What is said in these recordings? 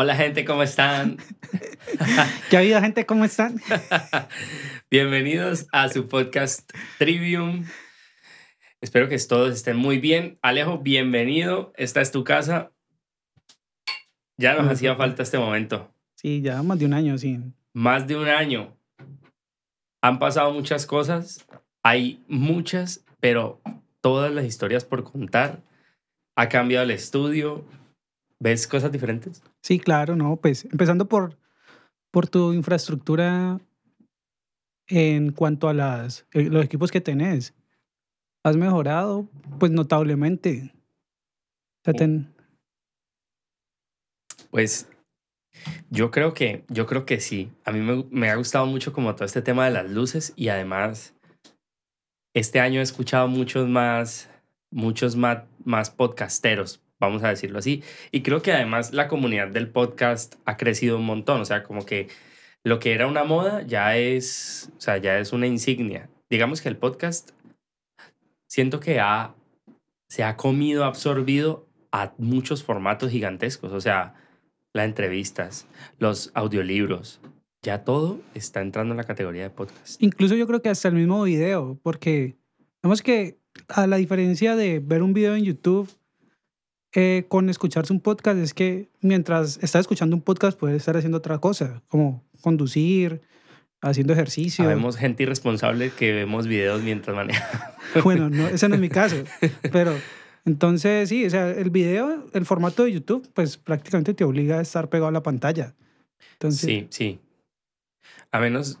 Hola gente, ¿cómo están? ¿Qué ha habido gente? ¿Cómo están? Bienvenidos a su podcast Trivium. Espero que todos estén muy bien. Alejo, bienvenido. Esta es tu casa. Ya nos hacía falta este momento. Sí, ya más de un año, sí. Más de un año. Han pasado muchas cosas. Hay muchas, pero todas las historias por contar. Ha cambiado el estudio. ¿Ves cosas diferentes? Sí, claro, no, pues empezando por, por tu infraestructura en cuanto a las, eh, los equipos que tenés. Has mejorado, pues notablemente. O sea, ten- Pues yo creo que, yo creo que sí. A mí me, me ha gustado mucho como todo este tema de las luces y además este año he escuchado muchos más, muchos más, más podcasteros, vamos a decirlo así. Y creo que además la comunidad del podcast ha crecido un montón. O sea, como que lo que era una moda ya es, o sea, ya es una insignia. Digamos que el podcast siento que ha, se ha comido, absorbido a muchos formatos gigantescos. O sea, las entrevistas, los audiolibros, ya todo está entrando en la categoría de podcast. incluso yo creo que hasta el mismo video, porque vemos que a la diferencia de ver un video en YouTube eh, con escucharse un podcast es que mientras estás escuchando un podcast puedes estar haciendo otra cosa, como conducir, haciendo ejercicio. Sabemos gente irresponsable que vemos videos mientras maneja. Bueno, no, ese no es mi caso, pero entonces sí, o sea, el video, el formato de YouTube, pues prácticamente te obliga a estar pegado a la pantalla. Entonces, Sí, sí. A menos,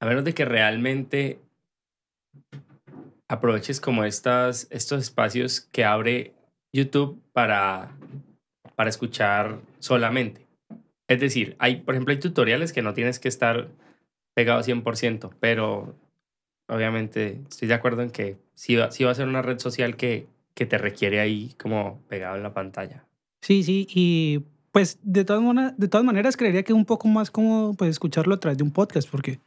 a menos de que realmente aproveches como estas, estos espacios que abre YouTube para, para escuchar solamente. Es decir, hay, por ejemplo, hay tutoriales que no tienes que estar pegado 100%, pero obviamente estoy de acuerdo en que sí va, sí va a ser una red social que, que te requiere ahí como pegado en la pantalla. sí, sí, y pues de todas, mona- de todas maneras creería que es un poco más cómodo pues, escucharlo a través de un podcast, porque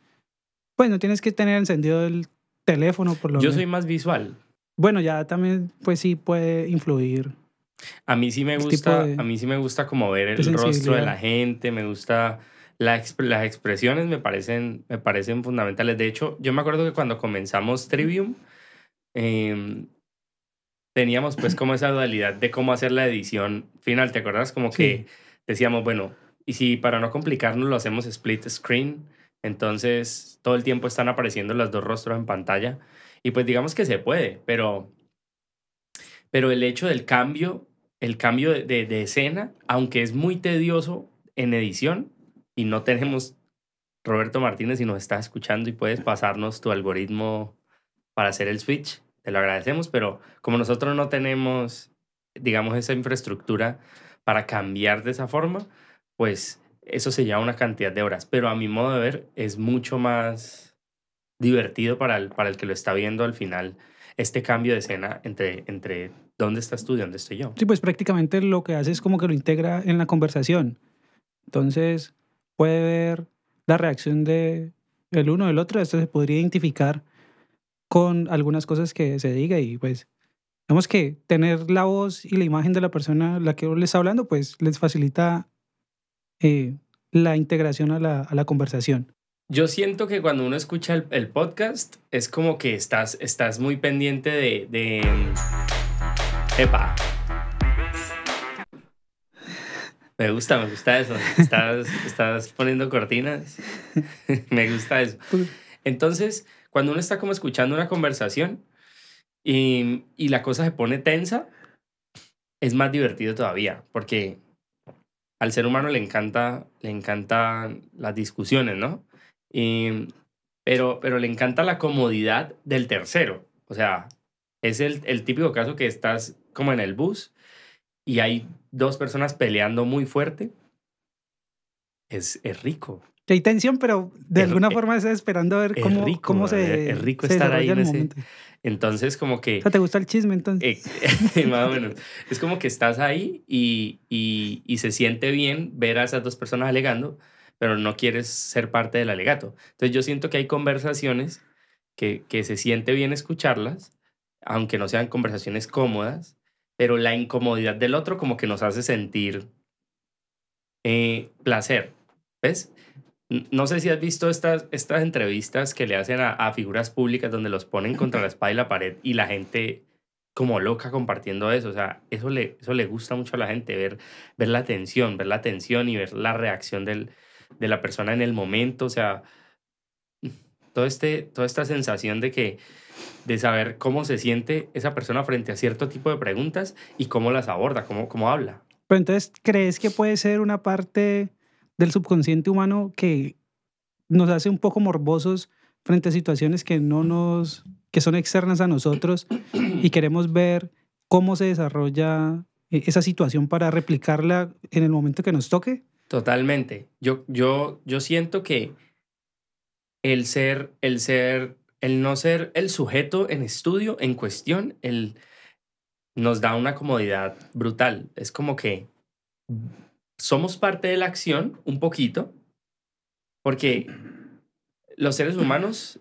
pues no tienes que tener encendido el teléfono por lo Yo menos. soy más visual. Bueno, ya también pues sí puede influir. A mí sí me tipo gusta, de- a mí sí me gusta como ver el rostro de la gente, me gusta la exp- las expresiones me parecen me parecen fundamentales. De hecho, yo me acuerdo que cuando comenzamos Trivium em, teníamos pues como esa dualidad de cómo hacer la edición final, ¿te acuerdas? Como que decíamos, bueno, y si para no complicarnos lo hacemos split screen, entonces todo el tiempo están apareciendo los dos rostros en pantalla y pues digamos que se puede, pero pero el hecho del cambio, el cambio de, de- de escena, aunque es muy tedioso en edición y no tenemos Roberto Martínez y nos estás escuchando y puedes pasarnos tu algoritmo para hacer el switch, te lo agradecemos, pero como nosotros no tenemos, digamos, esa infraestructura para cambiar de esa forma, pues eso se lleva una cantidad de horas, pero a mi modo de ver es mucho más divertido para el, para el que lo está viendo al final este cambio de escena entre, entre dónde estás tú y dónde estoy yo. Sí, pues prácticamente lo que hace es como que lo integra en la conversación. Entonces puede ver la reacción de el uno del otro. Esto se podría identificar con algunas cosas que se diga y pues digamos que tener la voz y la imagen de la persona a la que uno le está hablando pues les facilita eh, la integración a la, a la conversación. Yo siento que cuando uno escucha el, el podcast es como que estás, estás muy pendiente de... de epa. Me gusta, me gusta eso. Estás, estás poniendo cortinas. me gusta eso. Entonces, cuando uno está como escuchando una conversación y, y la cosa se pone tensa, es más divertido todavía, porque al ser humano le encanta, le encantan las discusiones, ¿no? Y- pero, pero le encanta la comodidad del tercero. O sea, es el, el típico caso que estás como en el bus y hay dos personas peleando muy fuerte. Es, es rico. que hay tensión, pero de Es- alguna es- forma estás esperando a ver cómo, rico, cómo se, es rico se estar ahí en ese-. Entonces, como que... O sea, ¿te gusta el chisme entonces? Eh, más o menos. Es como que estás ahí y, y, y se siente bien ver a esas dos personas alegando, pero no quieres ser parte del alegato. Entonces yo siento que hay conversaciones que, que se siente bien escucharlas, aunque no sean conversaciones cómodas, pero la incomodidad del otro como que nos hace sentir Eh, placer. ¿Ves? No sé si has visto estas, estas entrevistas que le hacen a, a, figuras públicas donde los ponen contra la espalda y la pared y la gente como loca compartiendo eso. O sea, eso le, eso le gusta mucho a la gente, ver, ver la tensión, ver la tensión y ver la reacción del, de la persona en el momento. O sea, todo este, toda esta sensación de que de saber cómo se siente esa persona frente a cierto tipo de preguntas y cómo las aborda, cómo, cómo habla. Pero entonces, ¿crees que puede ser una parte del subconsciente humano que nos hace un poco morbosos frente a situaciones que no nos que son externas a nosotros y queremos ver cómo se desarrolla e, esa situación para replicarla en el momento que nos toque? Totalmente. Yo, yo, yo siento que el ser, el ser, el no ser el sujeto en estudio, en cuestión, el, nos da una comodidad brutal. Es como que somos parte de la acción un poquito, porque los seres humanos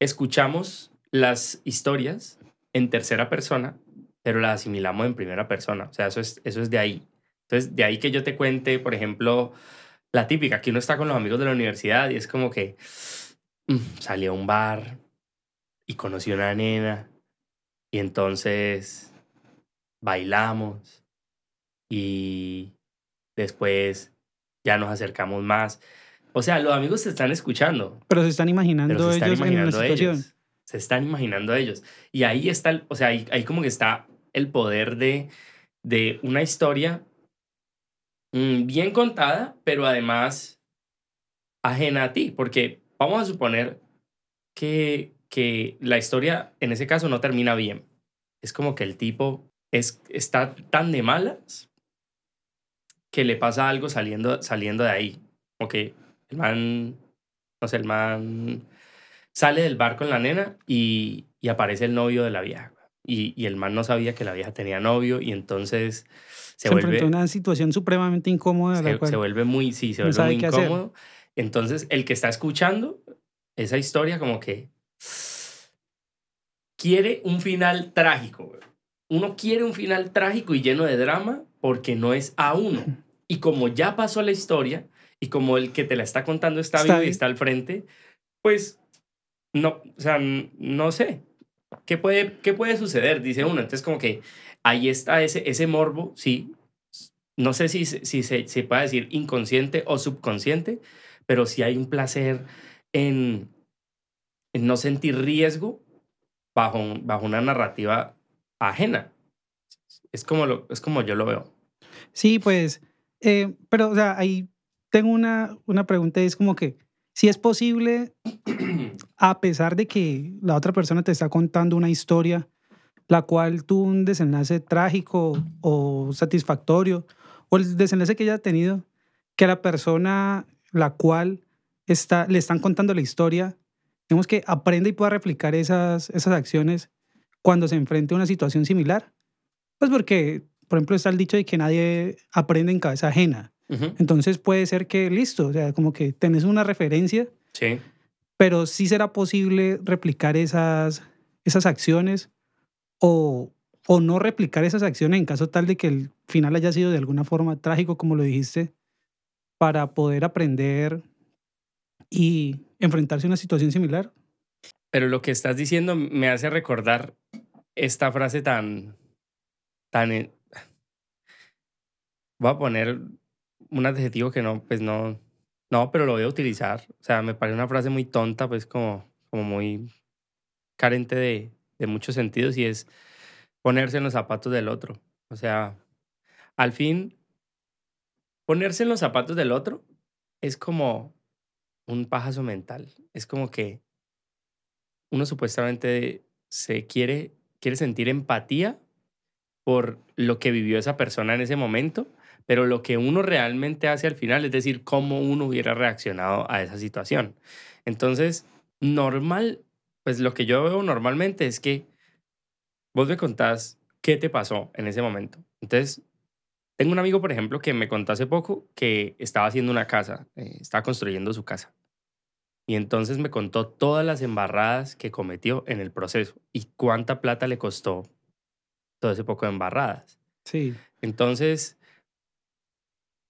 escuchamos las historias en tercera persona, pero las asimilamos en primera persona. O sea, eso es, eso es de ahí. Entonces, de ahí que yo te cuente, por ejemplo, la típica, que uno está con los amigos de la universidad y es como que mm, salió a un bar y conoció una nena y entonces bailamos y después ya nos acercamos más. O sea, los amigos se están escuchando. Pero se están imaginando ellos en la situación. Se están imaginando ellos. Y ahí está, o sea, ahí, ahí, como que está el poder de, de una historia bien contada, pero además ajena a ti. Porque vamos a suponer que, que la historia en ese caso no termina bien. Es como que el tipo es, está tan de malas que le pasa algo saliendo, saliendo de ahí. O que el man, no sé, el man sale del bar con la nena y, y aparece el novio de la vieja. Y, y, el man no sabía que la vieja tenía novio y entonces se, se vuelve... una situación supremamente incómoda. Se, se vuelve muy, sí, se vuelve muy incómodo. Entonces el que está escuchando esa historia como que quiere un final trágico. Uno quiere un final trágico y lleno de drama porque no es a uno. Y como ya pasó la historia y como el que te la está contando está, está vivo y está al frente, pues no, o sea, no sé. ¿Qué puede, ¿Qué puede suceder? Dice uno. Entonces, como que ahí está ese, ese morbo, sí. No sé si, si se, se puede decir inconsciente o subconsciente, pero sí hay un placer en, no sentir riesgo bajo, bajo una narrativa ajena. Es como, lo, es como yo lo veo. Sí, pues, eh, pero, o sea, ahí tengo una, una pregunta, es como que, si es posible, a pesar de que la otra persona te está contando una historia, la cual tuvo un desenlace trágico o satisfactorio, o el desenlace que ella ha tenido, que la persona la cual está, le están contando la historia, digamos que aprenda y pueda replicar esas, esas acciones cuando se enfrente a una situación similar. Pues porque, por ejemplo, está el dicho de que nadie aprende en cabeza ajena. Entonces puede ser que listo, o sea, como que tenés una referencia. Sí. Pero sí será posible replicar esas, esas acciones o, o no replicar esas acciones en caso tal de que el final haya sido de alguna forma trágico, como lo dijiste, para poder aprender y enfrentarse a una situación similar. Pero lo que estás diciendo me hace recordar esta frase tan, tan, eh, voy a poner un adjetivo que no, pues no, no, pero lo voy a utilizar. O sea, me parece una frase muy tonta, pues como, como muy carente de, de muchos sentidos y es ponerse en los zapatos del otro. O sea, al fin, ponerse en los zapatos del otro es como un pajazo mental. Es como que uno supuestamente se quiere, quiere sentir empatía por lo que vivió esa persona en ese momento pero lo que uno realmente hace al final es decir cómo uno hubiera reaccionado a esa situación. Entonces, normal, pues lo que yo veo normalmente es que vos me contás qué te pasó en ese momento. Entonces, tengo un amigo, por ejemplo, que me contó hace poco que estaba haciendo una casa, eh, estaba construyendo su casa. Y entonces me contó todas las embarradas que cometió en el proceso y cuánta plata le costó todo ese poco de embarradas. Sí. Entonces,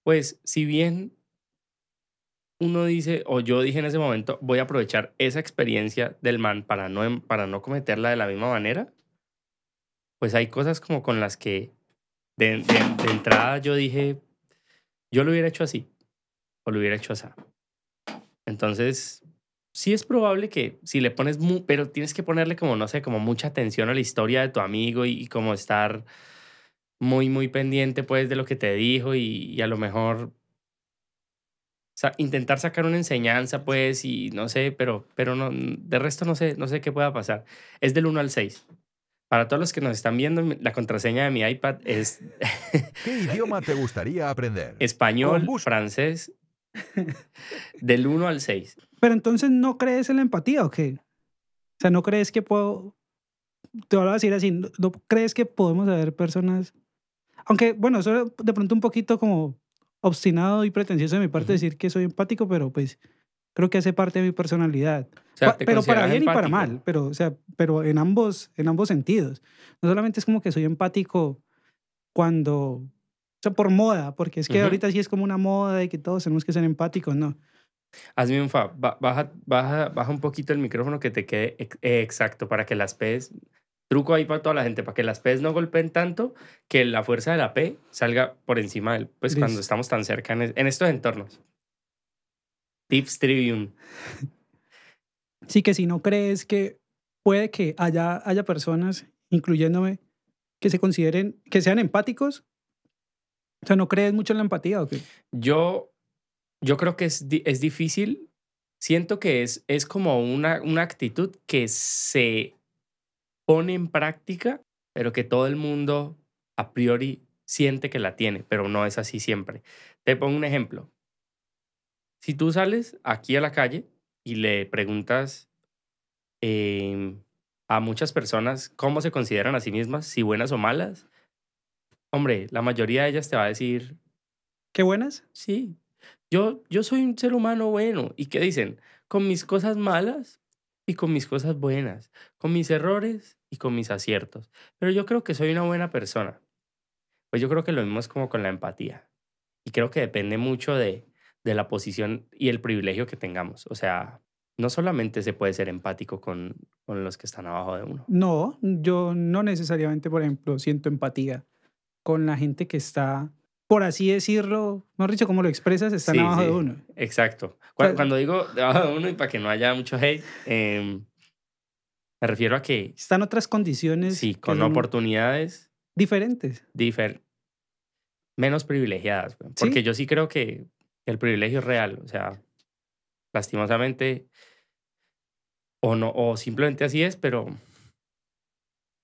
Pues si bien uno dice, o yo dije en ese momento, voy a aprovechar esa experiencia del man para no, em, para no cometerla de la misma manera, pues hay cosas como con las que de, de- de entrada yo dije, yo lo hubiera hecho así, o lo hubiera hecho así. Entonces, sí es probable que si le pones, pero tienes que ponerle como, no sé, como mucha atención a la historia de tu amigo y, y como estar muy, muy pendiente pues de lo que te dijo y, y a lo mejor sa- intentar sacar una enseñanza pues y no sé, pero, pero no, de resto no sé, no sé qué pueda pasar. Es del 1 al 6. Para todos los que nos están viendo, la contraseña de mi iPad es ¿Qué idioma te gustaría aprender? español, francés, del 1 al 6. Pero entonces, ¿no crees en la empatía o qué? O sea, ¿no crees que puedo... Te voy a decir así, ¿no, no crees que podemos haber personas... Aunque, bueno, eso de pronto un poquito como obstinado y pretencioso de mi parte Ujú. decir que soy empático, pero pues creo que hace parte de mi personalidad. O sea, Pa- ¿te pero para bien y para empático? mal, pero, o sea, pero en ambos, en ambos sentidos. No solamente es como que soy empático cuando, o sea, por moda, porque es que Ujú. ahorita sí es como una moda de que todos tenemos que ser empáticos, ¿no? Hazme un ba- baja, baja, baja un poquito el micrófono que te quede eh, exacto para que las P's, truco ahí para toda la gente, para que las P's no golpeen tanto que la fuerza de la P salga por encima del, pues cuando Listo. estamos tan cerca en, en estos entornos. Tips Trivium. Sí que si no crees que puede que haya, haya personas, incluyéndome, que se consideren, que sean empáticos. O sea, ¿no crees mucho en la empatía o qué? Yo, yo creo que es, es difícil. Siento que es, es como una, una actitud que se pone en práctica, pero que todo el mundo a priori siente que la tiene, pero no es así siempre. Te pongo un ejemplo. Si tú sales aquí a la calle y le preguntas em, a muchas personas cómo se consideran a sí mismas, si buenas o malas, hombre, la mayoría de ellas te va a decir, ¿Qué buenas? Sí, yo, yo soy un ser humano bueno. ¿Y qué dicen? Con mis cosas malas y con mis cosas buenas, con mis errores y con mis aciertos. Pero yo creo que soy una buena persona. Pues yo creo que lo mismo es como con la empatía. Y creo que depende mucho de, de la posición y el privilegio que tengamos. O sea, no solamente se puede ser empático con, con los que están abajo de uno. No, yo no necesariamente, por ejemplo, siento empatía con la gente que está, por así decirlo, mejor dicho, como lo expresas, están Sí, abajo sí. de uno. Exacto. Cu- sea- Cuando digo debajo de uno y para que no haya mucho hate, em, me refiero a que Están otras condiciones Sí, con oportunidades diferentes. difer menos privilegiadas. Sí. Porque yo sí creo que el privilegio es real. O sea, lastimosamente, o no, o simplemente así es, pero.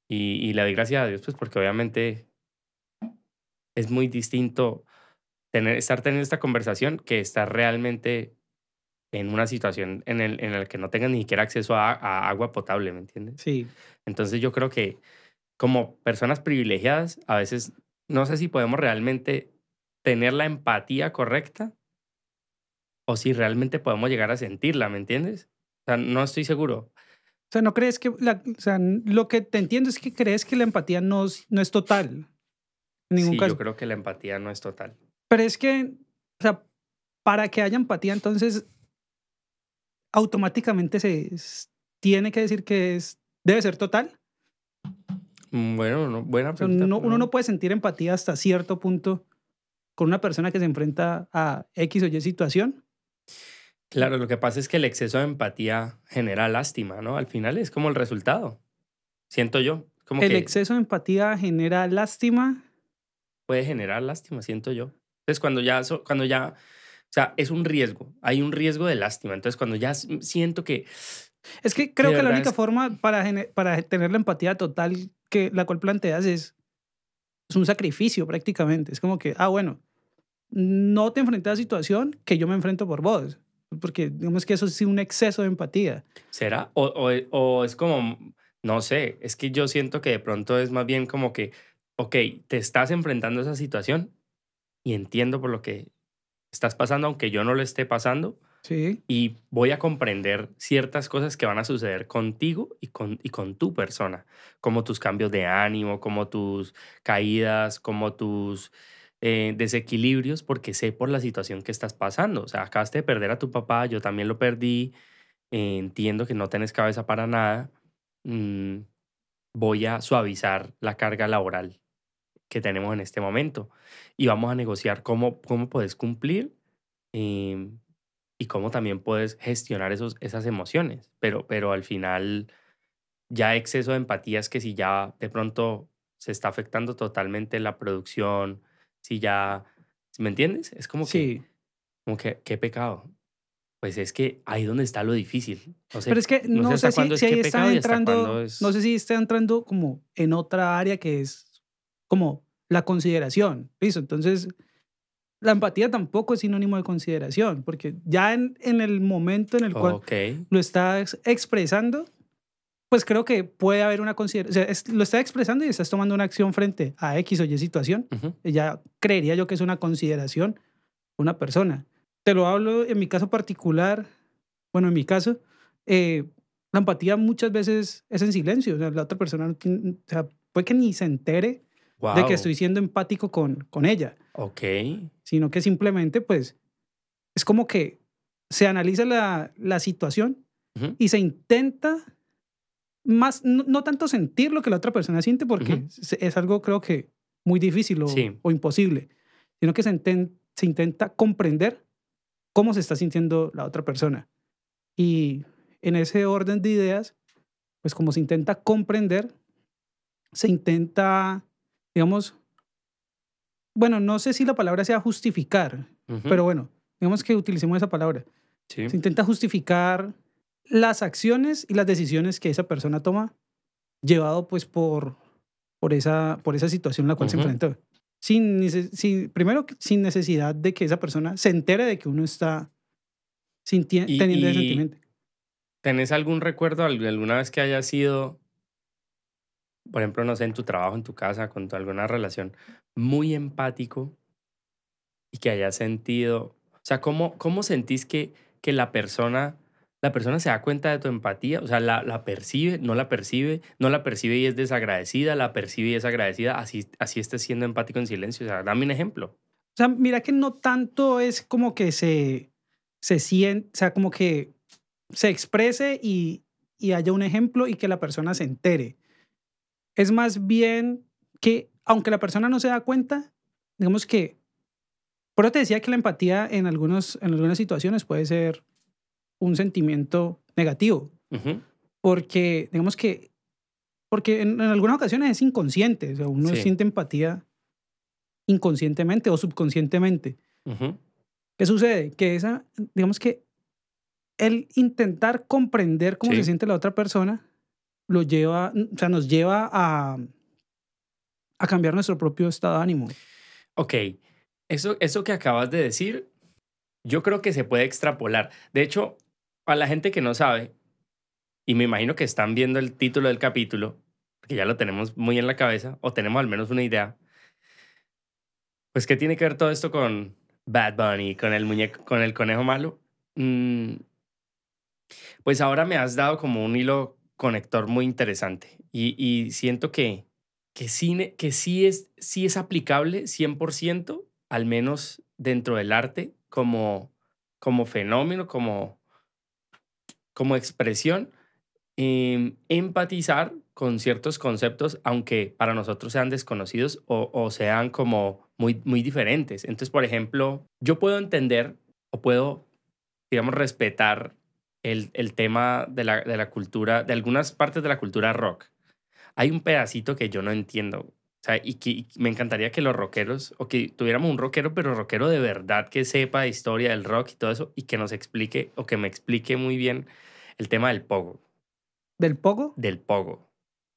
Y, y le doy gracias a Dios, pues, porque obviamente es muy distinto tener, estar teniendo esta conversación que estar realmente en una situación en el, en el que no tengas ni siquiera acceso a, a agua potable, ¿me entiendes? Sí. Entonces yo creo que como personas privilegiadas, a veces no sé si podemos realmente tener la empatía correcta o si realmente podemos llegar a sentirla, ¿me entiendes? O sea, no estoy seguro. O sea, no crees que, la, o sea, lo que te entiendo es que crees que la empatía no, no es total. En ningún sí, caso. yo creo que la empatía no es total. Pero es que, o sea, para que haya empatía, entonces automáticamente se tiene que decir que es, debe ser total. Mm, Bueno, no- buena O sea, pregunta. no- uno no puede sentir empatía hasta cierto punto con una persona que se enfrenta a X o Y situación. Claro, lo que pasa es que el exceso de empatía genera lástima, ¿no? Al final es como el resultado. Siento yo. Como El que exceso de empatía genera lástima. Puede generar lástima, siento yo. Entonces, cuando ya, cuando ya, o sea, es un riesgo, hay un riesgo de lástima. Entonces, cuando ya siento que, Es que creo que la única es- forma para, para tener la empatía total que la cual planteas es, es un sacrificio prácticamente. Es como que, ah, bueno, no te enfrentas a la situación que yo me enfrento por vos. Porque digamos que eso es un exceso de empatía. ¿será? O, o, o es como, no sé, es que yo siento que de pronto es más bien como que, ok, te estás enfrentando a esa situación y entiendo por lo que estás pasando, aunque yo no lo esté pasando, Sí. y voy a comprender ciertas cosas que van a suceder contigo y con, y con tu persona, como tus cambios de ánimo, como tus caídas, como tus eh, desequilibrios porque sé por la situación que estás pasando. O sea, acabaste de perder a tu papá, yo también lo perdí, eh, entiendo que no tenés cabeza para nada. mm, voy a suavizar la carga laboral que tenemos en este momento y vamos a negociar cómo, cómo puedes cumplir em, y cómo también puedes gestionar esos, esas emociones. Pero, pero al final, ya exceso de empatía es que si ya de pronto se está afectando totalmente la producción, si ya, ¿me entiendes? Es como que, Sí. como que, qué pecado. Pues es que ahí donde está lo difícil. No sé, Pero es que no no, sé si, es si ahí está entrando, es- no sé si está entrando como en otra área que es como la consideración. Listo, entonces la empatía tampoco es sinónimo de consideración, porque ya en, en el momento en el cual Ok. lo estás expresando, pues creo que puede haber una consideración, o sea, es- lo estás expresando y estás tomando una acción frente a X o Y situación, ujú, ya creería yo que es una consideración una persona. Te lo hablo en mi caso particular, bueno, en mi caso, eh, la empatía muchas veces es en silencio, o sea, la otra persona no tiene, o sea, puede que ni se entere de que estoy siendo empático con, con ella, Ok. sino que simplemente, pues, es como que se analiza la, la situación y se intenta más, no, no tanto sentir lo que la otra persona siente, porque es algo creo que muy difícil o, Sí. o imposible, sino que se, inten- se intenta comprender cómo se está sintiendo la otra persona. Y en ese orden de ideas, pues como se intenta comprender, se intenta, digamos, bueno, no sé si la palabra sea justificar, pero bueno, digamos que utilicemos esa palabra sí. se intenta justificar las acciones y las decisiones que esa persona toma llevado pues por, por, esa, por esa situación en la cual se enfrentó. Sin, sin, primero, sin necesidad de que esa persona se entere de que uno está Y- teniendo ese sentimiento. ¿Tenés algún recuerdo al- alguna vez que haya sido, por ejemplo, no sé, en tu trabajo, en tu casa, con tu, alguna relación, muy empático y que hayas sentido, o sea, ¿cómo, cómo sentís que, que la persona, la persona se da cuenta de tu empatía? O sea, la, la percibe, no la percibe, no la percibe y es desagradecida, la percibe y es agradecida, así, así estés siendo empático en silencio. O sea, dame un ejemplo. O sea, mira que no tanto es como que se, se siente, o sea, como que se exprese y, y haya un ejemplo y que la persona se entere. Es más bien que, aunque la persona no se da cuenta, digamos que, por eso te decía que la empatía en, algunos, en algunas situaciones puede ser un sentimiento negativo, porque, digamos que, porque en, en algunas ocasiones es inconsciente, o sea, uno Sí. siente empatía inconscientemente o subconscientemente. ujú, ¿Qué sucede? Que esa, digamos que el intentar comprender cómo Sí. se siente la otra persona lo lleva, o sea, nos lleva a, a cambiar nuestro propio estado de ánimo. Ok, eso, eso que acabas de decir, yo creo que se puede extrapolar. De hecho, a la gente que no sabe, y me imagino que están viendo el título del capítulo, que ya lo tenemos muy en la cabeza, o tenemos al menos una idea, pues ¿qué tiene que ver todo esto con Bad Bunny, con el muñeco, con el conejo malo? Mm, pues ahora me has dado como un hilo conector muy interesante y, y siento que, que, sí, que sí, es, sí es aplicable 100%, al menos dentro del arte, como, como fenómeno, como, como expresión, em, empatizar con ciertos conceptos, aunque para nosotros sean desconocidos o, o sean como muy, muy diferentes. Entonces, por ejemplo, yo puedo entender o puedo, digamos, respetar el, el tema de la, de la cultura, de algunas partes de la cultura rock. Hay un pedacito que yo no entiendo. O sea, y que y me encantaría que los rockeros, o que tuviéramos un rockero, pero rockero de verdad que sepa de historia del rock y todo eso, y que nos explique, o que me explique muy bien el tema del pogo, ¿Del poco? del pogo.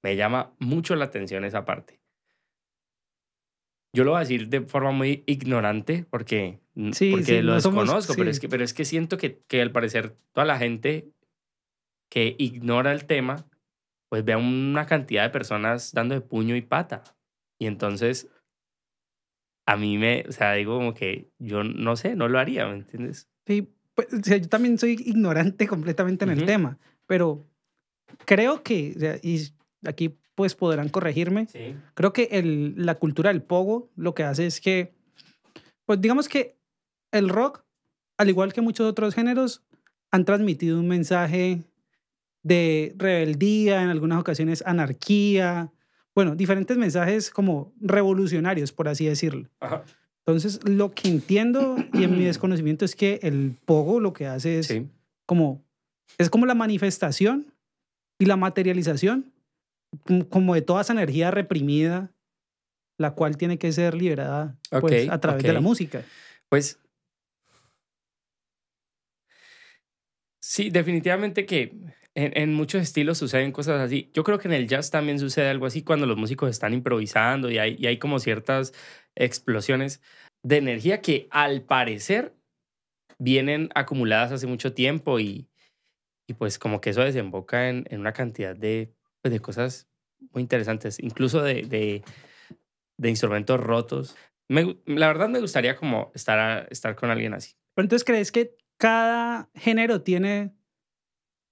Me llama mucho la atención esa parte. Yo lo voy a decir de forma muy ignorante porque, Sí, porque sí, lo no somos- desconozco, pero, sí. es que, pero es que siento que, que al parecer toda la gente que ignora el tema, pues ve a una cantidad de personas dando de puño y pata. Y entonces, a mí me, o sea, digo como que yo no sé, no lo haría, ¿me entiendes? Sí, pues, o sea, yo también soy ignorante completamente en el Ujú. tema, pero creo que, o sea, y aquí pues podrán corregirme, Sí. creo que el, la cultura del pogo lo que hace es que Pues digamos que el rock, al igual que muchos otros géneros, han transmitido un mensaje de rebeldía, en algunas ocasiones anarquía, bueno, diferentes mensajes como revolucionarios, por así decirlo. Ajá. Entonces, lo que entiendo y en mi desconocimiento es que el pogo lo que hace es Sí. como es como la manifestación y la materialización como- de toda esa energía reprimida la cual tiene que ser liberada pues, a través de la música. Pues sí, definitivamente que en, en muchos estilos suceden cosas así. Yo creo que en el jazz también sucede algo así cuando los músicos están improvisando y hay, y hay como ciertas explosiones de energía que al parecer vienen acumuladas hace mucho tiempo y, pues como que eso desemboca en, en una cantidad de, pues, de cosas muy interesantes, incluso de, de, instrumentos rotos. La verdad me gustaría como estar, estar con alguien así. Pero entonces, ¿crees que cada género tiene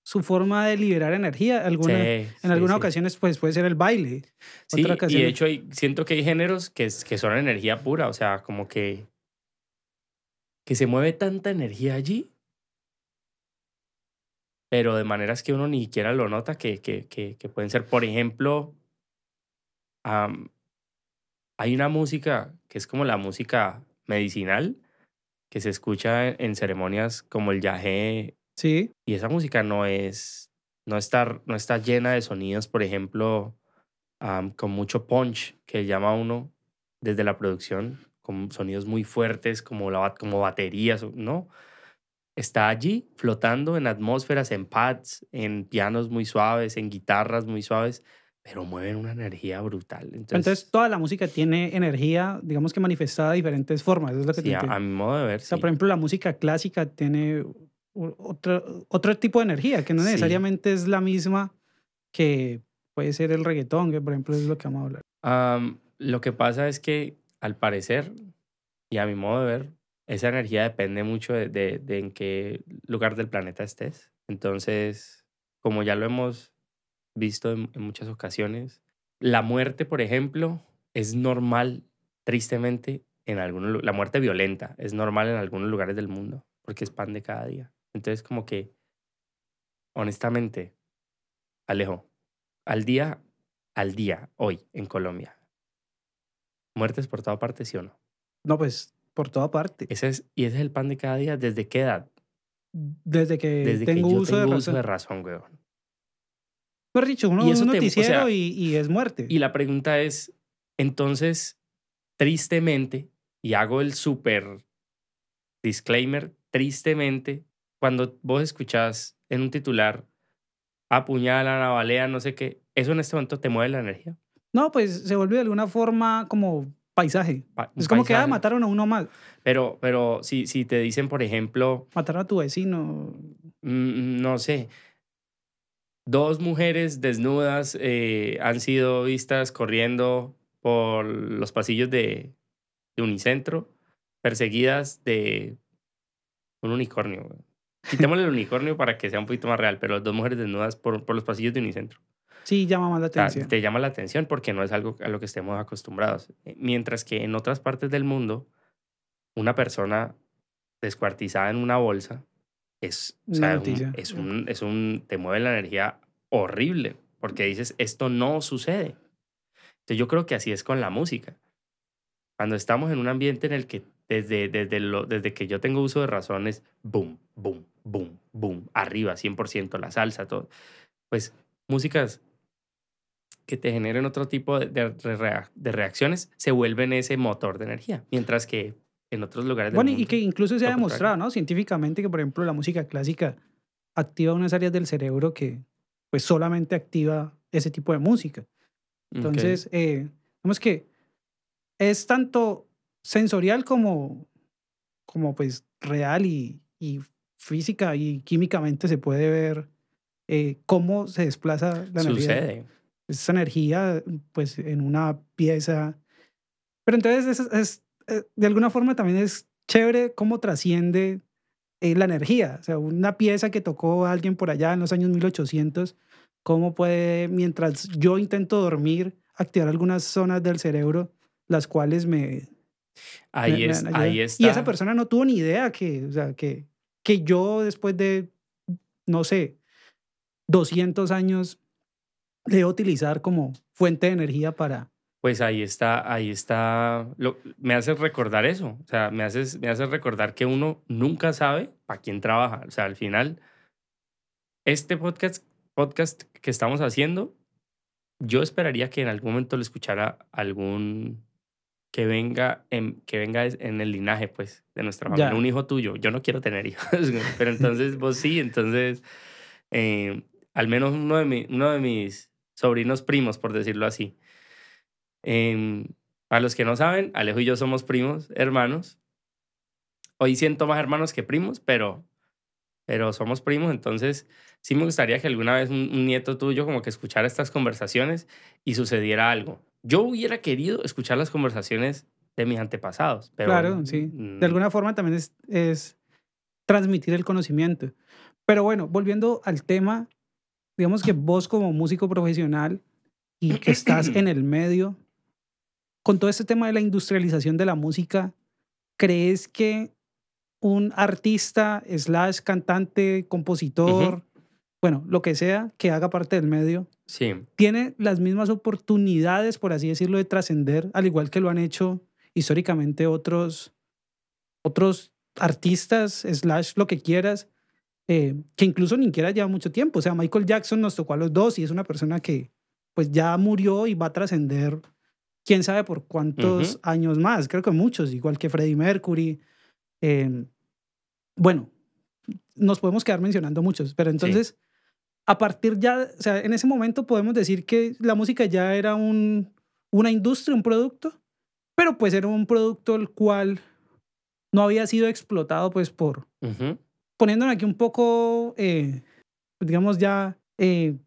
su forma de liberar energía? Alguna, Sí, en sí, algunas sí. ocasiones pues, puede ser el baile. Sí, otra y de hecho hay- siento que hay géneros que, que son energía pura, o sea, como que, que se mueve tanta energía allí, pero de maneras que uno ni siquiera lo nota, que, que, que, que pueden ser, por ejemplo, hay una música que es como la música medicinal, que se escucha en, ceremonias como el yagé Sí, y esa música no es, no está, no está llena de sonidos, por ejemplo, con mucho punch, que llama uno desde la producción, con sonidos muy fuertes como, la, como baterías, ¿no? Está allí flotando en atmósferas, en pads, en pianos muy suaves, en guitarras muy suaves, pero mueven una energía brutal. Entonces, entonces, toda la música tiene energía, digamos que manifestada de diferentes formas. Es lo que sí, a, a mi modo de ver, O sea, sí. por ejemplo, la música clásica tiene otro, otro tipo de energía que no Sí. necesariamente es la misma que puede ser el reggaetón, que por ejemplo es lo que vamos a hablar. Am, lo que pasa es que, al parecer, y a mi modo de ver, esa energía depende mucho de, de- de en qué lugar del planeta estés. Entonces, como ya lo hemos visto en, en muchas ocasiones, la muerte, por ejemplo, es normal, tristemente, en algunos, la muerte violenta es normal en algunos lugares del mundo, porque es pan de cada día. Entonces, como que, honestamente, Alejo, al día, al día, hoy, en Colombia, muertes por toda parte, ¿sí o no? No, pues por toda parte. Ese es, y ese es el pan de cada día. ¿Desde qué edad? Desde que Desde tengo que yo uso tengo de uso razón. de razón, weón. Mejor dicho, uno Y eso un te- o noticiero sea, y, y es muerte. Y la pregunta es, entonces, tristemente, y hago el súper disclaimer, tristemente, cuando vos escuchás en un titular, apuñalan, navalean, no sé qué, eso en este momento te mueve la energía. No, pues se vuelve de alguna forma como paisaje. Pa- Es como que ah, paisaje. mataron a uno más. Pero, pero si, si te dicen, por ejemplo, Mataron a tu vecino. mm, no sé, dos mujeres desnudas eh, han sido vistas corriendo por los pasillos de, de Unicentro, perseguidas de un unicornio. güey. Quitémosle el unicornio para que sea un poquito más real, pero dos mujeres desnudas por, por los pasillos de Unicentro. Sí, llama más la atención. te llama la atención porque no es algo a lo que estemos acostumbrados. Eh, Mientras que en otras partes del mundo, una persona descuartizada en una bolsa es, o Una sea, es un- es, un, es un, te mueve la energía horrible porque dices, esto no sucede. Entonces yo creo que así es con la música. Cuando estamos en un ambiente en el que desde, desde, lo, desde que yo tengo uso de razones, boom, boom, boom, boom, arriba, 100%, la salsa, todo. Pues músicas que te generen otro tipo de, de reacciones se vuelven ese motor de energía. Mientras que en otros lugares del Bueno, y mundo- que incluso se ha demostrado, ¿no? Científicamente que, por ejemplo, la música clásica activa unas áreas del cerebro que, pues, solamente activa ese tipo de música. Entonces, eh, digamos que es tanto sensorial como, como pues, real y, y física y químicamente se puede ver eh, cómo se desplaza la energía sucede. esa energía pues en una pieza. Pero entonces es, es, de alguna forma también es chévere cómo trasciende eh, la energía. O sea, una pieza que tocó alguien por allá en los años 1800, cómo puede, mientras yo intento dormir, activar algunas zonas del cerebro, las cuales me, Ahí, me- me es, ayudar. ahí está. Y esa persona no tuvo ni idea que, o sea, que, que yo después de, no sé, 200 años, le a utilizar como fuente de energía para... Pues ahí está, ahí está. Lo, me haces recordar eso. O sea, me haces, me haces recordar que uno nunca sabe para quién trabaja. O sea, al final, este podcast, podcast que estamos haciendo, yo esperaría que en algún momento lo escuchara algún que venga en, que venga en el linaje, pues, de nuestra familia. Ya. Un hijo tuyo. Yo no quiero tener hijos, pero entonces vos sí. Entonces, eh, al menos uno de, mi- uno de mis sobrinos primos, por decirlo así. Em, para los que no saben, Alejo y yo somos primos, hermanos. Hoy siento más hermanos que primos, pero, pero somos primos, entonces sí me gustaría que alguna vez un, un nieto tuyo como que escuchara estas conversaciones y sucediera algo. Yo hubiera querido escuchar las conversaciones de mis antepasados, pero... claro, sí. De alguna forma también es, es transmitir el conocimiento. Pero bueno, volviendo al tema, digamos que vos como músico profesional y que estás en el medio, con todo este tema de la industrialización de la música, ¿crees que un artista, slash cantante, compositor, bueno, lo que sea, que haga parte del medio, Sí, tiene las mismas oportunidades, por así decirlo, de trascender, al igual que lo han hecho históricamente otros, otros artistas, slash lo que quieras, eh, que incluso ni siquiera lleva mucho tiempo. O sea, Michael Jackson nos tocó a los dos y es una persona que pues ya murió y va a trascender quién sabe por cuántos años más. Creo que muchos, igual que Freddie Mercury. Eh, bueno, nos podemos quedar mencionando muchos, pero entonces a partir ya, o sea, en ese momento podemos decir que la música ya era un, una industria, un producto, pero pues era un producto el cual no había sido explotado pues por, ujú, poniéndolo aquí un poco, eh, digamos ya, eh,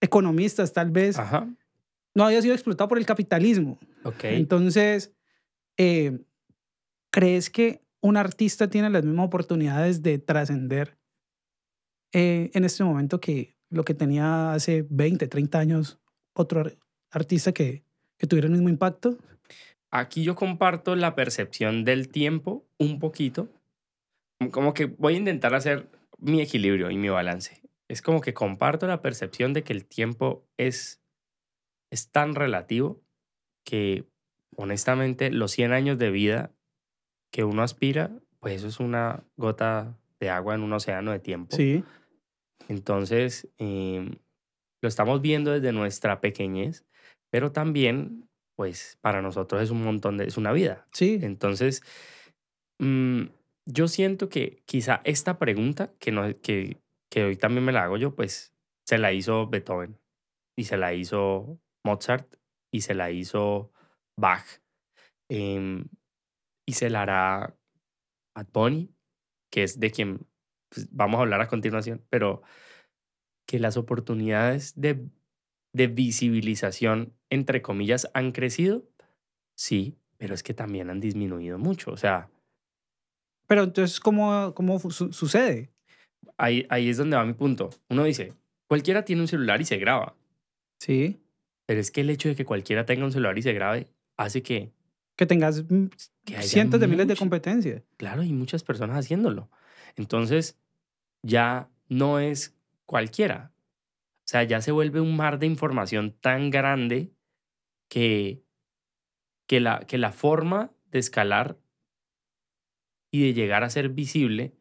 economistas tal vez, ajá, no había sido explotado por el capitalismo. ok. Entonces, eh, ¿crees que un artista tiene las mismas oportunidades de trascender eh, en este momento que lo que tenía hace 20, 30 años otro ar- artista que, que tuviera el mismo impacto? Aquí yo comparto la percepción del tiempo un poquito. Como que voy a intentar hacer mi equilibrio y mi balance. Es como que comparto la percepción de que el tiempo es, es tan relativo que honestamente los 100 años de vida que uno aspira, pues eso es una gota de agua en un océano de tiempo. Sí, Entonces, em, lo estamos viendo desde nuestra pequeñez, pero también, pues, para nosotros es un montón de, es una vida. sí, Entonces, mm, yo siento que quizá esta pregunta, que, no, que, que hoy también me la hago yo, pues, se la hizo Beethoven, y se la hizo Mozart, y se la hizo Bach, em, y se la hará Bad Bunny, que es de quien pues, vamos a hablar a continuación, pero que las oportunidades de, de visibilización, entre comillas, han crecido, sí, pero es que también han disminuido mucho. O sea, pero entonces, ¿cómo, cómo su- sucede? ahí, ahí es donde va mi punto. Uno dice, cualquiera tiene un celular y se graba, Sí, pero es que el hecho de que cualquiera tenga un celular y se grabe hace que, que tengas mm, que cientos de miles de competencias. Claro, hay muchas personas haciéndolo. Entonces, ya no es cualquiera. O sea, ya se vuelve un mar de información tan grande que, que, la, que la forma de escalar y de llegar a ser visible,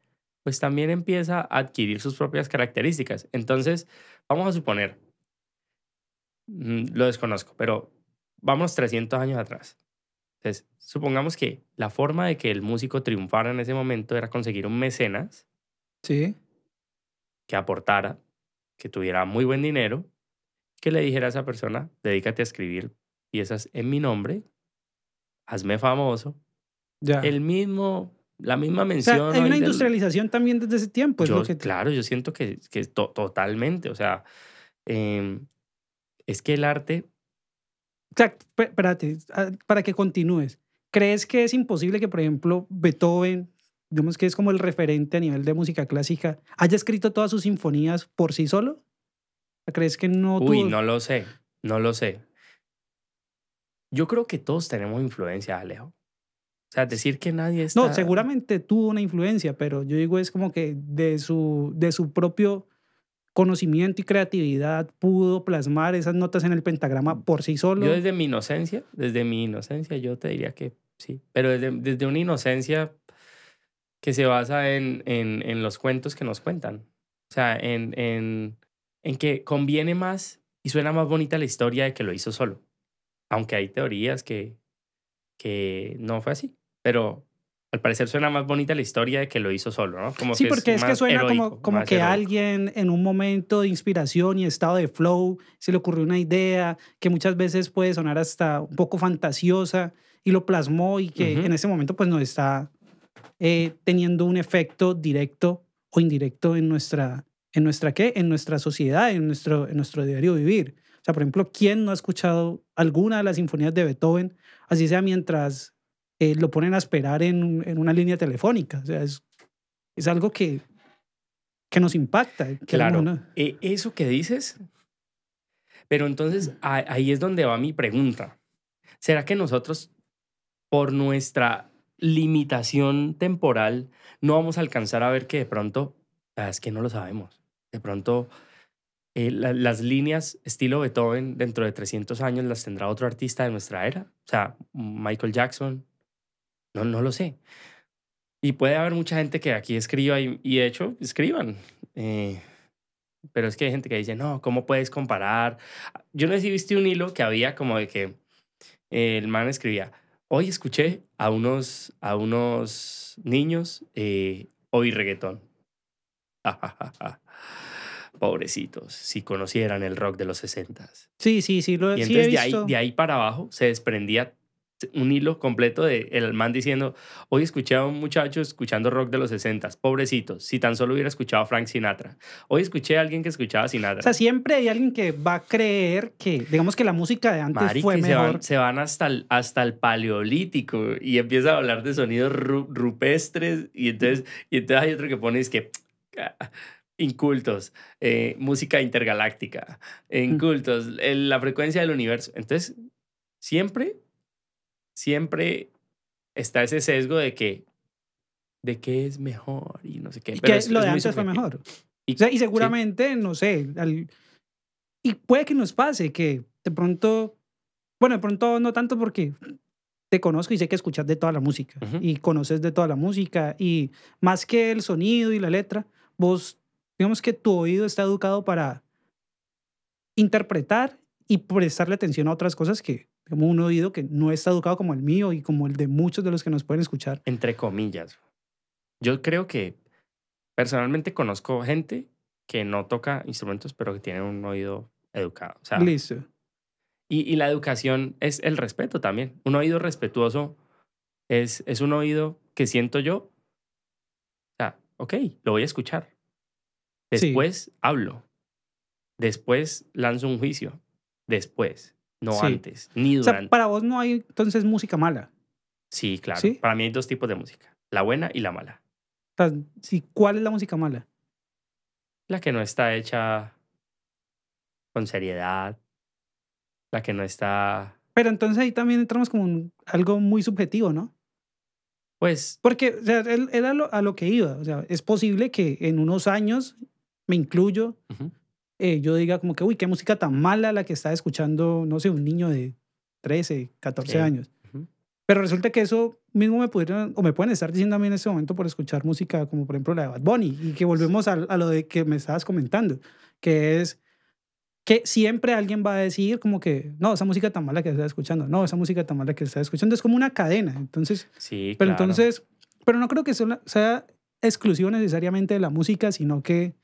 pues también empieza a adquirir sus propias características. Entonces, vamos a suponer, lo desconozco, pero vamos 300 años atrás. Entonces, supongamos que la forma de que el músico triunfara en ese momento era conseguir un mecenas Sí, que aportara, que tuviera muy buen dinero, que le dijera a esa persona, dedícate a escribir piezas en mi nombre, hazme famoso. ya. El mismo, la misma o sea, mención. hay hoy una del- industrialización también desde ese tiempo. es yo, lo que, Claro, yo siento que, que to- totalmente, o sea, em, es que el arte, O pe- espérate, ah, para que continúes. ¿Crees que es imposible que, por ejemplo, Beethoven, digamos que es como el referente a nivel de música clásica, haya escrito todas sus sinfonías por sí solo? ¿Crees que no uy, tuvo- no lo sé, no lo sé. Yo creo que todos tenemos influencia, Alejo. sea, decir que nadie está... No, seguramente tuvo una influencia, pero yo digo es como que de su, de su propio conocimiento y creatividad pudo plasmar esas notas en el pentagrama por sí solo. Yo desde mi inocencia, desde mi inocencia, yo te diría que sí, pero desde, desde una inocencia que se basa en, en, en los cuentos que nos cuentan. O sea, en, en, en que conviene más y suena más bonita la historia de que lo hizo solo. Aunque hay teorías que, que no fue así, pero al parecer suena más bonita la historia de que lo hizo solo, ¿no? Como sí, porque es, que suena como, como que alguien en un momento de inspiración y estado de flow se le ocurrió una idea que muchas veces puede sonar hasta un poco fantasiosa y lo plasmó y que en ese momento pues no está eh, teniendo un efecto directo o indirecto en nuestra, en nuestra qué, en nuestra sociedad, en nuestro, en nuestro diario vivir. O sea, por ejemplo, ¿quién no ha escuchado alguna de las sinfonías de Beethoven, así sea mientras eh, lo ponen a esperar en, en, una línea telefónica. O sea, es, es algo que, que nos impacta. claro. E, eso que dices, pero entonces ahí es donde va mi pregunta. ¿Será que nosotros, por nuestra limitación temporal, no vamos a alcanzar a ver que de pronto, ah, es que no lo sabemos, de pronto eh, las líneas estilo Beethoven dentro de 300 años las tendrá otro artista de nuestra era? O sea, Michael Jackson, no, no lo sé. Y puede haber mucha gente que aquí escriba y, de hecho escriban. Eh, pero es que hay gente que dice, no, ¿cómo puedes comparar? Yo no sé si viste un hilo que había como de que el man escribía, hoy escuché a unos, a unos niños eh, hoy reggaetón. Pobrecitos, si conocieran el rock de los 60 Sí, sí, sí. Lo, y entonces De, ahí, de ahí para abajo se desprendía un hilo completo de el man diciendo, hoy escuché a un muchacho escuchando rock de los 60, pobrecitos, si tan solo hubiera escuchado a Frank Sinatra. Hoy escuché a alguien que escuchaba Sinatra. O sea, siempre hay alguien que va a creer que, digamos que la música de antes fue mejor. Se van, hasta, el, hasta el paleolítico y empieza a hablar de sonidos rupestres y entonces, y entonces hay otro que pone es que... Incultos, eh, música intergaláctica, incultos, la frecuencia del universo. Entonces, siempre siempre está ese sesgo de que de qué es mejor y no sé qué. Y Pero que lo de antes fue mejor. Y, y seguramente, no sé, y puede que nos pase que de pronto, bueno, de pronto no tanto porque te conozco y sé que escuchas de toda la música y conoces de toda la música y más que el sonido y la letra, vos, digamos que tu oído está educado para interpretar y prestarle atención a otras cosas que como un oído que no está educado como el mío y como el de muchos de los que nos pueden escuchar. Entre comillas. Yo creo que personalmente conozco gente que no toca instrumentos, pero que tiene un oído educado. O sea, Listo. Y, y, la educación es el respeto también. Un oído respetuoso es, es un oído que siento yo. O sea, ok, lo voy a escuchar. Después hablo. Después lanzo un juicio. Después no antes, ni durante. O sea, para vos no hay entonces música mala. Sí, claro. Para mí hay dos tipos de música, la buena y la mala. O sea, sí, ¿cuál es la música mala? La que no está hecha con seriedad, la que no está... Pero entonces ahí también entramos como algo muy subjetivo, ¿no? Pues... Porque o sea, era a lo que iba. O sea, es posible que en unos años, me incluyo, eh, yo diga como que, uy, qué música tan mala la que está escuchando, no sé, un niño de 13, 14 años. Pero resulta que eso mismo me pudieron, o me pueden estar diciendo a mí en ese momento por escuchar música como por ejemplo la de Bad Bunny, y que volvemos a, a lo de que me estabas comentando, que es que siempre alguien va a decir como que, no, esa música tan mala que está escuchando, no, esa música tan mala que está escuchando, es como una cadena. Entonces, sí, pero entonces, pero no creo que sea exclusivo necesariamente de la música, sino que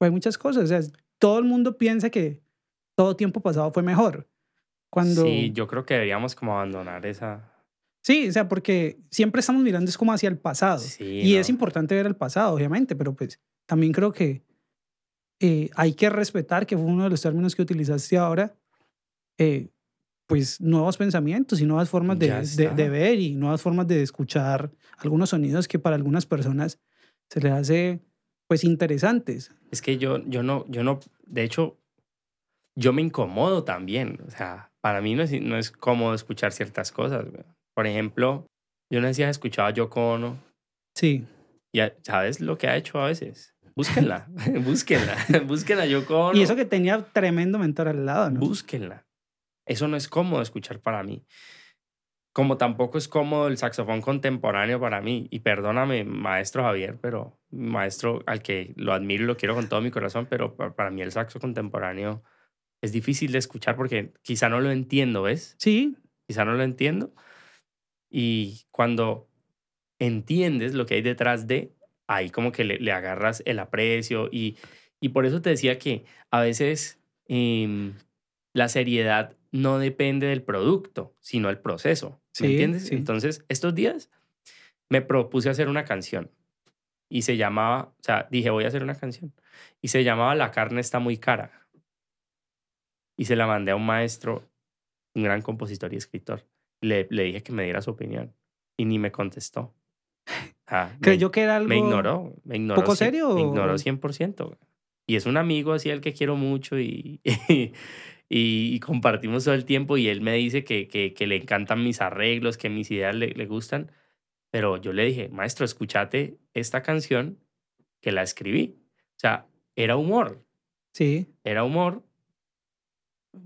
hay muchas cosas. O sea, todo el mundo piensa que todo tiempo pasado fue mejor. Cuando... Sí, yo creo que deberíamos como abandonar esa... Sí, o sea, porque siempre estamos mirando es como hacia el pasado. y es importante ver el pasado, obviamente, pero pues también creo que eh, hay que respetar, que fue uno de los términos que utilizaste ahora, eh, pues nuevos pensamientos y nuevas formas de, de, de, ver y nuevas formas de escuchar algunos sonidos que para algunas personas se les hace pues interesantes. Es que yo, yo no, yo no, de hecho, yo me incomodo también. O sea, para mí no es, no es cómodo escuchar ciertas cosas. Por ejemplo, Yo no decía, escuchaba a Yoko Ono. Sí. Y ¿sabes lo que ha hecho a veces? Búsquenla, búsquenla, búsquenla a Yoko Ono. Y eso que tenía tremendo mentor al lado, ¿no? Búsquenla. Eso no es cómodo escuchar para mí. Como tampoco es cómodo el saxofón contemporáneo para mí. Y perdóname, maestro Javier, pero maestro al que lo admiro y lo quiero con todo mi corazón, pero pa- para mí el saxo contemporáneo es difícil de escuchar porque quizá no lo entiendo, ¿ves? Sí, Quizá no lo entiendo. Y cuando entiendes lo que hay detrás de, ahí como que le, le agarras el aprecio. Y, y por eso te decía que a veces em, la seriedad no depende del producto, sino el proceso. ¿Me Sí, entiendes? sí. Entonces, estos días me propuse hacer una canción. Y se llamaba, o sea, dije, voy a hacer una canción. Y se llamaba La carne está muy cara. Y se la mandé a un maestro, un gran compositor y escritor. Le, le dije que me diera su opinión. Y ni me contestó. Ah, me- creyó que era algo... me ignoró, me ignoró. ¿Poco serio Me ignoró 100%. Y es un amigo así al que quiero mucho y, y, y compartimos todo el tiempo y él me dice que, que, que le encantan mis arreglos, que mis ideas le, le gustan. Pero yo le dije, maestro, escúchate esta canción que la escribí. O sea, era humor, Sí, era humor,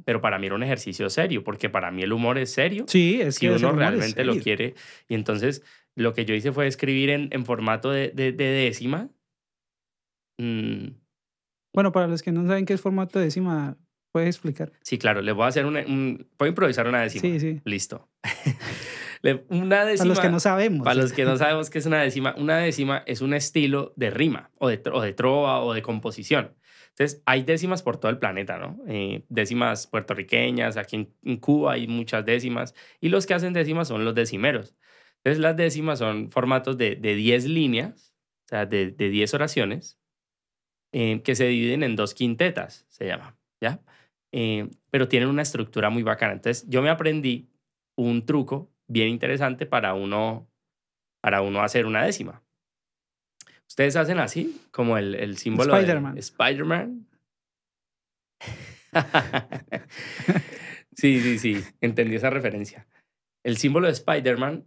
pero para mí era un ejercicio serio, porque para mí el humor es serio sí, es si que ese uno realmente lo quiere. Y entonces lo que yo hice fue escribir en, en formato de, de, de décima. Mm, Bueno, para los que no saben qué es formato décima, ¿puedes explicar? sí, claro, le voy a hacer una, un, puedo improvisar una décima. Sí, sí. Listo. Una décima. Para los que no sabemos. para los que no sabemos qué es una décima, una décima es un estilo de rima o de, o de trova o de composición. Entonces, hay décimas por todo el planeta, ¿no? Eh, décimas puertorriqueñas, aquí en, en Cuba hay muchas décimas, y los que hacen décimas son los decimeros. Entonces, las décimas son formatos de, de 10 líneas, o sea, de, de 10 oraciones, eh, que se dividen en dos quintetas, se llama, ¿ya? Eh, pero tienen una estructura muy bacana. Entonces, yo me aprendí un truco bien interesante para uno, para uno hacer una décima. Ustedes hacen así, como el, el símbolo Spider-Man. de Spider-Man. sí, sí, sí, entendí esa referencia. El símbolo de Spider-Man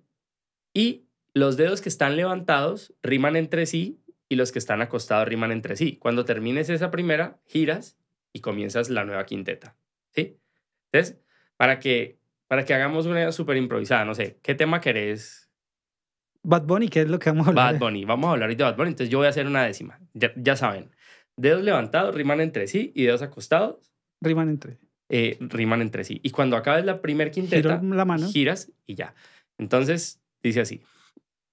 y los dedos que están levantados riman entre sí y los que están acostados riman entre sí. Cuando termines esa primera, giras y comienzas la nueva quinteta. ¿Sí? Entonces, para que, para que hagamos una súper improvisada, no sé, ¿qué tema querés? Bad Bunny, ¿qué es lo que vamos a hablar? Bad Bunny. Vamos a hablar ahorita de Bad Bunny. Entonces yo voy a hacer una décima. Ya, ya saben. Dedos levantados riman entre sí y dedos acostados Riman entre. eh, riman entre sí. Y cuando acabes la primer quinteta, Giro la mano. giras y ya. Entonces, dice así.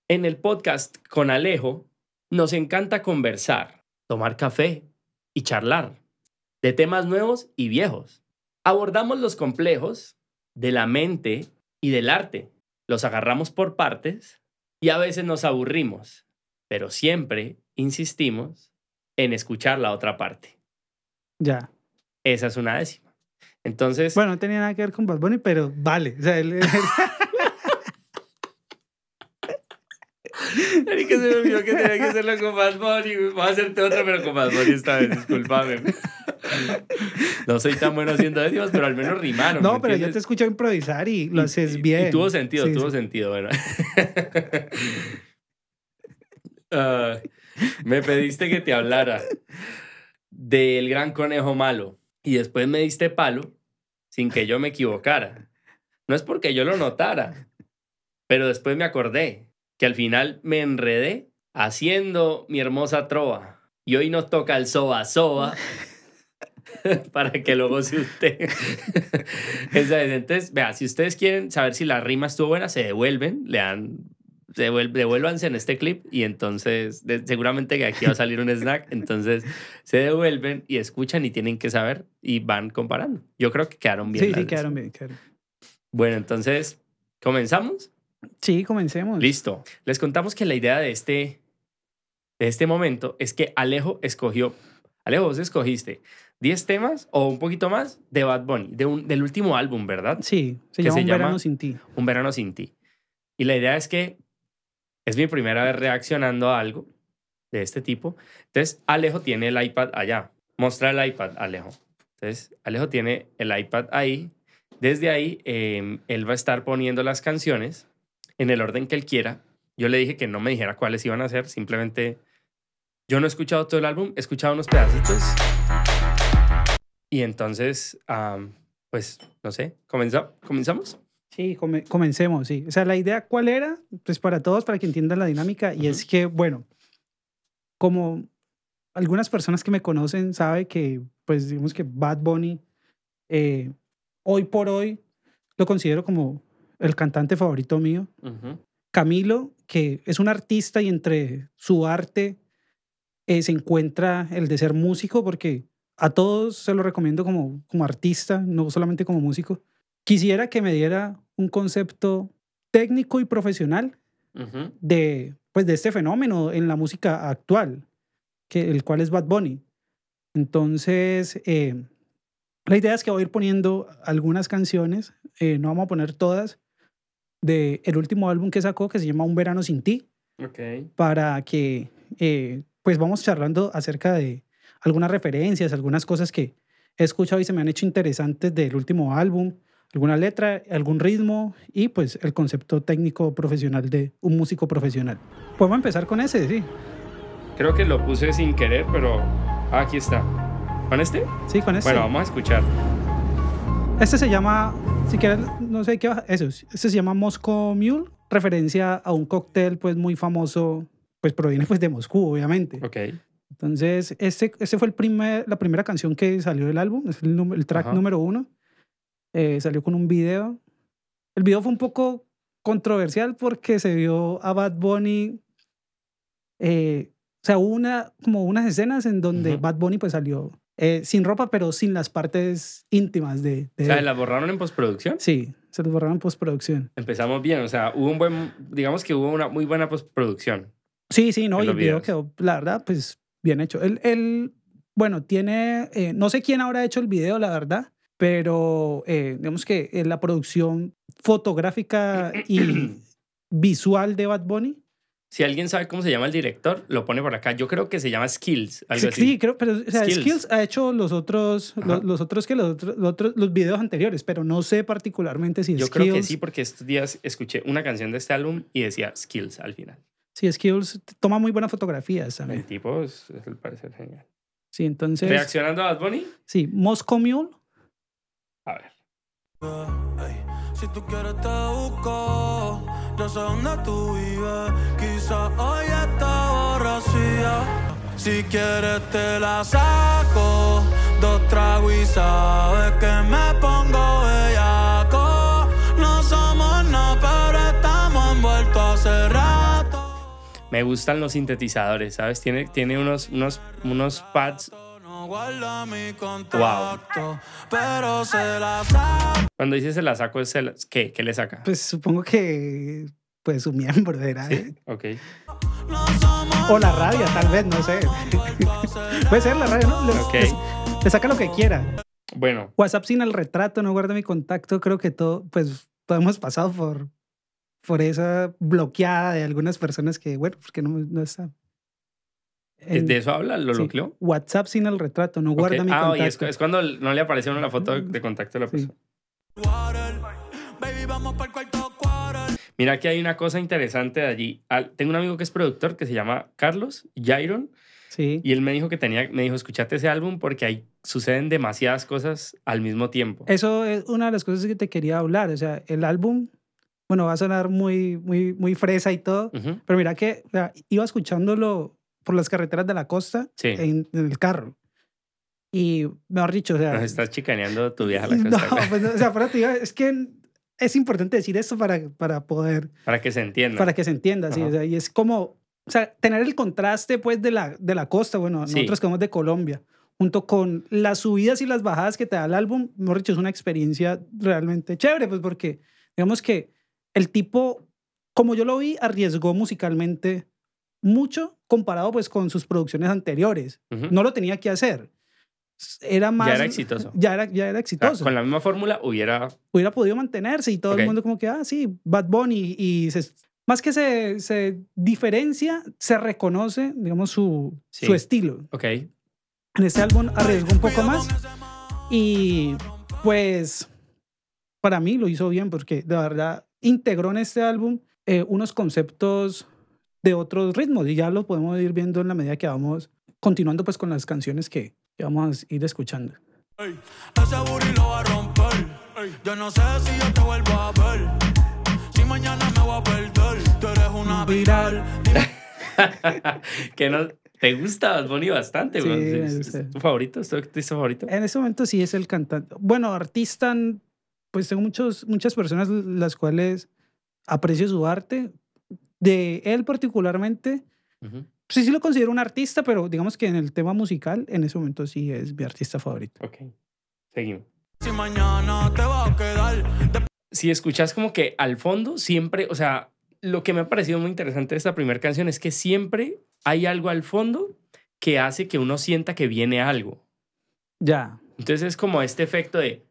En el podcast con Alejo nos encanta conversar, tomar café y charlar de temas nuevos y viejos. Abordamos los complejos de la mente y del arte. Los agarramos por partes y a veces nos aburrimos, pero siempre insistimos en escuchar la otra parte. Ya. Esa es una décima. Entonces, Bueno, no tenía nada que ver con Bad Bunny, pero vale. O sea, él- Marica, se me olvidó que tenía que hacerlo con Bad Bunny. Voy a hacerte otra, pero con Bad Bunny esta vez. Disculpame. No soy tan bueno haciendo décimas, pero al menos rimaron. no, ¿me pero yo te entiendes? escucho improvisar y lo haces y- bien. Y tuvo sentido, Sí, tuvo sí. sentido. Bueno. Ah, me pediste que te hablara del gran conejo malo y después me diste palo sin que yo me equivocara. No es porque yo lo notara, pero después me acordé que al final me enredé haciendo mi hermosa trova y hoy nos toca el soba soba para que lo goce usted. Entonces, vea, si ustedes quieren saber si la rima estuvo buena, se devuelven, le dan, devuélvanse en este clip y entonces de- seguramente que aquí va a salir un snack, entonces se devuelven y escuchan y tienen que saber y van comparando. Yo creo que quedaron bien. Sí, sí, quedaron bien. quedaron. Bueno, entonces, ¿comenzamos? Sí, comencemos. Listo. Les contamos que la idea de este, de este momento es que Alejo escogió, Alejo, vos escogiste 10 temas o un poquito más de Bad Bunny, de un, del último álbum, ¿verdad? Sí, se que llama se Un llama- verano sin ti. Un verano sin ti. Y la idea es que es mi primera vez reaccionando a algo de este tipo. Entonces, Alejo tiene el iPad allá. Mostra el iPad, Alejo. Entonces, Alejo tiene el iPad ahí. Desde ahí, eh, él va a estar poniendo las canciones en el orden que él quiera. Yo le dije que no me dijera cuáles iban a ser, simplemente yo no he escuchado todo el álbum, he escuchado unos pedacitos. Y entonces, am, pues, no sé, ¿comenzamos? ¿comenzamos? Sí, come- comencemos, sí. O sea, la idea, ¿cuál era? Pues para todos, para que entiendan la dinámica. Y es que, bueno, como algunas personas que me conocen saben que, pues, digamos que Bad Bunny, eh, hoy por hoy, lo considero como el cantante favorito mío. Camilo, que es un artista y entre su arte eh, se encuentra el de ser músico, porque a todos se lo recomiendo como, como artista, no solamente como músico. Quisiera que me diera un concepto técnico y profesional de, pues, de este fenómeno en la música actual, que, el cual es Bad Bunny. Entonces, eh, la idea es que voy a ir poniendo algunas canciones, eh, no vamos a poner todas, de el último álbum que sacó, que se llama Un Verano Sin Ti, Ok. para que, eh, pues, vamos charlando acerca de algunas referencias, algunas cosas que he escuchado y se me han hecho interesantes del último álbum, alguna letra, algún ritmo y, pues, el concepto técnico profesional de un músico profesional. Podemos empezar con ese, sí. Creo que lo puse sin querer, pero aquí está. ¿Con este? Sí, con ese. Bueno, vamos a escuchar. Este se llama, si quieres, no sé qué, va- eso, este se llama Moscow Mule, referencia a un cóctel, pues, muy famoso, pues, proviene, pues, de Moscú, obviamente. Ok. Entonces, este, este fue el primer, la primera canción que salió del álbum, es el, el track Ajá. número uno. Eh, salió con un video. El video fue un poco controversial porque se vio a Bad Bunny. eh, o sea, hubo una, como unas escenas en donde Ujú. Bad Bunny pues salió eh, sin ropa, pero sin las partes íntimas de, de O sea. ¿la borraron en postproducción? Sí, se los borraron en postproducción. Empezamos bien, o sea, hubo un buen, digamos que hubo una muy buena postproducción. Sí, sí, no, y el video quedó, la verdad, pues bien hecho. Él, él, bueno, tiene, eh, no sé quién habrá hecho el video, la verdad, pero eh, digamos que eh, la producción fotográfica y visual de Bad Bunny. Si alguien sabe cómo se llama el director, lo pone por acá. Yo creo que se llama Skills, algo Sí, así. sí, creo, pero o sea, Skills. Skills. ha hecho los otros, los, los otros que los otros, los otros, los videos anteriores, pero no sé particularmente si Yo Skills, creo que sí, porque estos días escuché una canción de este álbum y decía Skills al final. sí, Skills toma muy buenas fotografías El también. tipo es, es el parecer genial. Sí, entonces, Reaccionando a Bad Bunny, sí, Moscow Mule. a ver. Ey, Si tú quieres te busco, yo sé dónde tú vives. Quizá hoy está borracía. Si quieres te la saco, dos tragos y sabes que me pongo bellaco. No somos nada, pero estamos envueltos hace rato. Me gustan los sintetizadores, ¿sabes? Tiene, tiene unos, unos, unos pads. Guarda mi contacto, pero se la saco. Cuando dice se la saco, es se la- ¿qué? ¿Qué le saca? Pues supongo que pues su miembro era. Sí, ok. O la rabia, tal vez, no sé. Puede ser la rabia, ¿no? Le, Ok. le- le saca lo que quiera. Bueno, WhatsApp sin el retrato, no guarda mi contacto. Creo que todo, pues, todos hemos pasado por, por esa bloqueada de algunas personas que, bueno, porque no, no está. ¿Es en- ¿de eso habla? ¿Lo sí. bloqueó? WhatsApp sin el retrato, no guarda mi Ah, oye, es, contacto. es cuando no le apareció la foto de, de contacto de la Sí. persona. el quarter. Mira que hay una cosa interesante de allí. Al- tengo un amigo que es productor que se llama Carlos Jairon Sí. y él me dijo que tenía, me dijo, escuchate ese álbum porque ahí suceden demasiadas cosas al mismo tiempo. Eso es una de las cosas que te quería hablar. O sea, el álbum, bueno, va a sonar muy, muy, muy fresa y todo. Pero mira que o sea, iba escuchándolo por las carreteras de la costa Sí. en, en el carro. Y mejor dicho, o sea. Nos estás chicaneando tu viaje a la no, costa. pues, no, o sea, te digo, es que es importante decir esto para, para poder, Para que se entienda. para que se entienda, sí. O sea, y es como, o sea, tener el contraste, pues, de la, de la costa. Bueno, Sí. nosotros que somos de Colombia, junto con las subidas y las bajadas que te da el álbum, mejor dicho, es una experiencia realmente chévere, pues, porque digamos que el tipo, como yo lo vi, arriesgó musicalmente mucho comparado, pues, con sus producciones anteriores. No lo tenía que hacer. Era más... era exitoso. Ya era, ya era O sea, exitoso. con la misma fórmula hubiera... Hubiera podido mantenerse y todo el mundo como que, ah, sí, Bad Bunny. Y se- más que se, se diferencia, se reconoce, digamos, su, Sí. su estilo. Ok. En este álbum arriesgó un poco más y pues para mí lo hizo bien porque de verdad integró en este álbum eh, unos conceptos de otros ritmos y ya lo podemos ir viendo en la medida que vamos continuando pues con las canciones que, que vamos a ir escuchando. Ese lo va a romper. Yo no sé si yo te vuelvo a ver. Si mañana me voy a perder. Tú eres una viral. Que no, te gusta Bad Bunny bastante, Sí, ¿Es, es tu favorito? ¿Es tu artista favorito? En ese momento sí es el cantante. Bueno, artista, pues tengo muchos, muchas personas las cuales aprecio su arte. De él particularmente, Ujú. sí, sí lo considero un artista, pero digamos que en el tema musical, en ese momento sí es mi artista favorito. Ok. Seguimos. si mañana te va a quedar. Si escuchas como que al fondo siempre, o sea, lo que me ha parecido muy interesante de esta primera canción es que siempre hay algo al fondo que hace que uno sienta que viene algo. Ya, Entonces es como este efecto de...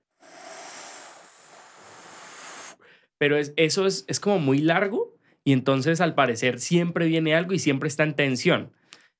Pero es, eso es, es como muy largo y entonces al parecer siempre viene algo y siempre está en tensión.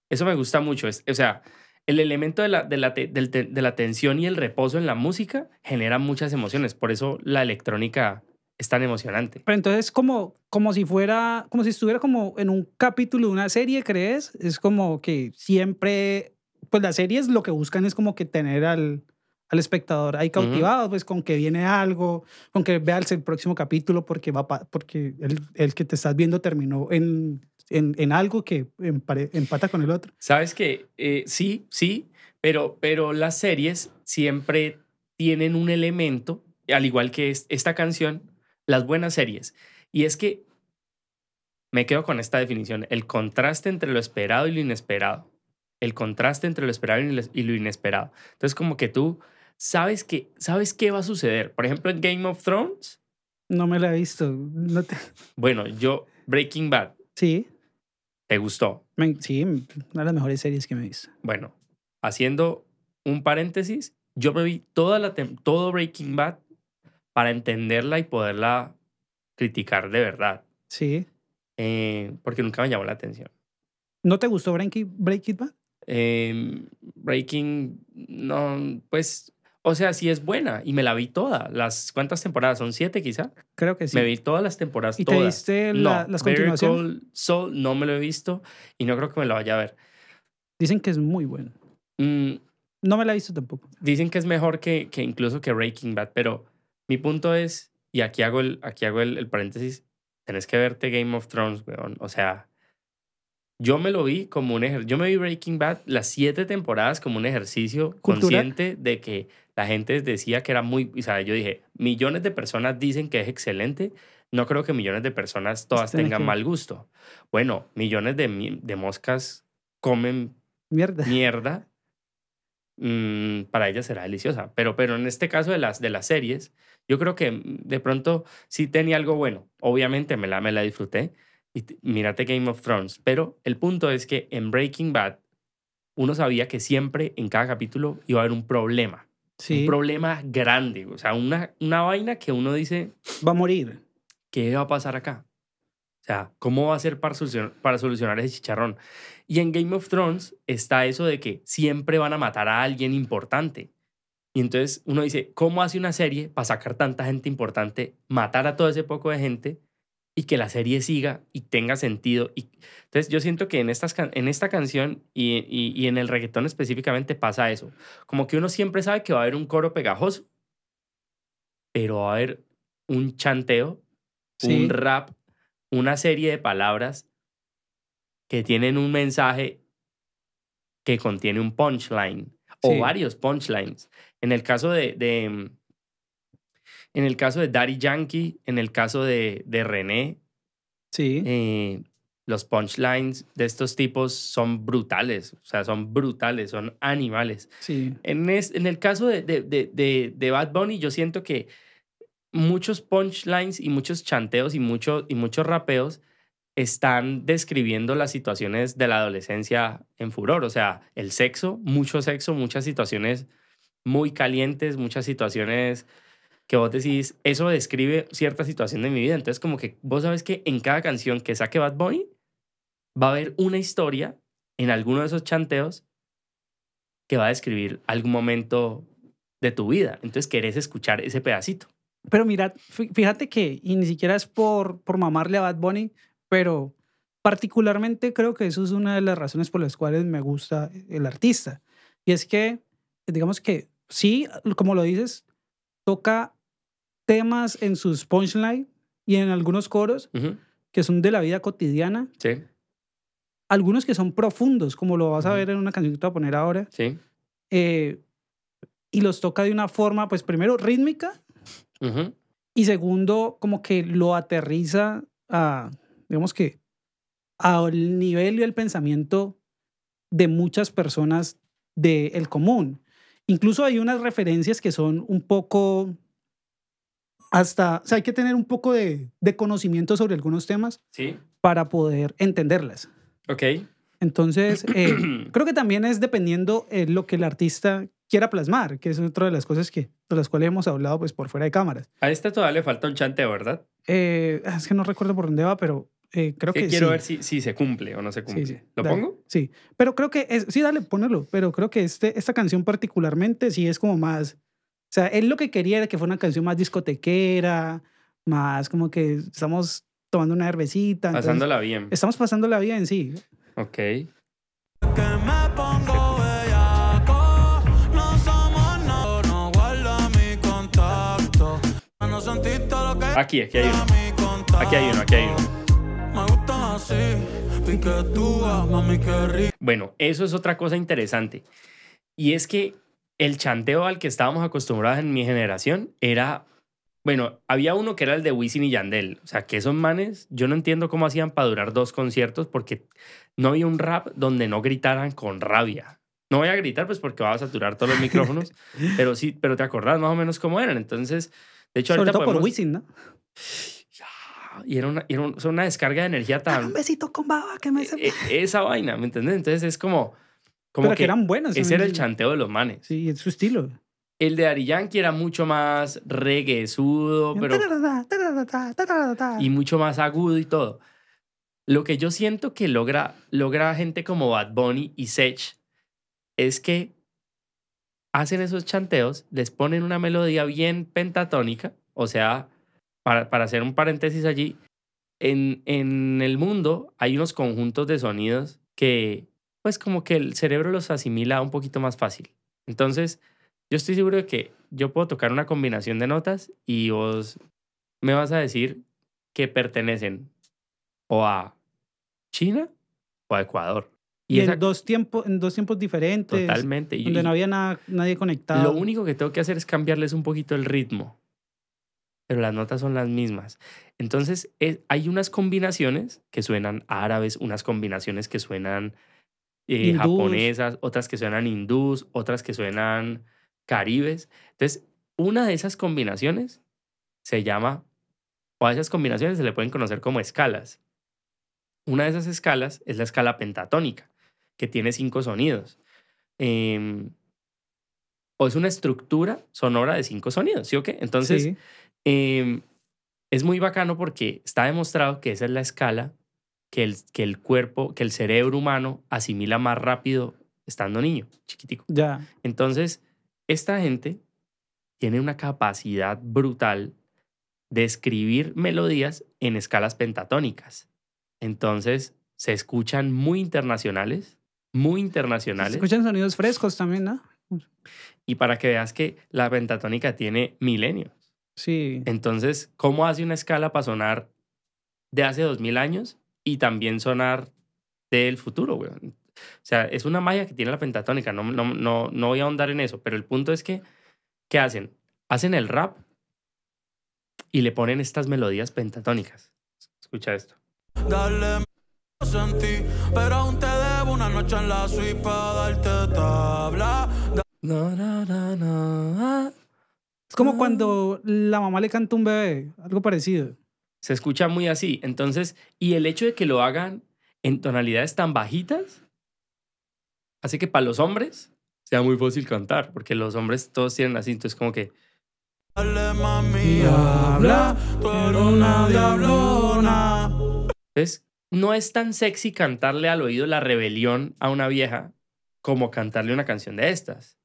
Eso me gusta mucho. Es, o sea, el elemento de la, de, la, de la tensión y el reposo en la música genera muchas emociones. Por eso la electrónica es tan emocionante. pero entonces como, como si fuera, como si estuviera como en un capítulo de una serie, ¿crees? Es como que siempre, pues las series lo que buscan es como que tener al, al espectador ahí cautivado, pues con que viene algo, con que veas el próximo capítulo porque, va pa- porque el, el que te estás viendo terminó en, en, en algo que empare- empata con el otro. Sabes que eh, sí, sí, pero, pero las series siempre tienen un elemento, al igual que es- esta canción, las buenas series. Y es que me quedo con esta definición, el contraste entre lo esperado y lo inesperado. El contraste entre lo esperado y lo inesperado. Entonces como que tú sabes que sabes qué va a suceder. Por ejemplo, en Game of Thrones, No me la he visto. No te- bueno, yo Breaking Bad, Sí, ¿te gustó? me- sí, una de las mejores series que me he visto. Bueno, haciendo un paréntesis, yo me vi toda la todo Breaking Bad para entenderla y poderla criticar de verdad, Sí. eh, porque nunca me llamó la atención. ¿No te gustó Breaking, Breaking Bad? Eh, Breaking, no, pues, o sea, sí es buena y me la vi toda. Las ¿Cuántas temporadas? ¿Son siete quizá? Creo que sí. Me vi todas las temporadas. ¿Y te todas. viste la- no, las continuaciones? Saul no me lo he visto y no creo que me lo vaya a ver. Dicen que es muy bueno. Mm, No me la he visto tampoco. Dicen que es mejor que, que incluso que Breaking Bad, pero mi punto es, y aquí hago el, aquí hago el, el paréntesis, tenés que verte Game of Thrones, weón. O sea, yo me lo vi como un ejercicio, yo me vi Breaking Bad las siete temporadas como un ejercicio Cultural. consciente de que la gente decía que era muy, o sea, yo dije, millones de personas dicen que es excelente, no creo que millones de personas todas tengan mal gusto. Bueno, millones de, moscas comen Mierda. mierda, mm, para ella será deliciosa. Pero, pero en este caso de las, de las series, yo creo que mm, de pronto sí tenía algo bueno. Obviamente me la, me la disfruté. Y mírate Game of Thrones. Pero el punto es que en Breaking Bad, uno sabía que siempre en cada capítulo iba a haber un problema. Sí. Un problema grande. O sea, una, una vaina que uno dice, Va a morir. ¿qué va a pasar acá? O sea, ¿cómo va a ser para solucionar, para solucionar ese chicharrón? Y en Game of Thrones está eso de que siempre van a matar a alguien importante. Y entonces uno dice, ¿cómo hace una serie para sacar tanta gente importante, matar a todo ese poco de gente y que la serie siga y tenga sentido? Y, entonces yo siento que en, estas, en esta canción y, y, y en el reggaetón específicamente pasa eso. Como que uno siempre sabe que va a haber un coro pegajoso, pero va a haber un chanteo Sí. un rap, una serie de palabras que tienen un mensaje que contiene un punchline o varios punchlines. En el caso de, de, mm, en el caso de Daddy Yankee, en el caso de, de René, Sí. eh, los punchlines de estos tipos son brutales, o sea, son brutales, son animales. Sí. En, es- en el caso de, de, de, de, Bad Bunny, yo siento que muchos punchlines y muchos chanteos y, mucho, y muchos rapeos están describiendo las situaciones de la adolescencia en furor. O sea, el sexo, mucho sexo, muchas situaciones muy calientes, muchas situaciones que vos decís, eso describe cierta situación de mi vida. Entonces, como que vos sabes que en cada canción que saque Bad Bunny va a haber una historia en alguno de esos chanteos que va a describir algún momento de tu vida. Entonces, querés escuchar ese pedacito. Pero mira, fí- fíjate que, y ni siquiera es por, por mamarle a Bad Bunny, pero particularmente creo que eso es una de las razones por las cuales me gusta el artista. Y es que, digamos que sí, como lo dices, toca temas en sus punchline y en algunos coros Ujú, que son de la vida cotidiana, Sí, algunos que son profundos, como lo vas a Ujú. ver en una canción que te voy a poner ahora, sí. eh, y los toca de una forma, pues primero rítmica ujú, y segundo como que lo aterriza a, digamos que, al nivel y el pensamiento de muchas personas del común. Incluso hay unas referencias que son un poco hasta, o sea, hay que tener un poco de, de conocimiento sobre algunos temas Sí, para poder entenderlas. ok. Entonces, eh, creo que también es dependiendo eh, lo que el artista quiera plasmar, que es otra de las cosas que, de las cuales hemos hablado pues por fuera de cámaras. A esta todavía le falta un chanteo, ¿verdad? Eh, es que no recuerdo por dónde va, pero eh, creo Que que quiero sí. ver si, si se cumple o no se cumple. sí. ¿Lo Dale. pongo? Sí, pero creo que, es, sí, dale, ponerlo, pero creo que este, esta canción particularmente sí es como más, sea, él lo que quería era que fuera una canción más discotequera, más como que estamos tomando una cervecita. entonces, Pasándola bien. Estamos pasándola bien, sí. Ok. Aquí, aquí hay uno. Aquí hay uno, aquí hay uno. Bueno, eso es otra cosa interesante. Y es que el chanteo al que estábamos acostumbrados en mi generación era, bueno, había uno que era el de Wisin y Yandel. O sea, que esos manes, yo no entiendo cómo hacían para durar dos conciertos porque no había un rap donde no gritaran con rabia. No voy a gritar pues porque va a saturar todos los micrófonos, pero sí, pero te acordás más o menos cómo eran. Entonces, de hecho, Sobre ahorita todo por Wisin, ¿no? Y era una, y era una descarga de energía tan... un besito con baba que me hace... e- esa vaina, ¿me entiendes? Entonces es como... como Pero que, eran buenas. ese era el chanteo de los manes. Sí, es su estilo. El de Ari Yankee era mucho más reguesudo, pero y mucho más agudo y todo. Lo que yo siento que logra, logra gente como Bad Bunny y Sech es que hacen esos chanteos, les ponen una melodía bien pentatónica, o sea, para, para hacer un paréntesis allí, en, en el mundo hay unos conjuntos de sonidos que, pues como que el cerebro los asimila un poquito más fácil. Entonces, yo estoy seguro de que yo puedo tocar una combinación de notas y vos me vas a decir que pertenecen o a China o a Ecuador. Y, esa- en, dos tiempos, en dos tiempos diferentes. totalmente. Donde y no había nada, nadie conectado. lo único que tengo que hacer es cambiarles un poquito el ritmo. Pero las notas son las mismas. Entonces, es- hay unas combinaciones que suenan árabes, unas combinaciones que suenan eh, japonesas, otras que suenan hindús, otras que suenan caribes. Entonces, una de esas combinaciones se llama, o a esas combinaciones se le pueden conocer como escalas. Una de esas escalas es la escala pentatónica, que tiene cinco sonidos. Em, o es una estructura sonora de cinco sonidos, ¿sí o qué? Entonces, Sí. em, es muy bacano porque está demostrado que esa es la escala que el, que el cuerpo, que el cerebro humano asimila más rápido estando niño, chiquitico. Ya. Entonces, esta gente tiene una capacidad brutal de escribir melodías en escalas pentatónicas. Entonces, se escuchan muy internacionales, muy Se internacionales. escuchan sonidos frescos también, ¿no? Y para que veas que la pentatónica tiene milenios. Sí. Entonces, ¿cómo hace una escala para sonar de hace dos mil años y también sonar del futuro, weón? O sea, es una magia que tiene la pentatónica. No, no, no, no voy a ahondar en eso, pero el punto es que, ¿qué hacen? Hacen el rap y le ponen estas melodías pentatónicas. Escucha esto. Dale, me sentí, pero aún te debo una noche en la suite para darte tabla. No, no, no, no. Es como cuando la mamá le canta a un bebé, algo parecido. Se escucha muy así. Entonces, y el hecho de que lo hagan en tonalidades tan bajitas hace que para los hombres sea muy fácil cantar, porque los hombres todos tienen así, entonces como que Dale, mami, habla, tú eres una diablona. entonces no es tan sexy cantarle al oído la rebelión a una vieja como cantarle una canción de estas.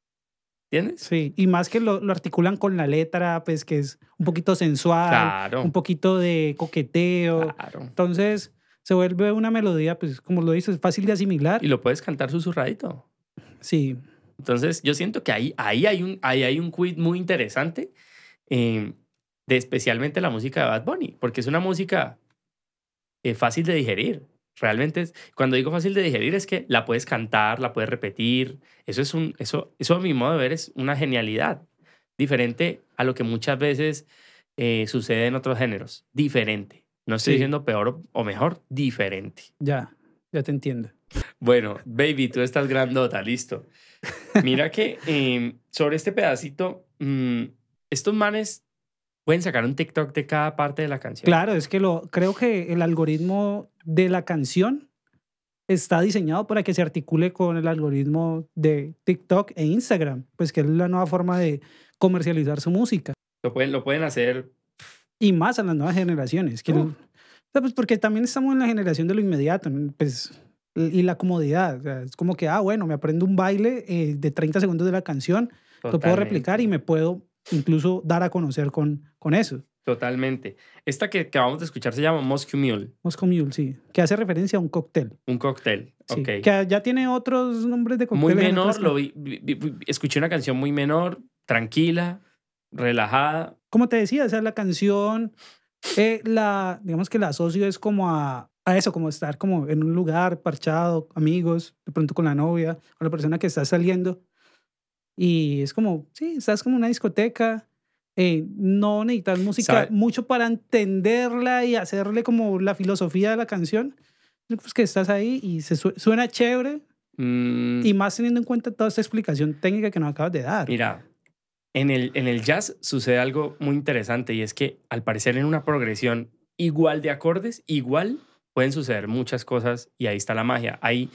¿Entiendes? Sí, y más que lo, lo articulan con la letra, pues que es un poquito sensual, Claro. un poquito de coqueteo. Claro. Entonces se vuelve una melodía, pues como lo dices, fácil de asimilar. Y lo puedes cantar susurradito. Sí, Entonces, yo siento que ahí, ahí, hay, un, ahí hay un quid muy interesante eh, de especialmente la música de Bad Bunny, porque es una música eh, fácil de digerir. Realmente, cuando digo fácil de digerir, es que la puedes cantar, la puedes repetir. Eso, es un, eso, eso a mi modo de ver, es una genialidad. Diferente a lo que muchas veces eh, sucede en otros géneros. Diferente. No estoy Sí. diciendo peor o- mejor, diferente. ya, ya te entiendo. Bueno, baby, tú estás grandota, listo. Mira que eh, sobre este pedacito, mm, estos manes pueden sacar un TikTok de cada parte de la canción. Claro, es que lo creo que el algoritmo de la canción está diseñado para que se articule con el algoritmo de TikTok e Instagram, pues que es la nueva forma de comercializar su música Lo pueden, lo pueden hacer. y más a las nuevas generaciones, que Uh. pues porque también estamos en la generación de lo inmediato, pues y la comodidad, o sea, es como que ah bueno, me aprendo un baile eh, de 30 segundos de la canción, lo puedo totalmente, replicar y me puedo incluso dar a conocer con con eso. Totalmente. Esta que acabamos de escuchar se llama Moscow Mule, Moscow Mule, sí, que hace referencia a un cóctel. un cóctel. Sí, ok. Que ya tiene otros nombres de Muy cócteles. en menor, lo vi- vi- vi- escuché una canción muy menor, tranquila, relajada. Como te decía, o sea, la canción, eh, la, digamos que la asocio es como a, a eso, como estar como en un lugar parchado, amigos, de pronto con la novia, con la persona que está saliendo. Y es como, sí, estás como en una discoteca. eh, no necesitas música ¿Sabe? mucho para entenderla y hacerle como la filosofía de la canción. Pues que estás ahí y se su- suena chévere Mm, y más teniendo en cuenta toda esta explicación técnica que nos acabas de dar. Mira, en el, en el jazz sucede algo muy interesante y es que al parecer en una progresión igual de acordes, igual pueden suceder muchas cosas y ahí está la magia. Ahí,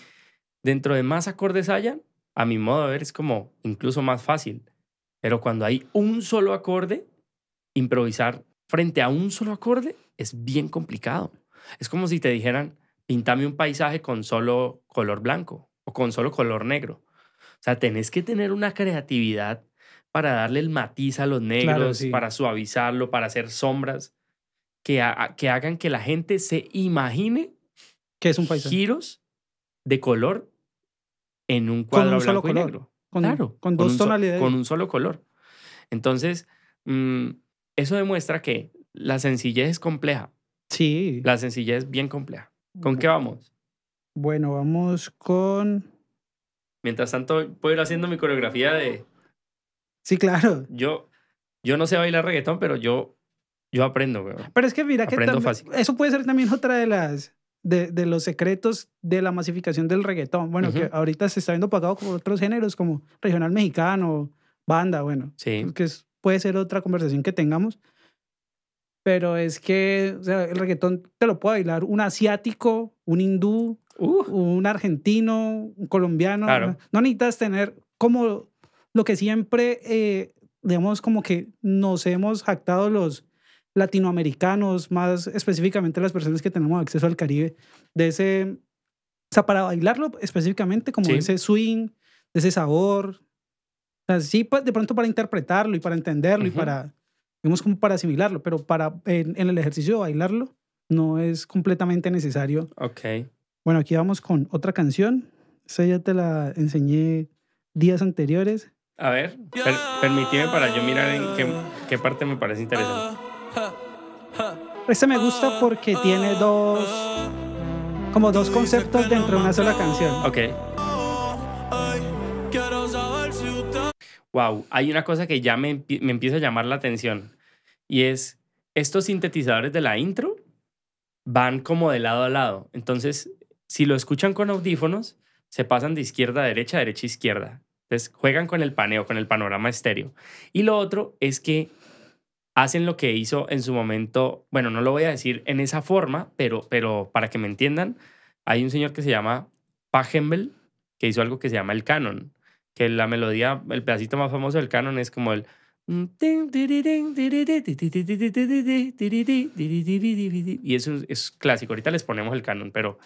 dentro de más acordes hayan, a mi modo de ver es como incluso más fácil. Pero cuando hay un solo acorde, improvisar frente a un solo acorde es bien complicado. Es como si te dijeran, pintame un paisaje con solo color blanco o con solo color negro. O sea, tenés que tener una creatividad para darle el matiz a los negros, sí. para suavizarlo, para hacer sombras que, ha- que hagan que la gente se imagine que es un paisaje. giros de color en un Con cuadro un solo blanco y color. negro. Con, claro, con dos un so- tonalidades. con un solo color. Entonces, mm, eso demuestra que la sencillez es compleja. Sí. La sencillez es bien compleja. ¿Con qué vamos? Bueno, vamos con. Mientras tanto, puedo ir haciendo mi coreografía de Sí, claro. yo. Yo no sé bailar reggaetón, pero yo, yo aprendo, güey. Pero es que mira que Aprendo fácil. eso puede ser también otra de las de, de los secretos de la masificación del reggaetón. Bueno, que ahorita se está viendo pagado por otros géneros como regional mexicano, banda, bueno, Sí. que es- puede ser otra conversación que tengamos. Pero es que o sea, el reggaetón te lo puede bailar un asiático, un hindú, Uh, un argentino, un colombiano. Claro. No, no necesitas tener como lo que siempre, eh, digamos, como que nos hemos jactado los latinoamericanos, más específicamente las personas que tenemos acceso al Caribe, de ese, o sea, para bailarlo específicamente, como Sí. ese swing, de ese sabor. O sea, sí, pa- de pronto para interpretarlo y para entenderlo y Ujú. para, digamos, como para asimilarlo, pero para en, en el ejercicio de bailarlo no es completamente necesario ok. bueno, aquí vamos con otra canción. Esa ya te la enseñé días anteriores. A ver, per- permíteme para yo mirar en qué, qué parte me parece interesante. Esta me gusta porque tiene dos, como dos conceptos dentro de una sola canción. Ok. Wow, hay una cosa que ya me, me empieza a llamar la atención y es estos sintetizadores de la intro van como de lado a lado. Entonces, si lo escuchan con audífonos, se pasan de izquierda a derecha, derecha a izquierda. Entonces, juegan con el paneo, con el panorama estéreo. Y lo otro es que hacen lo que hizo en su momento, bueno, no lo voy a decir en esa forma, pero, pero para que me entiendan, hay un señor que se llama Pachelbel que hizo algo que se llama el canon, que la melodía, el pedacito más famoso del canon es como el... Y eso es, es clásico, ahorita les ponemos el canon, pero,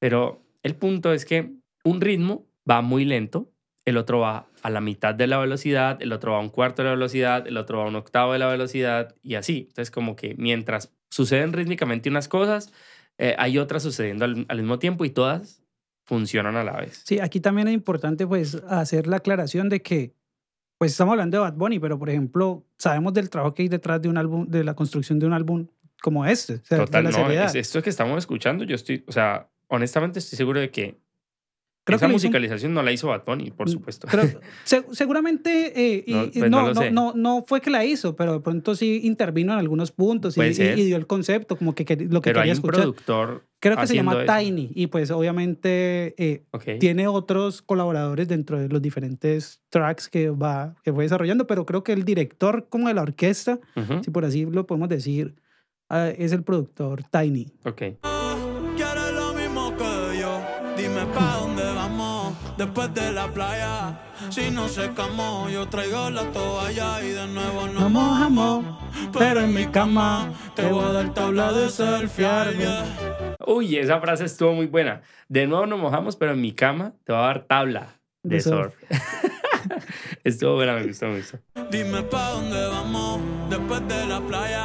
pero el punto es que un ritmo va muy lento, el otro va a la mitad de la velocidad, el otro va a un cuarto de la velocidad, el otro va a un octavo de la velocidad y así. Entonces, como que mientras suceden rítmicamente unas cosas, eh, hay otras sucediendo al, al mismo tiempo y todas funcionan a la vez. Sí, aquí también es importante pues hacer la aclaración de que pues estamos hablando de Bad Bunny, pero por ejemplo, sabemos del trabajo que hay detrás de un álbum, de la construcción de un álbum como este. O sea, de Total, la no, seriedad. es- esto que estamos escuchando, yo estoy, o sea, honestamente estoy seguro de que Creo esa que un- musicalización no la hizo Bad Bunny, por Mm, supuesto. Creo- se- seguramente, eh, y- No, pues no no, no, no, fue que la hizo, pero de pronto sí intervino en algunos puntos y, y- y dio el concepto, como que, quer- lo que Pero hay quería un escuchar. productor. Creo que se llama eso. Tiny y pues obviamente eh, Ok. tiene otros colaboradores dentro de los diferentes tracks que va que fue desarrollando, pero creo que el director como de la orquesta, Ujú, si por así lo podemos decir, ah, es el productor Tiny. Ok. Después de la playa. Si no secamos, yo traigo la toalla y de nuevo nos mojamos. Pero en mi cama te voy a dar tabla de selfie. yeah. Uy, esa frase estuvo muy buena. De nuevo nos mojamos, pero en mi cama te va a dar tabla de, De surf. estuvo buena, me gustó, me gustó. Dime pa' dónde vamos después de la playa.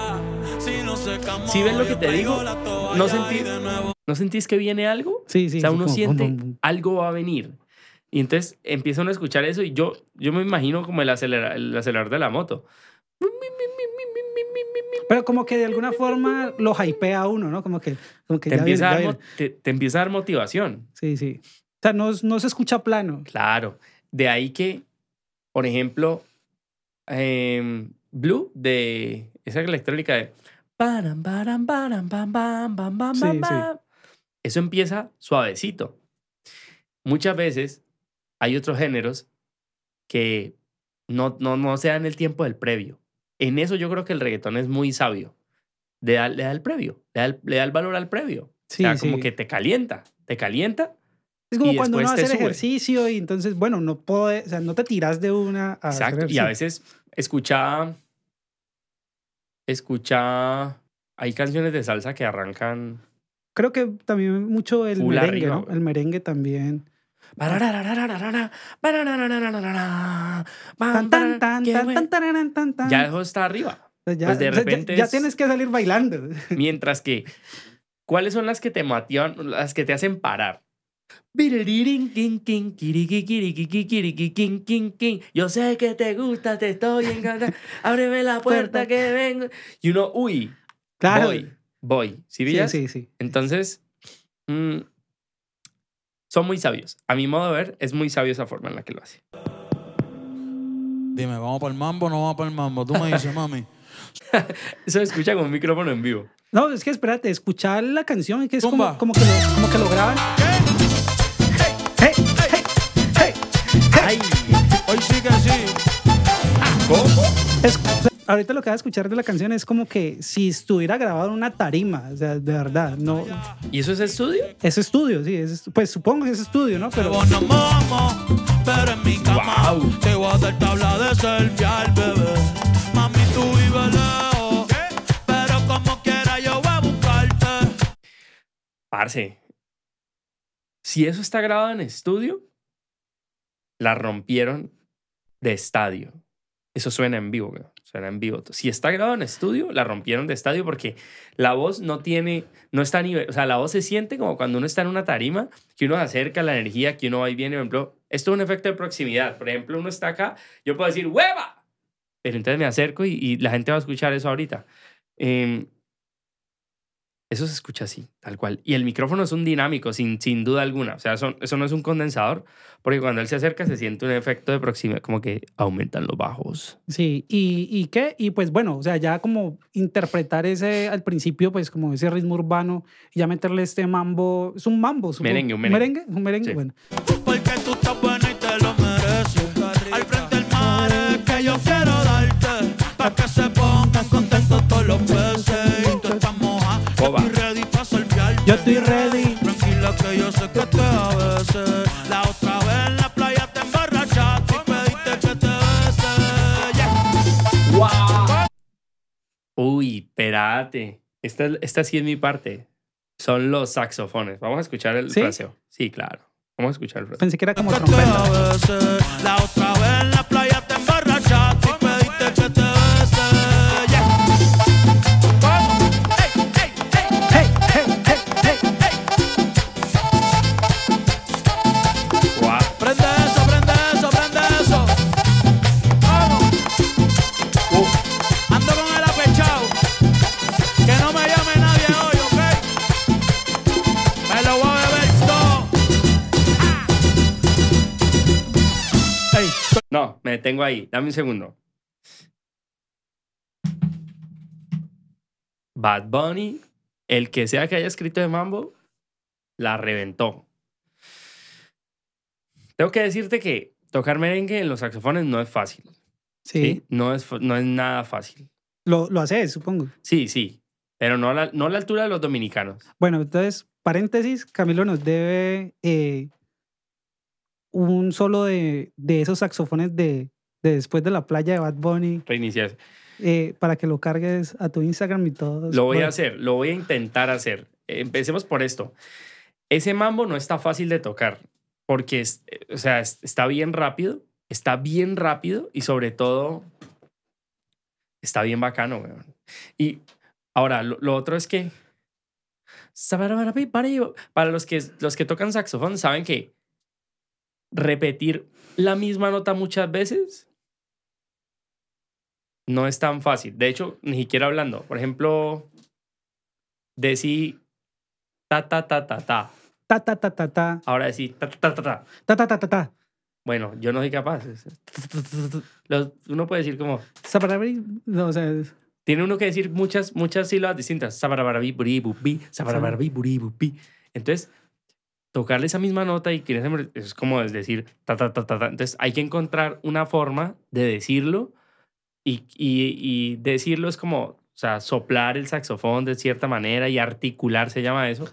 Si no secamos, ¿Sí ves lo que yo te traigo digo? la toalla No y sentí- de nuevo ¿No sentís que viene algo? Sí, sí. o sea, sí, uno como siente pum, pum. algo va a venir. Y entonces empieza uno a escuchar eso y yo, yo me imagino como el, acelera- el acelerador de la moto. Pero como que de alguna forma lo hypea a uno, ¿no? Como que, como que Te ya empieza, viene, ya te, te empieza a dar motivación. Sí, sí. O sea, no, no se escucha plano. Claro. De ahí que, por ejemplo, em, Blue, de esa electrónica de... Sí, sí. Eso empieza suavecito. Muchas veces hay otros géneros que no, no, no se dan el tiempo del previo. En eso yo creo que el reggaetón es muy sabio. Le da, le da el previo, le da el, le da el valor al previo. Sí, o sea, sí. como que te calienta, te calienta Es como cuando uno el sube. ejercicio y entonces, bueno, no puede, o sea, no te tiras de una a hacer Exacto. Y a veces escucha. Escucha. Hay canciones de salsa que arrancan. Creo que también mucho el merengue, arriba, ¿no? El merengue también. Ya eso está arriba. Ya, pues de ya- repente ya, es- tienes que salir bailando. Mientras que. ¿Cuáles son las que te motivan, las que te hacen parar? Yo sé que te gusta, te estoy encantando. Ábreme la puerta que vengo. Y uno, uy, Claro. voy, voy. ¿Sí sí, sí. Entonces, mm, son muy sabios. A mi modo de ver, es muy sabio esa forma en la que lo hace. Dime, ¿vamos para el mambo o no vamos para el mambo? Tú me dices, mami. Eso se escucha con un micrófono en vivo. No, es que espérate, escuchar la canción es que es como, como, que lo, como que lo graban. Hey, hey, hey. ¡Ay! Hoy sí que sí. Es- o sea, ahorita lo que vas a escuchar de la canción es como que si estuviera grabado en una tarima, o sea, de verdad, no. ¿Y eso es estudio? Es estudio, sí, es, pues supongo que es estudio, ¿no? Pero Pero nos mojamos, pero en mi cama Wow. te voy a dar tabla de selfie al bebé. Mami, tú vives lejos, pero como quiera yo voy a buscarte. Parce. Si eso está grabado en estudio, la rompieron de estadio. Eso suena en vivo, suena en vivo. Si está grabado en estudio, la rompieron de estadio porque la voz no tiene, no está a nivel, o sea, la voz se siente como cuando uno está en una tarima, que uno se acerca, la energía, que uno va y viene, por ejemplo, esto es un efecto de proximidad. Por ejemplo, uno está acá, yo puedo decir, ¡hueva! Pero entonces me acerco y, y la gente va a escuchar eso ahorita. Em, eso se escucha así, tal cual. Y el micrófono es un dinámico, sin, sin duda alguna. O sea, eso, eso no es un condensador, porque cuando él se acerca se siente un efecto de proximidad, como que aumentan los bajos. sí, y, y qué, y pues bueno, o sea, ya como interpretar ese al principio, pues como ese ritmo urbano, y ya meterle este mambo, es un mambo, supongo. Merengue, un merengue. Un merengue, Sí. bueno. Porque tú estás buena y te lo mereces. Al frente del mar es que yo quiero darte. Pa' que se estoy ready. Tranquila que yo sé que te a veces. La otra vez en la playa te emborrachaste y pediste que te bese. Yeah. Uy, espérate. Esta, esta sí es mi parte. Son los saxofones. Vamos a escuchar el ¿Sí? fraseo. Sí, claro. Vamos a escucharlo. Pensé que era como trompeta. La otra vez en la playa No, me detengo ahí. Dame un segundo. Bad Bunny, el que sea que haya escrito de Mambo, la reventó. Tengo que decirte que tocar merengue en los saxofones no es fácil. Sí, ¿sí? No, es, no es nada fácil. Lo, lo haces, supongo. Sí, sí. Pero no a la, no a la altura de los dominicanos. Bueno, entonces, paréntesis, Camilo nos debe eh, un solo de, de esos saxofones de, de después de la playa de Bad Bunny Reiniciar. eh, para que lo cargues a tu Instagram y todo. Lo voy a hacer, lo voy a intentar hacer. Empecemos por esto. Ese mambo no está fácil de tocar porque, es- eh, o sea, es- está bien rápido, está bien rápido y sobre todo está bien bacano, weón. Y ahora, lo, lo otro es que para los que, los que tocan saxofón saben que repetir la misma nota muchas veces no es tan fácil. De hecho, ni siquiera hablando. Por ejemplo, decir ta, ta, ta, ta, ta. Ta, ta, ta, ta, ta, Ahora decir ta, ta, ta, ta, ta. ta, ta, ta, ta. Bueno, yo no soy capaz. Uno puede decir como... No, o sea, Tiene uno que decir muchas, muchas sílabas distintas. Entonces, tocarle esa misma nota y que ese- es como es decir ta, ta, ta, ta, ta. Entonces, hay que encontrar una forma de decirlo y, y, y decirlo es como, o sea, soplar el saxofón de cierta manera y articular, se llama eso. o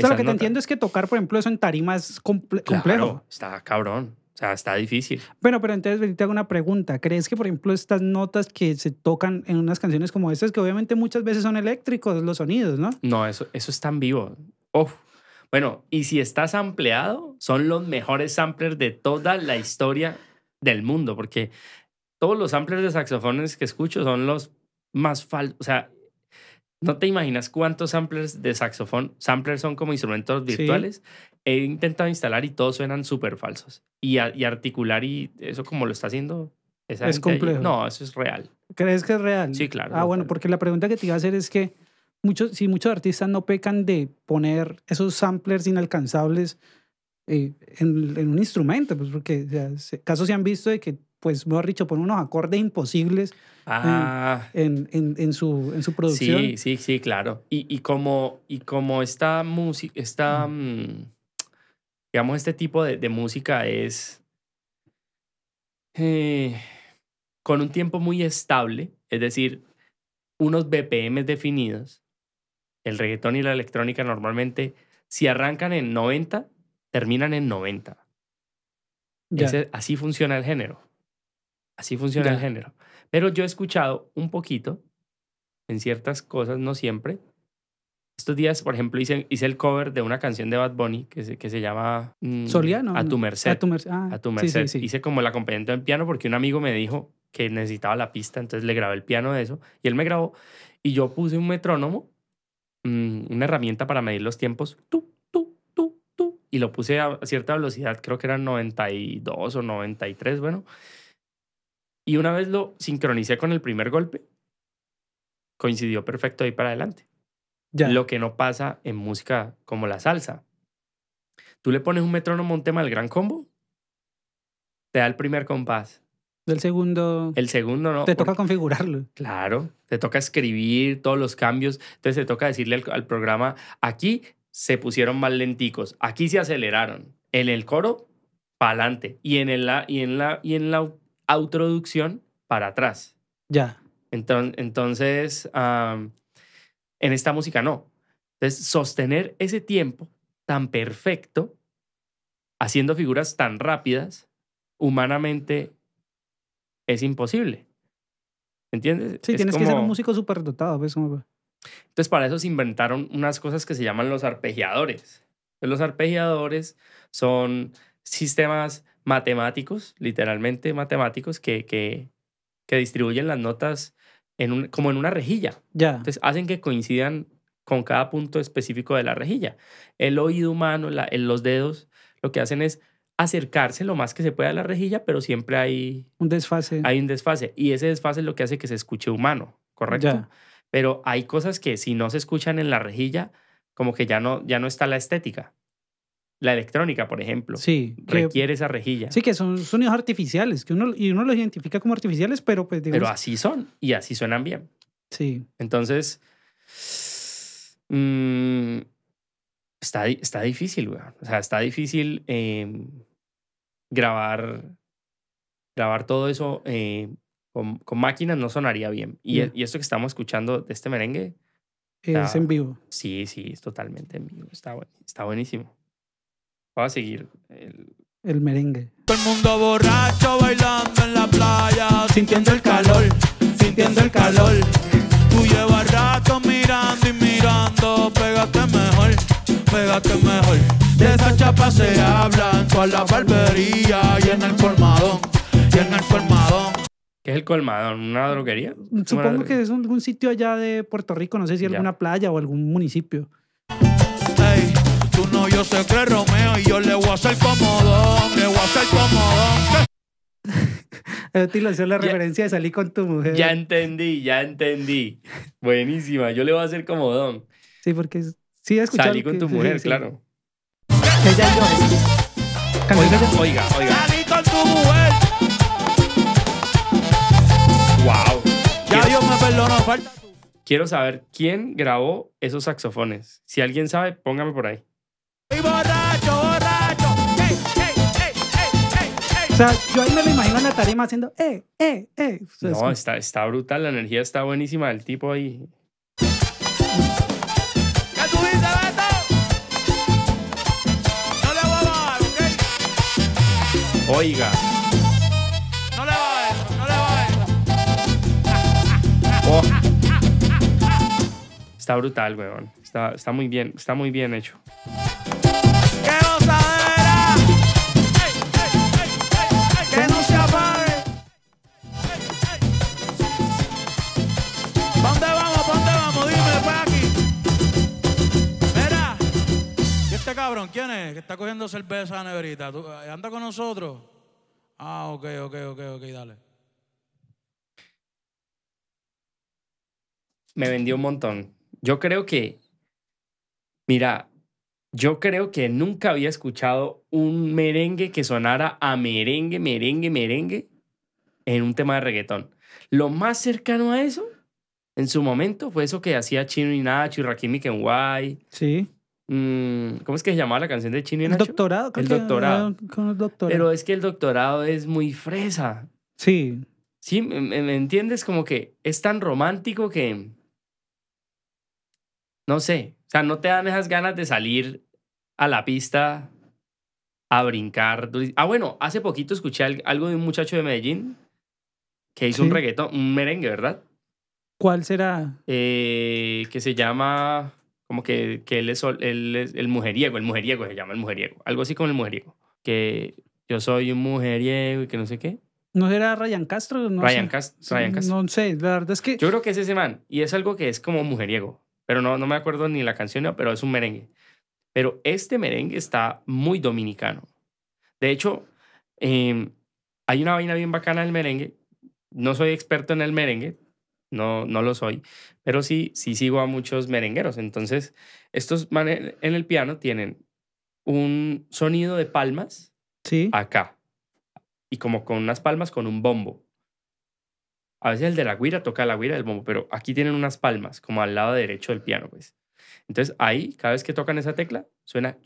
sea, lo que te entiendo es que tocar, por ejemplo, eso en tarima es comple- Claro, complejo. está cabrón. O sea, está difícil. Bueno, pero entonces te hago una pregunta. ¿Crees que, por ejemplo, estas notas que se tocan en unas canciones como estas, que obviamente muchas veces son eléctricos los sonidos, ¿no? No, eso, eso está en vivo. Uf. Bueno, y si estás ampliado, son los mejores samplers de toda la historia del mundo, porque todos los samplers de saxofones que escucho son los más falsos. O sea, no te imaginas cuántos samplers de saxofón, samplers son como instrumentos Sí. virtuales. He intentado instalar y todos suenan súper falsos. Y, a- y articular y eso como lo está haciendo. esa Es ahí, complejo. no, eso es real. ¿Crees que es real? Sí, claro, Ah, bueno, porque la pregunta que te iba a hacer es que muchos, si muchos artistas no pecan de poner esos samplers inalcanzables eh, en, en un instrumento, pues porque o sea, se- casos se han visto de que, pues, mejor dicho, ponen unos acordes imposibles Ah, en, en, en su, en su producción. Sí, sí, sí, claro. Y, y como, y como esta música, esta, mm, digamos, este tipo de, de música es eh, con un tiempo muy estable, es decir, unos BPM definidos. El reggaetón y la electrónica normalmente, si arrancan en 90, terminan en 90. Ya. Ese- así funciona el género. Así funciona el género. Pero yo he escuchado un poquito en ciertas cosas, no siempre. Estos días, por ejemplo, hice, hice el cover de una canción de Bad Bunny que se, que se llama mm, Soliano. A tu merced. A tu merced. Ah, A tu merced. sí, sí. Hice como el acompañamiento en piano porque un amigo me dijo que necesitaba la pista, entonces le grabé el piano de eso y él me grabó y yo puse un metrónomo, mm, una herramienta para medir los tiempos, tú, tú, tú, tú, y lo puse a cierta velocidad, creo que eran 92 o 93, bueno. Y una vez lo sincronicé con el primer golpe, coincidió perfecto ahí para adelante. Ya. Lo que no pasa en música como la salsa. Tú le pones un metrónomo a un tema del gran combo, te da el primer compás. Del segundo. El segundo no. te toca porque- configurarlo. Claro, te toca escribir todos los cambios. Entonces te toca decirle al, al programa, aquí se pusieron más lenticos, aquí se aceleraron. En el coro, para adelante. Y en, el, y, en la, y en la autoducción, para atrás. Ya. Enton- Entonces, am, en esta música no. Entonces, sostener ese tiempo tan perfecto, haciendo figuras tan rápidas, humanamente es imposible. ¿Entiendes? Sí, Es tienes que ser un músico súper dotado. Pues, Entonces, para eso se inventaron unas cosas que se llaman los arpegiadores. Los arpegiadores son sistemas matemáticos, literalmente matemáticos, que, que, que distribuyen las notas en un, como en una rejilla. Ya. Entonces hacen que coincidan con cada punto específico de la rejilla. El oído humano, la- en los dedos, lo que hacen es acercarse lo más que se pueda a la rejilla, pero siempre hay, Un desfase. hay un desfase. Y ese desfase es lo que hace que se escuche humano, ¿correcto? Ya. Pero hay cosas que si no se escuchan en la rejilla, como que ya no, ya no está la estética. La electrónica, por ejemplo, Sí. Que, requiere esa rejilla. sí, que son sonidos artificiales, que uno, y uno los identifica como artificiales, pero pues digamos, pero así son y así suenan bien. sí. Entonces, mm, está, está difícil, weón. O sea, está difícil eh, grabar, grabar todo eso eh, con, con máquinas, no sonaría bien. Y, Ya. y esto que estamos escuchando de este merengue, Es Ah. en vivo. sí, sí, es totalmente en vivo. Está, está buenísimo. Voy a seguir. el- El merengue. Todo el mundo borracho bailando en la playa, sintiendo el calor, sintiendo el calor. Tú llevas rato mirando y mirando, pégate mejor, pégate mejor. De esa chapa se habla en toda la barbería y en el colmadón, y en el colmadón. ¿Qué es el colmadón? ¿Una droguería? Supongo que es algún sitio allá de Puerto Rico, no sé si Ya. alguna playa o algún municipio. Ey, tú no, yo sé que Romeo y yo le voy a hacer comodón, le voy a hacer comodón. Eh, Te lo hizo la Ya- referencia de salir con tu mujer. Ya entendí, ya entendí. Buenísima. Yo le voy a hacer como don. Sí, porque es- sí he escuchado. Salí con que- tu mujer, sí. claro. Oiga, oiga, oiga. Salí con tu mujer, Wow. ya Dios me perdonó, falta tú. Quiero saber quién grabó esos saxofones. Si alguien sabe, póngame por ahí. Y borracho, borracho. Ey, ey, ey, ey, ey, ey. O sea, yo ahí me lo imagino en la tarima haciendo, eh, eh, eh. O sea, es No, está, está brutal. La energía está buenísima del tipo ahí. Oiga. No le bajes, no le bajes. Oh. Está brutal, weón. Está, está muy bien, está muy bien hecho. ¡Qué gozadera! Quién es? Que está cogiendo cerveza negrita. ¿Tú- eh, ¿Anda con nosotros? Ah, ok, ok, ok, ok, dale. Me vendió un montón. Yo creo que, mira, yo creo que nunca había escuchado un merengue que sonara a merengue, merengue, merengue en un tema de reggaetón. Lo más cercano a eso, en su momento, fue eso que hacía Chino y Nacho y Rakim y Kenway. Sí. Mm, ¿Cómo es que se llamaba la canción de Chino y El Nacho? doctorado. creo El doctorado. Con el doctorado. Pero es que el doctorado es muy fresa. sí. ¿Sí? ¿Me, entiendes? Como que es tan romántico que... No sé. O sea, no te dan esas ganas de salir a la pista a brincar. Ah, bueno, hace poquito escuché al- algo de un muchacho de Medellín que hizo un reggaetón, un merengue, ¿verdad? ¿Cuál será? Eh, que se llama... Como que, que él, es, él es el mujeriego, el mujeriego se llama el mujeriego. Algo así como el mujeriego. Que yo soy un mujeriego y que no sé qué. ¿No será Ryan Castro? No Ryan, sé. Cast- Ryan Castro. No sé, la verdad es que... Yo creo que es ese man. Y es algo que es como mujeriego. Pero no, no me acuerdo ni la canción, pero es un merengue. Pero este merengue está muy dominicano. De hecho, eh, hay una vaina bien bacana del merengue. No soy experto en el merengue. No, no lo soy. Pero sí, sí sigo a muchos merengueros. Entonces, estos en el piano tienen un sonido de palmas Sí. acá. Y como con unas palmas con un bombo. A veces el de la guira toca la guira del bombo, pero aquí tienen unas palmas, como al lado derecho del piano, pues. Entonces ahí, cada vez que tocan esa tecla, suena...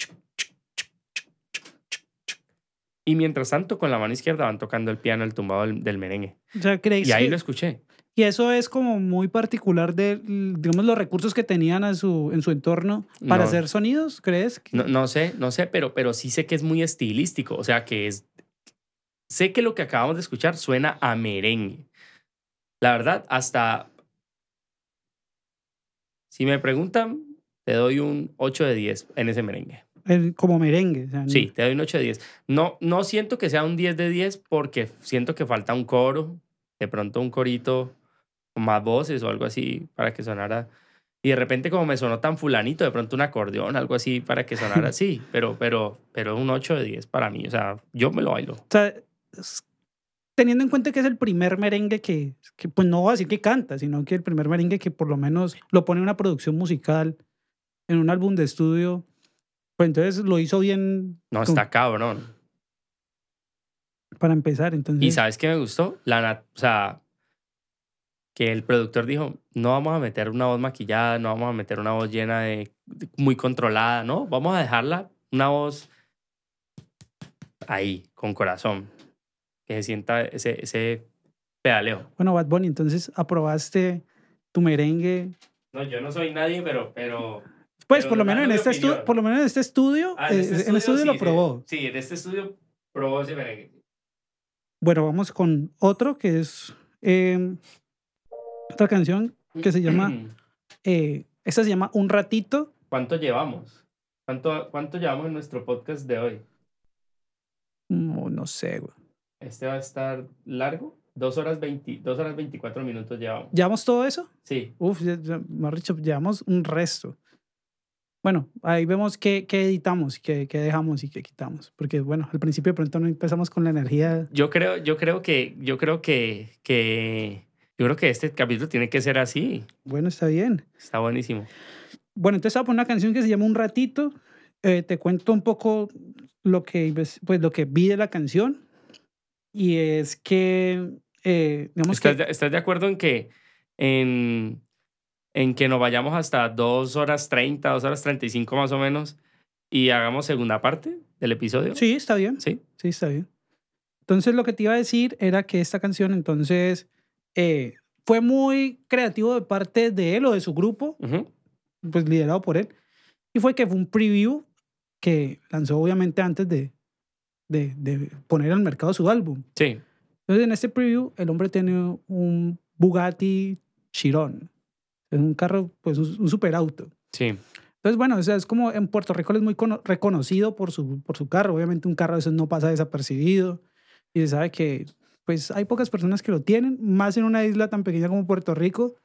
Y mientras tanto, con la mano izquierda van tocando el piano, el tumbado del, del merengue. O sea, ¿crees Y ahí que- lo escuché. Y eso es como muy particular de, digamos, los recursos que tenían a su, en su entorno para No. hacer sonidos, ¿crees? No, no sé, no sé, pero, pero sí sé que es muy estilístico. O sea, que es... Sé que lo que acabamos de escuchar suena a merengue. La verdad, hasta... Si me preguntan, te doy un 8 de 10 en ese merengue. el- como merengue. o sea, Sí, te doy un 8 de 10. No, no siento que sea un 10 de 10 porque siento que falta un coro, de pronto un corito más voces o algo así para que sonara. Y de repente como me sonó tan fulanito, de pronto un acordeón, algo así para que sonara así, pero, pero, pero un 8 de 10 para mí. O sea, yo me lo bailo. O sea, teniendo en cuenta que es el primer merengue que, que, pues no voy a decir que canta, sino que el primer merengue que por lo menos lo pone en una producción musical, en un álbum de estudio, pues entonces lo hizo bien No, está cabrón. para empezar. Entonces, ¿Y sabes qué me gustó? La, o sea, que el productor dijo, no vamos a meter una voz maquillada, no vamos a meter una voz llena de, de- muy controlada, ¿no? Vamos a dejarla una voz ahí, con corazón, que se sienta ese, ese pedaleo. bueno, Bad Bunny, entonces aprobaste tu merengue. No, yo no soy nadie, pero... pero Pues Pero por lo menos en este estudio, por lo menos en este estudio, Ah, eh, en este estudio, sí, lo sí. probó. Sí, en este estudio probó ese merengue. Bueno, vamos con otro que es eh, otra canción que se llama, eh, esta se llama Un ratito. ¿Cuánto llevamos? ¿Cuánto, ¿Cuánto llevamos en nuestro podcast de hoy? No, no sé, güey. Este va a estar largo. Dos horas, 20, dos horas 24 minutos llevamos. ¿Llevamos todo eso? Sí. Uf, más dicho, llevamos un resto. Bueno, ahí vemos qué, qué editamos, qué, qué dejamos y qué quitamos. Porque, bueno, al principio de pronto no empezamos con la energía. Yo creo, yo creo que, yo creo que, que, yo creo que este capítulo tiene que ser así. Bueno, está bien. Está buenísimo. Bueno, entonces voy a poner una canción que se llama Un ratito. Eh, te cuento un poco lo que, ves- pues, lo que vi de la canción. Y es que, eh, digamos ¿Estás, que... de, estás de acuerdo en que, en, en que nos vayamos hasta dos horas 30, dos horas 35 más o menos y hagamos segunda parte del episodio? Sí, está bien. Sí. Sí, está bien. Entonces lo que te iba a decir era que esta canción entonces eh, fue muy creativo de parte de él o de su grupo, Ujú. pues liderado por él. Y fue que fue un preview que lanzó obviamente antes de, de, de poner al mercado su álbum. Sí. Entonces en este preview el hombre tiene un Bugatti Chiron. Es un carro, pues un, un superauto. Sí. Entonces, bueno, o sea, es como en Puerto Rico es muy cono- reconocido por su, por su carro. Obviamente un carro de esos no pasa desapercibido. Y se sabe que pues hay pocas personas que lo tienen, más en una isla tan pequeña como Puerto Rico.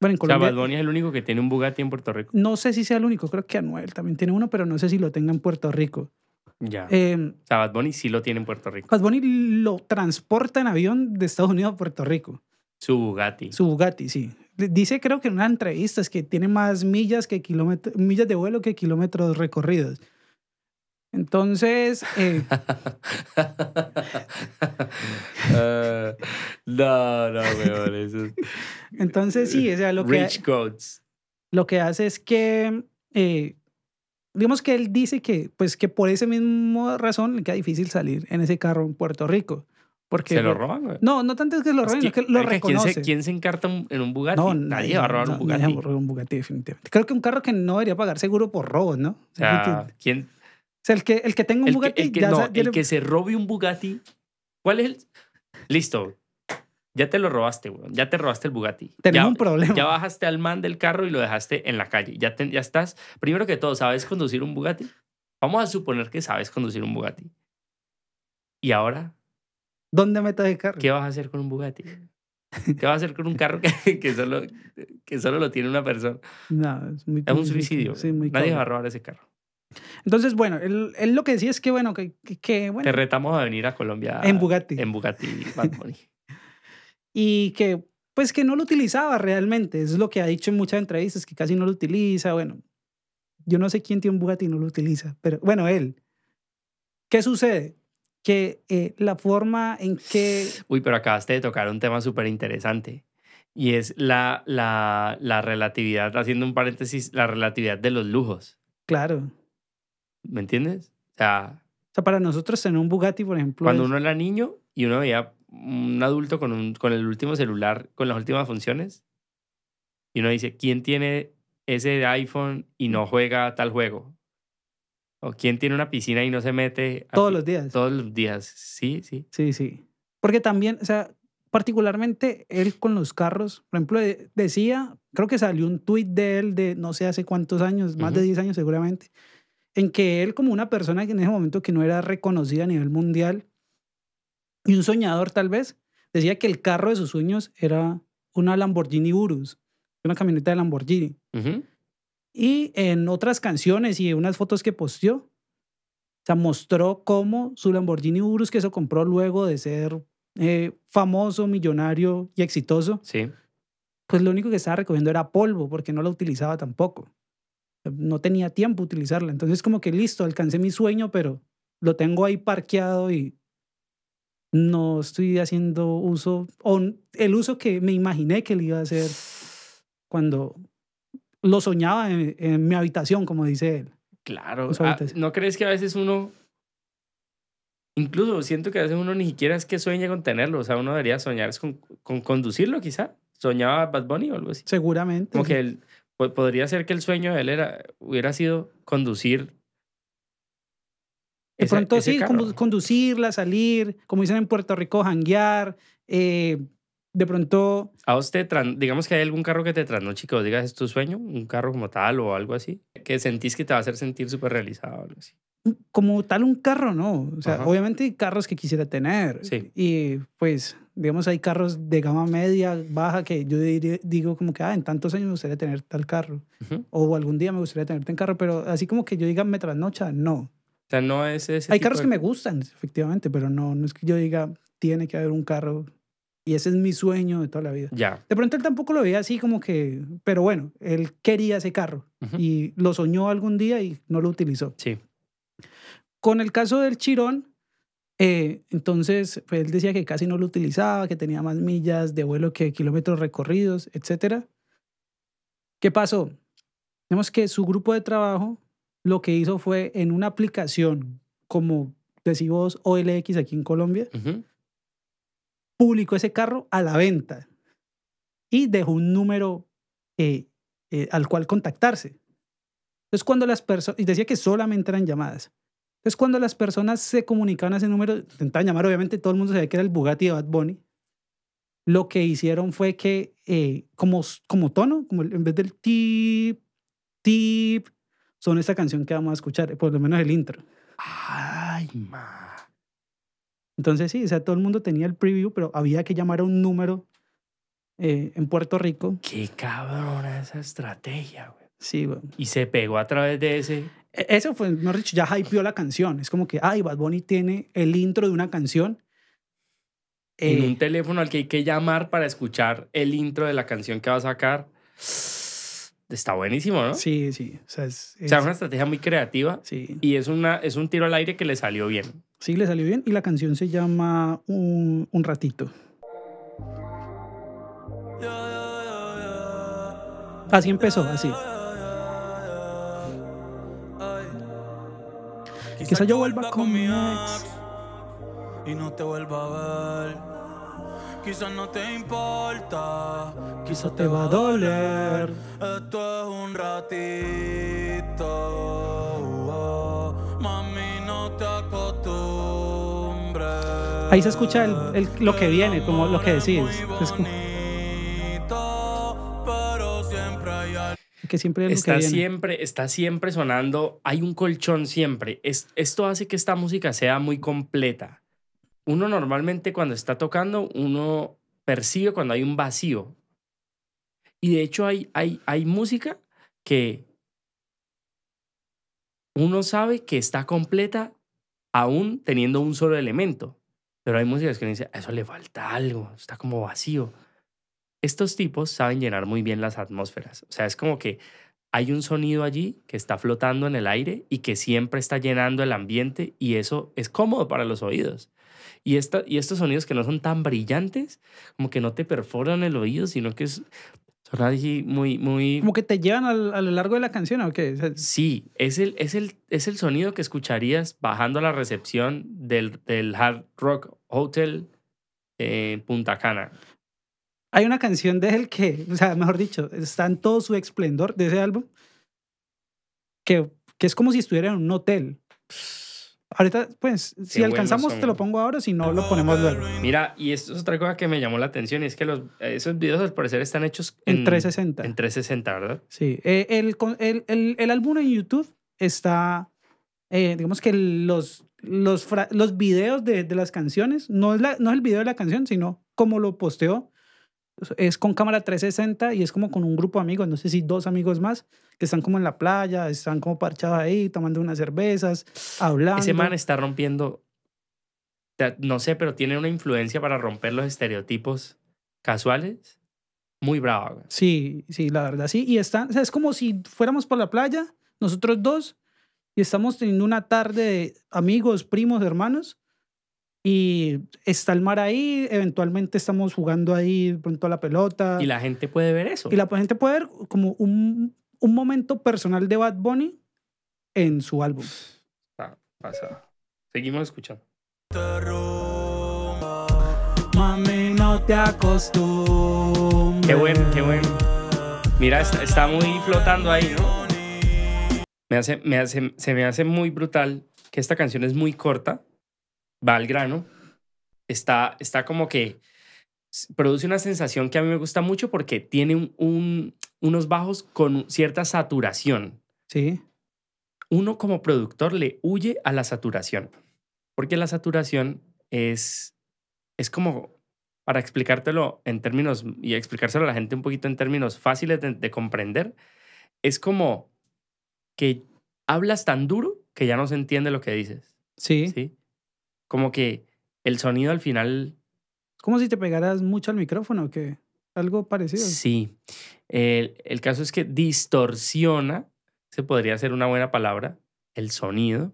Bueno, en O sea, Colombia Bad Bunny es el único que tiene un Bugatti en Puerto Rico. no sé si sea el único, creo que Anuel también tiene uno, pero no sé si lo tenga en Puerto Rico. Ya. Eh, o sea, Bad Bunny sí lo tiene en Puerto Rico. Bad Bunny lo transporta en avión de Estados Unidos a Puerto Rico. Su Bugatti. Su Bugatti, sí. Dice, creo que en una entrevista, es que tiene más millas, que kilómetros, millas de vuelo que kilómetros recorridos. Entonces, eh, Ah, no, no, weón. Eso es... entonces sí, o sea, lo que, Rich lo que hace es que, eh, digamos que él dice que, pues, que por esa misma razón le queda difícil salir en ese carro en Puerto Rico. Porque, ¿Se lo roban, güey? No, no tanto es que lo Es roben, que, es que lo marica, ¿quién, reconoce. se, quién se encarta en un Bugatti? No, nadie va a robar no, un Bugatti. Nadie va a robar un Bugatti, definitivamente. Creo que un carro que no debería pagar seguro por robos, ¿no? O sea, ¿quién? O sea, el que, el que tenga un El que, Bugatti el que ya no, sa- el que se robe un Bugatti. ¿Cuál es el...? Listo. Ya te lo robaste. Ya te robaste el Bugatti. tenemos ya, un problema. ya bajaste al man del carro y lo dejaste en la calle. Ya, te- ya estás... Primero que todo, ¿sabes conducir un Bugatti? Vamos a suponer que sabes conducir un Bugatti. ¿Y ahora ¿Dónde meto el carro? qué vas a hacer con un Bugatti? ¿Qué vas a hacer con un carro que, que, solo, que solo lo tiene una persona? No, es muy Es un suicidio. Sí, muy Nadie va a robar ese carro. Entonces, bueno, él, él lo que decía es que, bueno, que, que, bueno, Te retamos a venir a Colombia. en Bugatti. En Bugatti, Bad Bunny. Y que, pues, que no lo utilizaba realmente. Es lo que ha dicho en muchas entrevistas, que casi no lo utiliza. Bueno, yo no sé quién tiene un Bugatti y no lo utiliza, pero bueno, él. ¿Qué sucede? Que eh, la forma en que... Uy, pero acabaste de tocar un tema súper interesante. Y es la, la, la relatividad, haciendo un paréntesis, la relatividad de los lujos. Claro. ¿Me entiendes? O sea, O sea, para nosotros tener un Bugatti, por ejemplo, cuando es- uno era niño y uno veía un adulto con, un, con el último celular, con las últimas funciones, y uno dice, ¿quién tiene ese iPhone y no juega tal juego? ¿O quién tiene una piscina y no se mete? a todos los días. Todos los días, sí, sí. Sí, sí. Porque también, o sea, particularmente él con los carros, por ejemplo, de- decía, creo que salió un tuit de él de no sé hace cuántos años, más de Ujú. 10 años seguramente, en que él como una persona que en ese momento que no era reconocida a nivel mundial y un soñador tal vez, decía que el carro de sus sueños era una Lamborghini Urus, una camioneta de Lamborghini. Y en otras canciones y unas fotos que posteó, o sea, mostró cómo su Lamborghini Urus que se compró luego de ser eh, famoso, millonario y exitoso, Sí. pues lo único que estaba recogiendo era polvo porque no la utilizaba tampoco. No tenía tiempo utilizarla. Entonces como que listo, alcancé mi sueño, pero lo tengo ahí parqueado y no estoy haciendo uso, o el uso que me imaginé que le iba a hacer cuando lo soñaba en, en mi habitación, como dice él. Claro. Ah. ¿No crees que a veces uno... Incluso siento que a veces uno ni siquiera es que sueña con tenerlo. O sea, uno debería soñar con, con conducirlo, quizá. Soñaba Bad Bunny o algo así. Seguramente. Como sí. que el- podría ser que el sueño de él era, hubiera sido conducir. De pronto ese sí, carro. conducirla, salir, como dicen en Puerto Rico, janguear. eh, de pronto, A usted, digamos que hay algún carro que te trasnoche que vos digas es tu sueño, un carro como tal o algo así, que sentís que te va a hacer sentir súper realizado o algo así. Como tal un carro, ¿no? O sea, Ajá. obviamente hay carros que quisiera tener. Sí. Y pues, digamos, hay carros de gama media, baja, que yo diría- digo como que, ah, en tantos años me gustaría tener tal carro. O algún día me gustaría tener tal carro, pero así como que yo diga me trasnocha, no. O sea, no es ese. Hay tipo carros de- que me gustan, efectivamente, pero no, no es que yo diga, tiene que haber un carro. Y ese es mi sueño de toda la vida. Ya. De pronto él tampoco lo veía así como que, pero bueno, él quería ese carro y lo soñó algún día y no lo utilizó. Sí. Con el caso del Chirón, eh, entonces pues, él decía que casi no lo utilizaba, que tenía más millas de vuelo que kilómetros recorridos, etc. ¿Qué pasó? Vemos que su grupo de trabajo lo que hizo fue en una aplicación como decimos OLX aquí en Colombia, publicó ese carro a la venta y dejó un número eh, eh, al cual contactarse. Entonces, cuando las personas, y decía que solamente eran llamadas. Entonces, cuando las personas se comunicaban a ese número, intentaban llamar, obviamente todo el mundo sabía que era el Bugatti de Bad Bunny. Lo que hicieron fue que, eh, como, como tono, como en vez del tip, tip, son esta canción que vamos a escuchar, por lo menos el intro. Ay, ma. Entonces sí, o sea, todo el mundo tenía el preview, pero había que llamar a un número eh, en Puerto Rico. Qué cabrona esa estrategia, güey. Sí, güey. Y se pegó a través de ese. E- Eso fue, mejor dicho, ya hypeó la canción. Es como que, ay, Bad Bunny tiene el intro de una canción. en Eh, un teléfono al que hay que llamar para escuchar el intro de la canción que va a sacar. Está buenísimo, ¿no? Sí, sí. O sea, es, O sea, es- una estrategia muy creativa sí. y es, una, es un tiro al aire que le salió bien. sí, le salió bien. Y la canción se llama Un, un ratito. Así empezó, así. Quizá yo vuelva con mi ex. y no te vuelva a ver. Quizás no te importa, quizás te va a doler. Esto es un ratito, mami, no te acostumbres. Ahí se escucha el- el- lo que viene, como lo que decís. Es como- Que siempre es lo que Está viene. siempre, está siempre sonando, hay un colchón siempre. Es, esto hace que esta música sea muy completa. Uno normalmente cuando está tocando, uno percibe cuando hay un vacío. Y de hecho hay, hay, hay música que uno sabe que está completa aún teniendo un solo elemento. Pero hay músicas que uno dice, a eso le falta algo, está como vacío. Estos tipos saben llenar muy bien las atmósferas. O sea, es como que hay un sonido allí que está flotando en el aire y que siempre está llenando el ambiente y eso es cómodo para los oídos. Y, esta, y estos sonidos que no son tan brillantes, como que no te perforan el oído, sino que es, son así muy, muy... Como que te llevan al- a lo largo de la canción, ¿o qué? O sea, Sí, es el, es, el, es el sonido que escucharías bajando a la recepción del, del Hard Rock Hotel en Punta Cana. Hay una canción de él que, o sea, mejor dicho, está en todo su esplendor de ese álbum, que, que es como si estuviera en un hotel. Ahorita, pues, si Qué alcanzamos, buenos te lo pongo ahora, si no, lo ponemos luego. Mira, y esto es otra cosa que me llamó la atención, y es que los, esos videos al parecer están hechos En 360. En 360, ¿verdad? Sí, eh, el, el, el, el álbum en YouTube está eh, digamos que los, los, los videos de, de las canciones, no es, la, no es el video de la canción, sino cómo lo posteó. Es con cámara 360 y es como con un grupo de amigos, no sé si dos amigos más, que están como en la playa, están como parchados ahí, tomando unas cervezas, hablando. Ese man está rompiendo, no sé, pero tiene una influencia para romper los estereotipos casuales muy brava. güey. Sí, sí, la verdad, sí. Y están, o sea, es como si fuéramos por la playa, nosotros dos, y estamos teniendo una tarde de amigos, primos, hermanos, y está el mar ahí, eventualmente estamos jugando ahí pronto a la pelota. Y la gente puede ver eso. y la gente puede ver como un, un momento personal de Bad Bunny en su álbum. Está pasado. Seguimos escuchando. Mami, no te acostumbres. Qué buen, qué buen. Mira, está, está muy flotando ahí, ¿no? Me hace, me hace, se me hace muy brutal que esta canción es muy corta, va al grano, está, está como que produce una sensación que a mí me gusta mucho porque tiene un- un- unos bajos con cierta saturación. Sí, Uno como productor le huye a la saturación, porque la saturación es, es como, para explicártelo en términos y explicárselo a la gente un poquito en términos fáciles de, de comprender, es como que hablas tan duro que ya no se entiende lo que dices, sí. ¿sí? Como que el sonido al final, Como si te pegaras mucho al micrófono, que algo parecido. sí. El, el caso es que distorsiona, se podría ser una buena palabra, el sonido.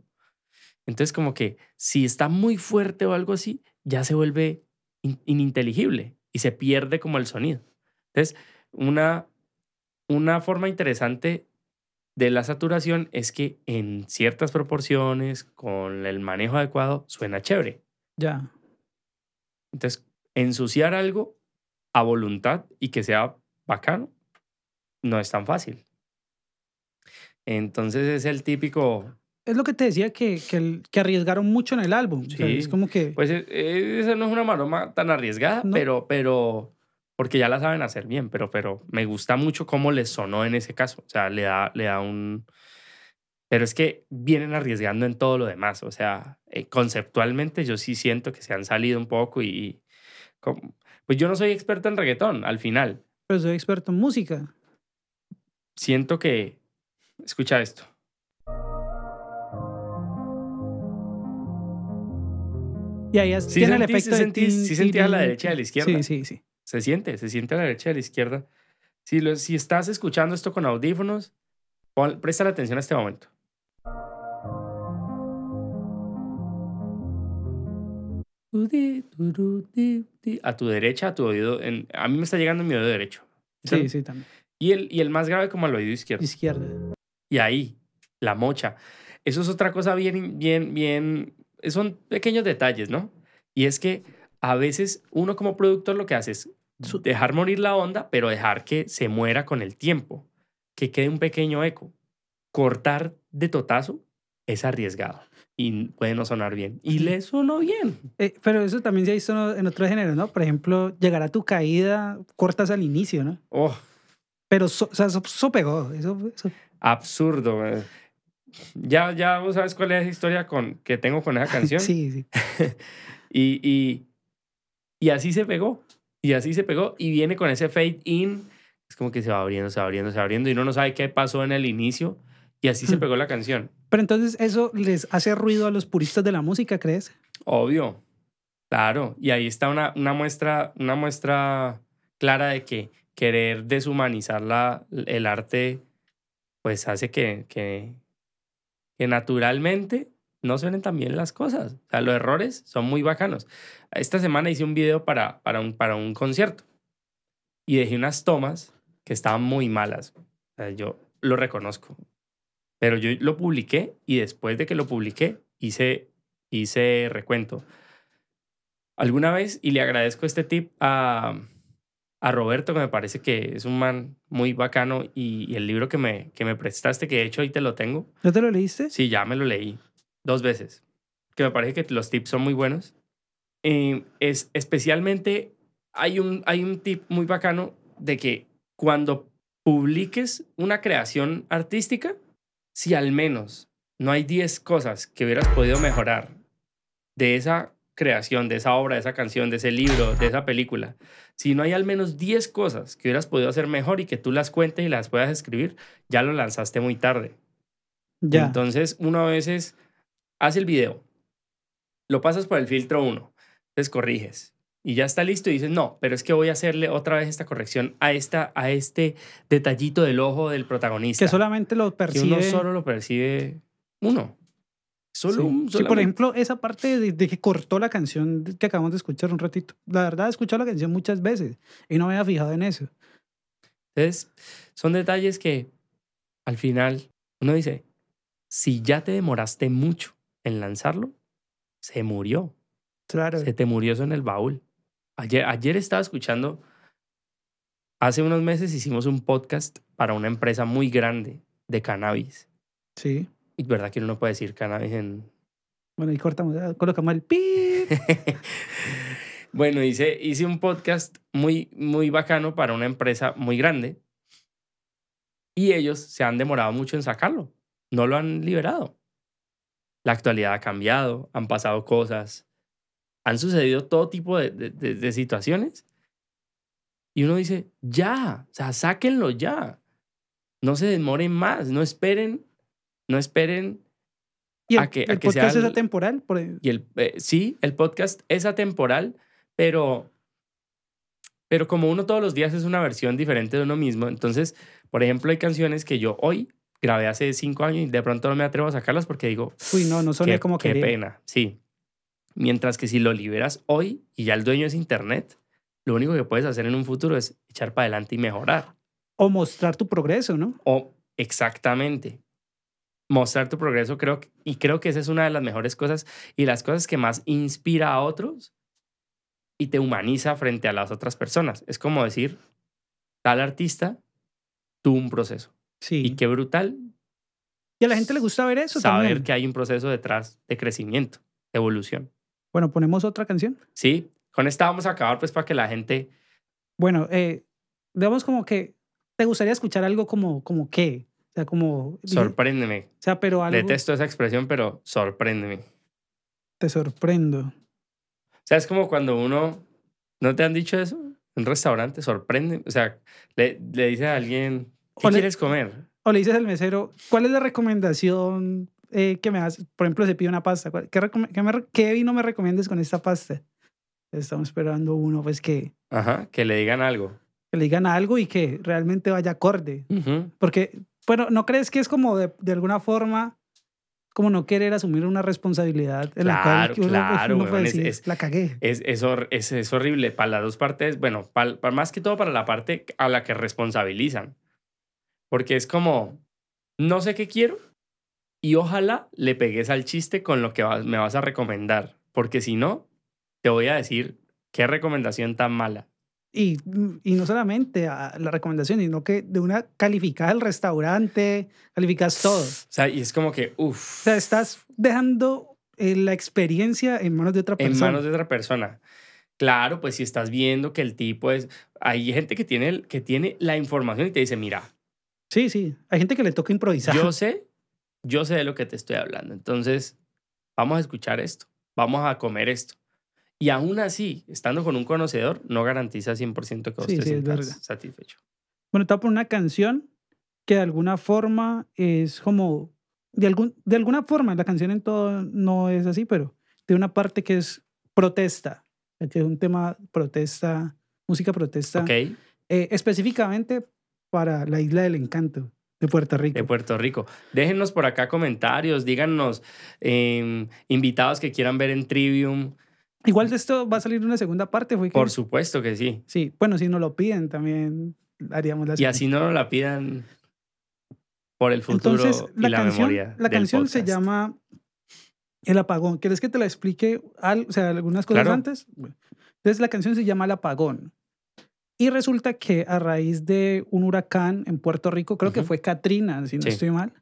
Entonces como que si está muy fuerte o algo así, ya se vuelve in- ininteligible y se pierde como el sonido. Entonces, una, una forma interesante de la saturación es que en ciertas proporciones, con el manejo adecuado, suena chévere. Ya. Entonces, ensuciar algo a voluntad y que sea bacano no es tan fácil. Entonces es el típico, Es lo que te decía que, que, el- que arriesgaron mucho en el álbum. O sea, Sí. es como que. pues e- e- esa no es una maroma tan arriesgada, No. pero, pero, porque ya la saben hacer bien, pero, pero me gusta mucho cómo les sonó en ese caso. O sea, le da, le da un... Pero es que vienen arriesgando en todo lo demás. O sea, eh, conceptualmente yo sí siento que se han salido un poco y... como- pues yo no soy experto en reggaetón al final. Pero soy experto en música. Siento que... Escucha esto. Y ahí Sí tiene el efecto sí de sentí- tin, sí sentí a la derecha y a la izquierda. Sí, sí, sí. Se siente, se siente a la derecha y a la izquierda. Si, lo, si estás escuchando esto con audífonos, pon, presta la atención a este momento. A tu derecha, a tu oído. en- a mí me está llegando en mi oído derecho. Sí, sí, también. Y el, y el más grave como al oído izquierdo. Izquierda. Y ahí, la mocha. Eso es otra cosa bien, bien, bien. Son pequeños detalles, ¿no? Y es que a veces uno como productor lo que hace es dejar morir la onda, pero dejar que se muera con el tiempo, que quede un pequeño eco. Cortar de totazo es arriesgado y puede no sonar bien. Y le sonó bien. Eh, pero eso también se ha visto en otros géneros, ¿no? Por ejemplo, llegar a tu caída, cortas al inicio, ¿no? Oh, Pero so- o sea, eso, eso pegó. Eso, eso- absurdo. eh. Ya, ya vos sabes cuál es la historia con, que tengo con esa canción. Sí, sí. Y, y, y así se pegó. Y así se pegó. Y viene con ese fade in. Es como que se va abriendo, se va abriendo, se va abriendo. Y uno no sabe qué pasó en el inicio. Y así se Hmm. pegó la canción. Pero entonces eso les hace ruido a los puristas de la música, ¿crees? Obvio. Claro. Y ahí está una, una, muestra, una muestra clara de que querer deshumanizar la, el arte, pues hace que, que, que naturalmente no suenen tan bien las cosas. O sea, los errores son muy bacanos. Esta semana hice un video para, para, un, para un concierto y dejé unas tomas que estaban muy malas. O sea, yo lo reconozco. Pero yo lo publiqué y después de que lo publiqué hice, hice recuento. Alguna vez, y le agradezco este tip a, a Roberto, que me parece que es un man muy bacano, y, y el libro que me, que me prestaste, que de hecho ahí te lo tengo, ¿No te lo leíste? Sí, ya me lo leí dos veces. Que me parece que los tips son muy buenos. Eh, es especialmente hay un, hay un tip muy bacano de que cuando publiques una creación artística, si al menos no hay 10 cosas que hubieras podido mejorar de esa creación, de esa obra, de esa canción, de ese libro, de esa película, si no hay al menos 10 cosas que hubieras podido hacer mejor y que tú las cuentes y las puedas escribir, ya lo lanzaste muy tarde. Ya. Entonces, uno a veces hace el video, lo pasas por el filtro 1, entonces corriges y ya está listo y dices, no, pero es que voy a hacerle otra vez esta corrección a, esta, a este detallito del ojo del protagonista. que solamente lo Que percibe. uno solo lo percibe uno. Solo Sí. un. Sí, por ejemplo, esa parte de, de que cortó la canción que acabamos de escuchar un ratito. La verdad, he escuchado la canción muchas veces y no me había fijado en eso. Entonces, son detalles que al final uno dice, si ya te demoraste mucho en lanzarlo, se murió. Claro. Se te murió eso en el baúl. Ayer, ayer estaba escuchando, hace unos meses hicimos un podcast para una empresa muy grande de cannabis. Sí. Y verdad que uno no puede decir cannabis en... Bueno, y cortamos, ah, colocamos el pi. bueno, hice, hice un podcast muy, muy bacano para una empresa muy grande y ellos se han demorado mucho en sacarlo. No lo han liberado. La actualidad ha cambiado, han pasado cosas, han sucedido todo tipo de, de- de- de situaciones y uno dice, ya, o sea, sáquenlo ya. No se demoren más, no esperen, no esperen Y el, A que- a el sea podcast es atemporal. Por, y el, eh, sí, el podcast es atemporal, pero, pero como uno todos los días es una versión diferente de uno mismo, entonces, por ejemplo, hay canciones que yo hoy grabé hace cinco años y de pronto no me atrevo a sacarlas porque digo, uy, no, no soné qué, como qué quería. pena, sí. Mientras que si lo liberas hoy y ya el dueño es internet, lo único que puedes hacer en un futuro es echar para adelante y mejorar. O mostrar tu progreso, ¿no? O exactamente. Mostrar tu progreso, creo, y creo que esa es una de las mejores cosas y las cosas que más inspira a otros y te humaniza frente a las otras personas. Es como decir, tal artista tuvo un proceso. Sí. Y qué brutal Y a la gente le gusta ver eso saber también. que hay un proceso detrás de crecimiento, de evolución. Bueno, ponemos otra canción. Sí, con esta vamos a acabar pues para que la gente... Bueno, eh, digamos como que te gustaría escuchar algo como, como qué. O sea, como... Sorpréndeme. O sea, pero algo Detesto esa expresión, pero sorpréndeme. te sorprendo. O sea, es como cuando uno, ¿no te han dicho eso? En un restaurante, sorprende. O sea, le, le dice a alguien, ¿qué O le- quieres comer? O le dices al mesero, ¿cuál es la recomendación eh, que me das? Por ejemplo, se pide una pasta. ¿cuál- ¿Qué, qué me qué vino me recomiendas con esta pasta? Estamos esperando uno, pues que, Ajá, que le digan algo. que le digan algo y que realmente vaya acorde. Ujú. Porque, bueno, ¿no crees que es como de, de alguna forma, como no querer asumir una responsabilidad en la cual Claro, uno, claro, uno puede weón, es- decir, es- la cagué? Es, es, es, es horrible para las dos partes. Bueno, pa- pa- más que todo para la parte a la que responsabilizan. Porque es como, no sé qué quiero y ojalá le pegues al chiste con lo que vas- me vas a recomendar. Porque si no, te voy a decir qué recomendación tan mala. Y, y no solamente a la recomendación, sino que de una calificada el restaurante, calificas todo. O O sea, y es como que, uff. sea, estás dejando eh, la experiencia en manos de otra en persona. manos de otra persona. Claro, pues si estás viendo que el tipo es... Hay gente que tiene, que tiene la información y te dice, mira, Sí, sí. Hay gente que le toca improvisar. yo sé, yo sé de lo que te estoy hablando. Entonces, vamos a escuchar esto, vamos a comer esto. Y aún así, estando con un conocedor, no garantiza 100% que vos Sí, te sí, sientas satisfecho. Bueno, te voy a poner una canción que de alguna forma es como. De, algún, de alguna forma, la canción en todo no es así, pero de una parte que es protesta, que es un tema protesta, música protesta, ¿Ok? eh, específicamente para la Isla del Encanto de Puerto Rico. De Puerto Rico. Déjennos por acá comentarios, díganos em, invitados que quieran ver en Trivium. Igual de esto va a salir una segunda parte. Fue que, Por supuesto que sí. Sí, bueno, si nos lo piden también haríamos la Y segunda. así no nos la pidan por el futuro Entonces, la y la canción, memoria. la canción se llama El Apagón. ¿Quieres que te la explique al- o sea, algunas cosas Claro. antes? Entonces, la canción se llama El Apagón. Y resulta que a raíz de un huracán en Puerto Rico, creo que fue Katrina, si no Sí. estoy mal,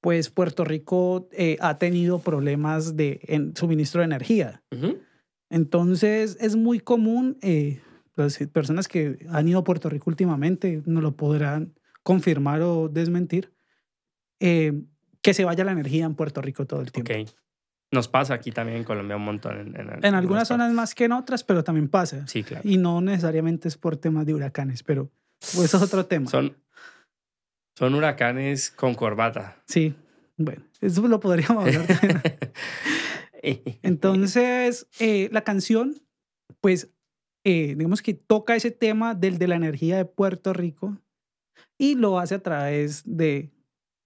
pues Puerto Rico eh, ha tenido problemas de en suministro de energía. Entonces, es muy común, eh, las personas que han ido a Puerto Rico últimamente no lo podrán confirmar o desmentir, eh, que se vaya la energía en Puerto Rico todo el tiempo. Nos pasa aquí también en Colombia un montón. En, en, En algunas zonas partes. más que en otras, pero también pasa. Sí, claro. Y no necesariamente es por temas de huracanes, pero pues, eso es otro tema. Son, son huracanes con corbata. Sí, bueno, eso lo podríamos hablar. Entonces, eh, la canción, pues, eh, digamos que toca ese tema del de la energía de Puerto Rico y lo hace a través de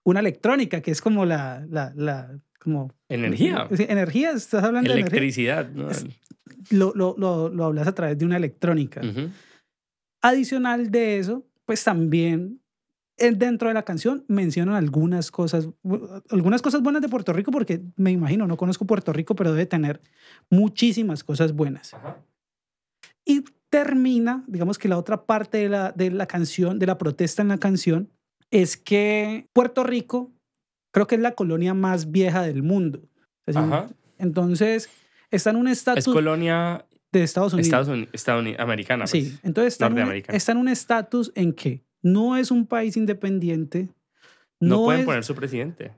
una electrónica, que es como la, la, la como... Energía. Energía, estás hablando de energía. Electricidad. ¿no? Lo, lo, lo, lo hablas a través de una electrónica. Ujú. Adicional de eso, pues también eh, dentro de la canción mencionan algunas cosas, algunas cosas buenas de Puerto Rico, porque me imagino, no conozco Puerto Rico, pero debe tener muchísimas cosas buenas. Ajá. Y termina, digamos que la otra parte de la, de la canción, de la protesta en la canción, es que Puerto Rico creo que es la colonia más vieja del mundo. Es decir, Ajá. Entonces, está en un Es estatus colonia de Estados Unidos. Estados Unidos, Estados Unidos- americana. Sí, pues. entonces está en, está en un estatus en que no es un país independiente, No, no, pueden es- poner su presidente.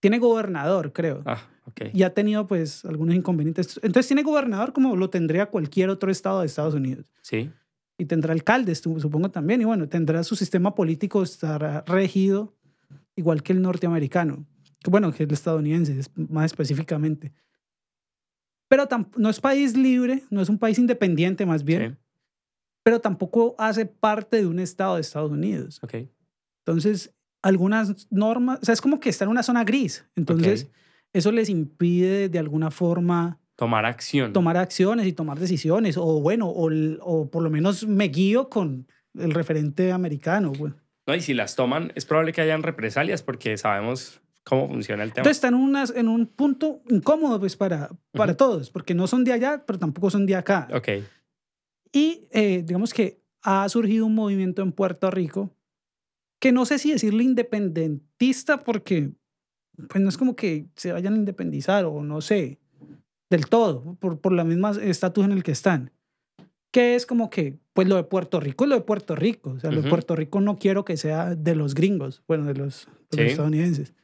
tiene gobernador, creo, Ah, ok. y ha tenido pues algunos inconvenientes. Entonces tiene gobernador como lo tendría cualquier otro estado de Estados Unidos. Sí. Y tendrá alcaldes, supongo también, y bueno, tendrá su sistema político, estará regido igual que el norteamericano, que bueno, que el estadounidense es- más específicamente. Pero no es país libre, no es un país independiente más bien, Sí. pero tampoco hace parte de un estado de Estados Unidos. Ok. Entonces, algunas normas, o sea, es como que está en una zona gris. Entonces, Ok. eso les impide de alguna forma Tomar acción. tomar acciones y tomar decisiones, o bueno, o, o por lo menos me guío con el referente americano. güey. No, y si las toman, es probable que hayan represalias porque sabemos cómo funciona el tema. Entonces, están en, unas- en un punto incómodo pues, para, para Ujú. todos, porque no son de allá, pero tampoco son de acá. ok. Y eh, digamos que ha surgido un movimiento en Puerto Rico que no sé si decirle independentista porque pues no es como que se vayan a independizar o no sé, del todo, por, por la misma estatus en el que están. Que es como que, pues lo de Puerto Rico es lo de Puerto Rico. O sea, lo de. Puerto Rico no quiero que sea de los gringos, bueno, de los, de los Sí. estadounidenses.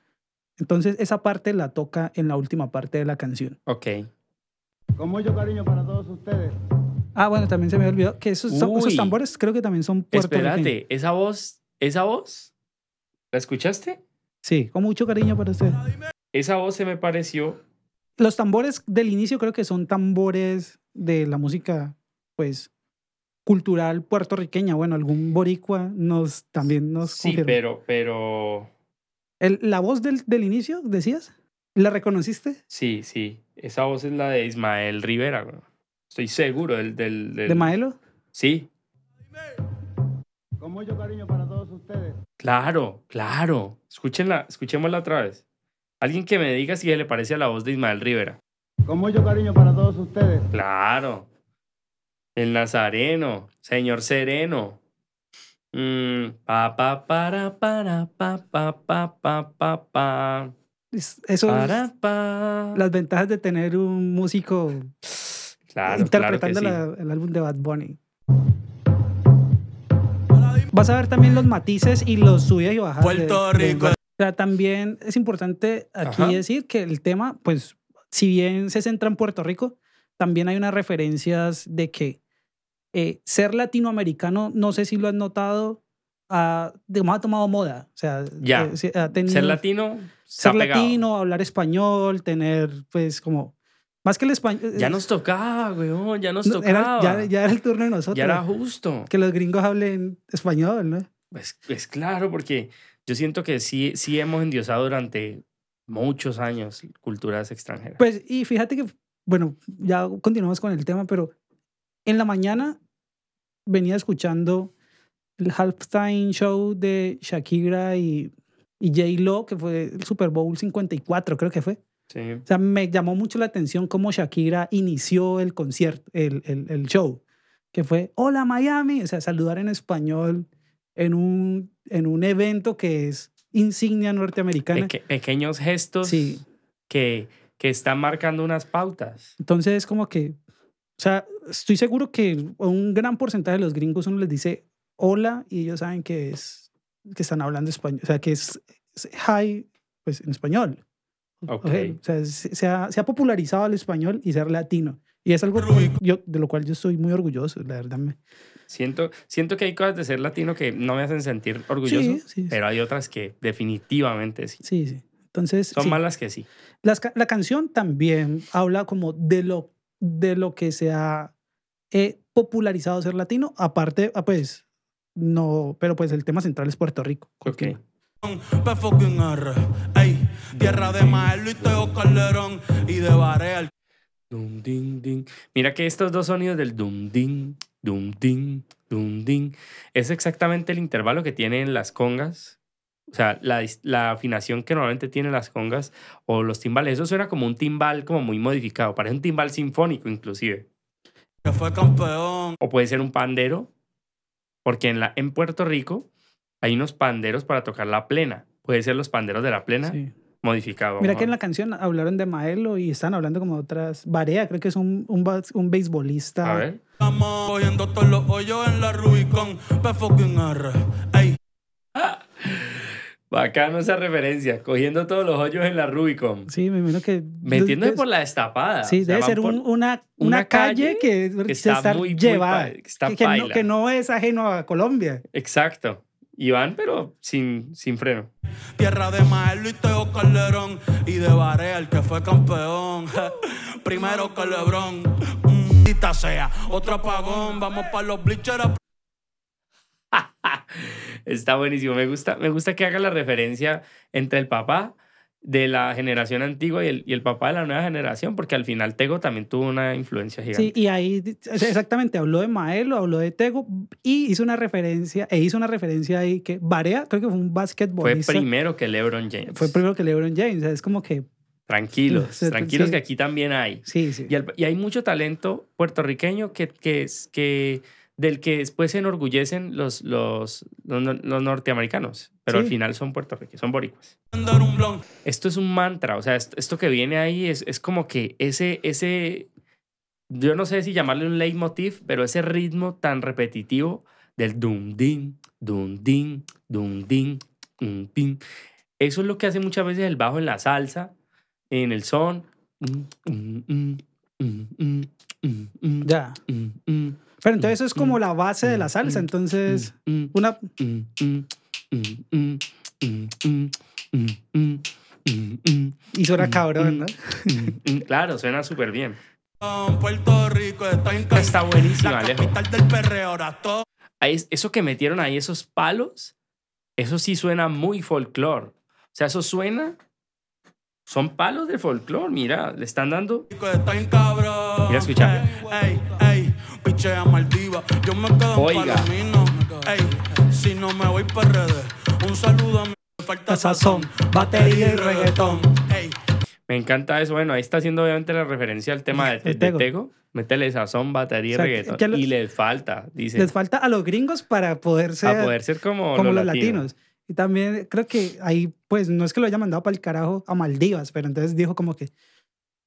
Entonces, esa parte la toca en la última parte de la canción. Ok. Con mucho cariño para todos ustedes. Ah, bueno, también se me olvidó que esos, son- esos tambores creo que también son puertorriqueños. Espérate, esa voz, esa voz, ¿la escuchaste? Sí, con mucho cariño para usted. Esa voz se me pareció. Los tambores del inicio creo que son tambores de la música, pues, cultural puertorriqueña. Bueno, algún boricua nos también nos Sí, pero, pero. El- la voz del, del inicio, decías, ¿la reconociste? Sí, sí. Esa voz es la de Ismael Rivera. güey. Estoy seguro del. del, del- ¿De Maelo? Sí, Con mucho cariño para todos ustedes. claro, claro. Escúchenla, escuchémosla otra vez. Alguien que me diga si le parece a la voz de Ismael Rivera. Con mucho cariño para todos ustedes. Claro. El Nazareno, señor Sereno. Mm, pa pa para para pa pa pa pa pa pa Es- Eso es pa. las ventajas de tener un músico Claro, interpretando claro que sí. la- el álbum de Bad Bunny. Vas a ver también los matices y los subidas y bajadas. Puerto de- Rico. O sea, también es importante aquí Ajá. decir que el tema, pues, si bien se centra en Puerto Rico, también hay unas referencias de que eh, ser latinoamericano, no sé si lo has notado, ha, digamos, ha tomado moda. O sea, Ya. eh, ha tenido- Ser latino, se ser ha latino, hablar español, tener, pues, como, más que el español. Ya nos tocaba, weón, ya nos no, tocaba. era- ya, ya era el turno de nosotros. Ya era justo. que los gringos hablen español, ¿no? Pues, pues claro, porque yo siento que sí, sí hemos endiosado durante muchos años culturas extranjeras. Pues, y fíjate que, bueno, ya continuamos con el tema, pero en la mañana venía escuchando el halftime show de Shakira y, y J-Lo, que fue el Super Bowl 54, creo que fue. sí. O sea, me llamó mucho la atención cómo Shakira inició el concierto, el, el, el show, que fue, hola Miami, o sea, saludar en español en un, en un evento que es insignia norteamericana. Peque- pequeños gestos Sí, que, que están marcando unas pautas. entonces es como que, sea, estoy seguro que a un gran porcentaje de los gringos uno les dice hola y ellos saben que es que están hablando español, o sea, que es, es hi pues en español. Ok. O sea, se, se ha, se ha popularizado el español y ser latino. Y es algo yo, de lo cual yo estoy muy orgulloso, la verdad. Me, Siento, siento que hay cosas de ser latino que no me hacen sentir orgulloso, Sí, sí, sí. pero hay otras que definitivamente sí. sí, sí. Entonces, Son sí. más las que sí. Ca- la canción también habla como de lo, de lo que se ha eh, popularizado ser latino. Aparte, ah, pues, no, pero pues el tema central es Puerto Rico. Ok. P fucking R. Ey, tierra de Maelo y Teo Calderón y de Barea. Dum, ding, ding. Mira que estos dos sonidos del dum, ding, dum, ding, dum, ding, es exactamente el intervalo que tienen las congas. O sea, la, la afinación que normalmente tienen las congas o los timbales. Eso suena como un timbal como muy modificado. Parece un timbal sinfónico inclusive. que fue campeón. O puede ser un pandero. Porque en, la, en Puerto Rico hay unos panderos para tocar la plena. Puede ser los panderos de la plena Sí. modificado. Mira que en la canción hablaron de Maelo y están hablando como de otras. Barea, creo que es un, un, un beisbolista. A ver. Estamos cogiendo todos los hoyos en la Rubicon. Fucking R. Bacano esa referencia. Cogiendo todos los hoyos en la Rubicon. Sí, me imagino que. Metiéndose des- por la destapada. Sí, O sea, debe ser un- una, una, calle, calle que, que se está muy- muy llevada. que está que, que no, que no es ajeno a Colombia. Exacto. Y van, pero sin, sin freno. tierra de Maelo y Teo Calderón y de Barea, el que fue campeón. Primero que Lebron. Mm, dita sea, otro apagón. Vamos para los bleachers. Está buenísimo. Me gusta, me gusta que haga la referencia entre el papá de la generación antigua y el, y el papá de la nueva generación, porque al final Tego también tuvo una influencia gigante. Sí, y ahí exactamente habló de Maelo, habló de Tego y hizo una referencia, e hizo una referencia ahí que Barea, creo que fue un Fue basquetbolista. primero que LeBron James. Fue primero que LeBron James. es como que. Tranquilos, tranquilos sí. que aquí también hay. Sí, sí. Y, y hay mucho talento puertorriqueño que, que, es- que del que después se enorgullecen los, los, los, los norteamericanos, pero al Sí. final son puertorriqueños, son boricuas. Esto es un mantra, o sea, esto, esto que viene ahí es, es como que ese, ese, yo no sé si llamarle un leitmotiv, pero ese ritmo tan repetitivo del dum din, dum din, dum din, dum din. Eso es lo que hace muchas veces el bajo en la salsa, en el son. Ya. mm, pero entonces eso es como mm. la base de la mm. salsa. Mm. Entonces, una. Y suena cabrón, ¿no? Claro, suena súper bien. Puerto Rico está, está buenísimo, Alejo. Eso que metieron ahí, esos palos, eso sí suena muy folclore. O sea, eso suena. Son palos de folclore, mira, le están dando. Mira, escucha. Ey, ey, pichea Maldiva. Yo me quedo Oiga. en Palomino. Ey, si no me voy para redes. Un saludo a mi falta Sazón, batería y reggaetón. Ey, Me encanta eso. Bueno, ahí está haciendo obviamente la referencia al tema de, de El Tego. Tego. Métele sazón, batería O sea, y reggaetón. que lo- Y les falta, dice. Les falta a los gringos para poder ser a poder ser como, como los latinos. latinos. Y también creo que ahí, pues, no es que lo haya mandado para el carajo a Maldivas, pero entonces dijo como que,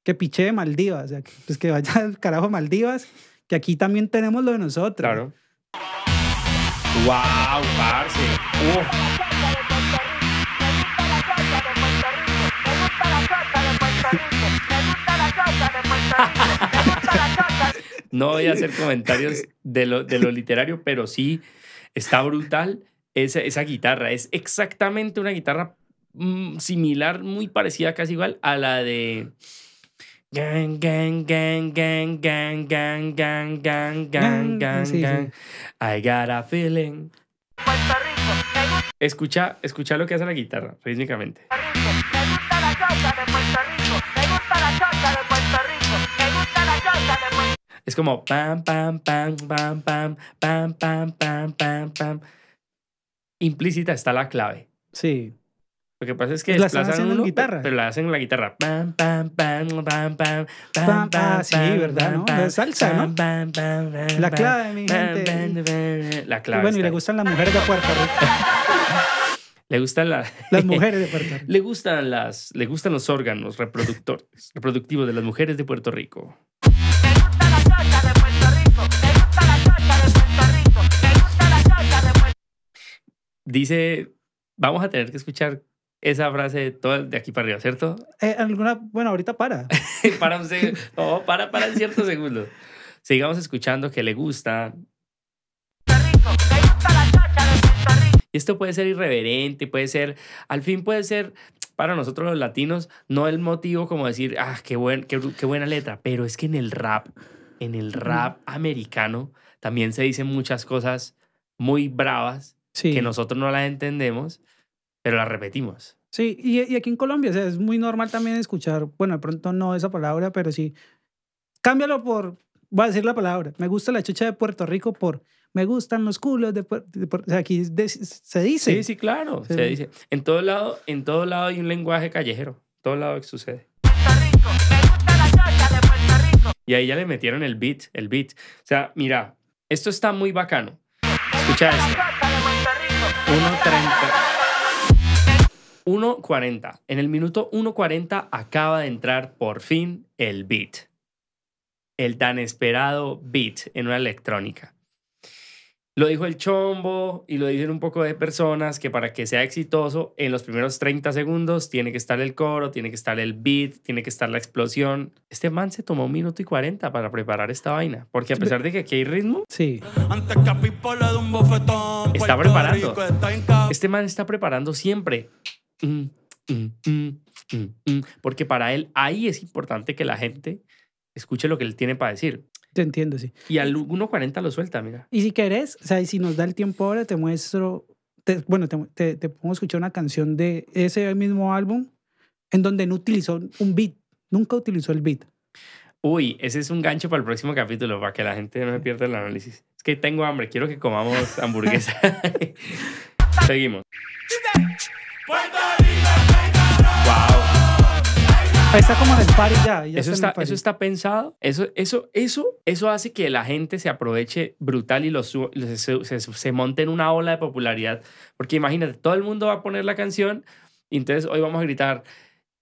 que piche de Maldivas, o sea, que, pues que vaya al carajo a Maldivas, que aquí también tenemos lo de nosotros. Claro. ¡Wow, parce! Uf. No voy a hacer comentarios de lo, de lo literario, pero sí está brutal esa, esa guitarra. Es exactamente una guitarra mm, similar, muy parecida, casi igual a la de. Gang, gang, gang, gang, gang, gang, gang, gang, gang, gang, sí, sí. gang. I got a feeling. Escucha, escucha lo que hace la guitarra, rítmicamente. Es como pam, pam, pam, pam, pam, pam, pam, pam, pam, pam. Implícita está la clave. Sí. Lo que pasa es que ¿La están desplazan uno, guitarra? pero la hacen en la guitarra. Pam, pam, pam, pam, pam, pam, Pam, ah, sí, ¿verdad, no? De salsa, ¿no? La clave, mi gente. La Y clave. bueno, y le gustan las mujeres de Puerto Rico. Le gustan la- Las mujeres de Puerto Rico. le gustan las, le gustan los órganos reproductores, reproductivos de las mujeres de Puerto Rico. Dice, vamos a tener que escuchar esa frase todo de aquí para arriba, ¿cierto? Eh, alguna, bueno, ahorita para. para un segundo. No, para, para en ciertos segundos. Sigamos escuchando que le gusta. Y esto puede ser irreverente, puede ser, al fin puede ser para nosotros los latinos, no el motivo como decir, ah, qué, buen, qué, qué buena letra, pero es que en el rap, en el rap americano, también se dicen muchas cosas muy bravas Sí. que nosotros no las entendemos, pero las repetimos. Sí, y, y aquí en Colombia, o sea, es muy normal también escuchar, bueno, de pronto no esa palabra, pero sí. Cámbialo por, voy a decir la palabra, me gusta la chucha de Puerto Rico por, me gustan los culos de, de o sea, aquí de- se dice. Sí, sí, claro. Sí. Se dice. En todo lado, en todo lado hay un lenguaje callejero. En todo lado sucede. Y ahí ya le metieron el beat, el beat. O sea, mira, esto está muy bacano. Escucha esto. 1.30. 1.40. En el minuto 1.40 acaba de entrar por fin el beat. El tan esperado beat en una electrónica. Lo dijo el Chombo y lo dicen un poco de personas que para que sea exitoso, en los primeros 30 segundos tiene que estar el coro, tiene que estar el beat, tiene que estar la explosión. Este man se tomó un minuto y 40 para preparar esta vaina, porque a pesar de que aquí hay ritmo, Sí. Está preparando. Este man está preparando siempre. Mm, mm, mm, mm, mm, porque para él ahí es importante que la gente escuche lo que él tiene para decir. Te entiendo, sí. Y al 1.40 lo suelta, mira. Y si querés, o sea, y si nos da el tiempo ahora, te muestro, te- bueno, te, te, te pongo a escuchar una canción de ese mismo álbum en donde no utilizó un beat, nunca utilizó el beat. Uy, ese es un gancho para el próximo capítulo, para que la gente no se pierda el análisis. Es que tengo hambre, quiero que comamos hamburguesa. Seguimos. Wow. Ahí está como en el party ya. ya Eso está, eso está pensado. Eso, eso, eso, eso hace que la gente se aproveche brutal y lo su- se, se, se monte en una ola de popularidad. Porque imagínate, todo el mundo va a poner la canción y entonces hoy vamos a gritar.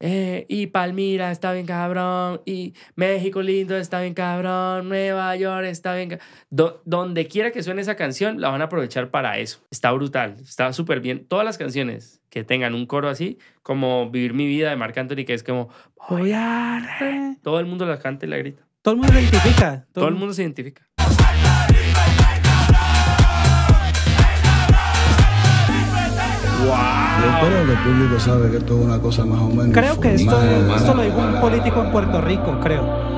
Eh, y Palmira está bien cabrón, y México lindo está bien cabrón, Nueva York está bien cabrón. donde quiera que suene esa canción, la van a aprovechar para eso. Está brutal, está súper bien. Todas las canciones que tengan un coro así, como Vivir mi vida de Marc Anthony, que es como, Voy a todo el mundo la canta y la grita. Todo el mundo lo identifica. Todo el mundo se identifica. Yo espero que el público sabe que esto es una cosa más o menos. Creo que esto, formal. esto lo dijo un político en Puerto Rico, creo.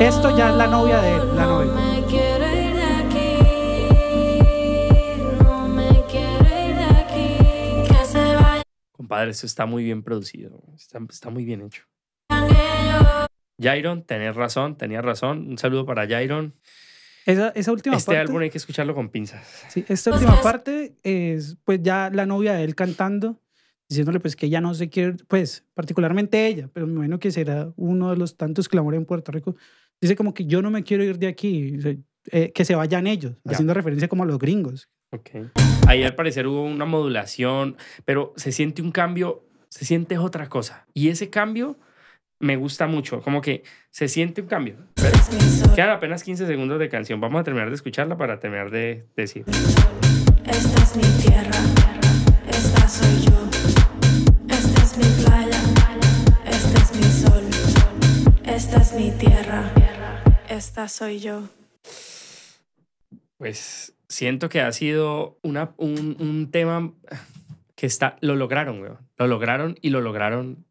Esto ya es la novia de él, la novia. me quiero ir de aquí. No me quiero ir de aquí. Que se vayan Compadre, eso está muy bien producido. Está, está muy bien hecho. Jairon, tenés razón, tenías razón. Un saludo para Jairon. Esa, esa última Este parte. álbum hay que escucharlo con pinzas. Sí, esta última parte es pues ya la novia de él cantando, diciéndole pues que ella no se quiere, pues particularmente ella, pero me imagino que será uno de los tantos clamores en Puerto Rico. Dice como que yo no me quiero ir de aquí, eh, que se vayan ellos, Ya. haciendo referencia como a los gringos. Ok. Ahí al parecer hubo una modulación, pero se siente un cambio, se siente otra cosa. Y ese cambio me gusta mucho, como que se siente un cambio. Pero quedan apenas 15 segundos de canción. Vamos a terminar de escucharla para terminar de decir. Esta es mi tierra. Esta soy yo. Esta es mi playa. Este es mi sol. Esta es mi tierra. Esta soy yo. Pues siento que ha sido una, un, un tema que está, lo lograron, weón. Lo lograron y lo lograron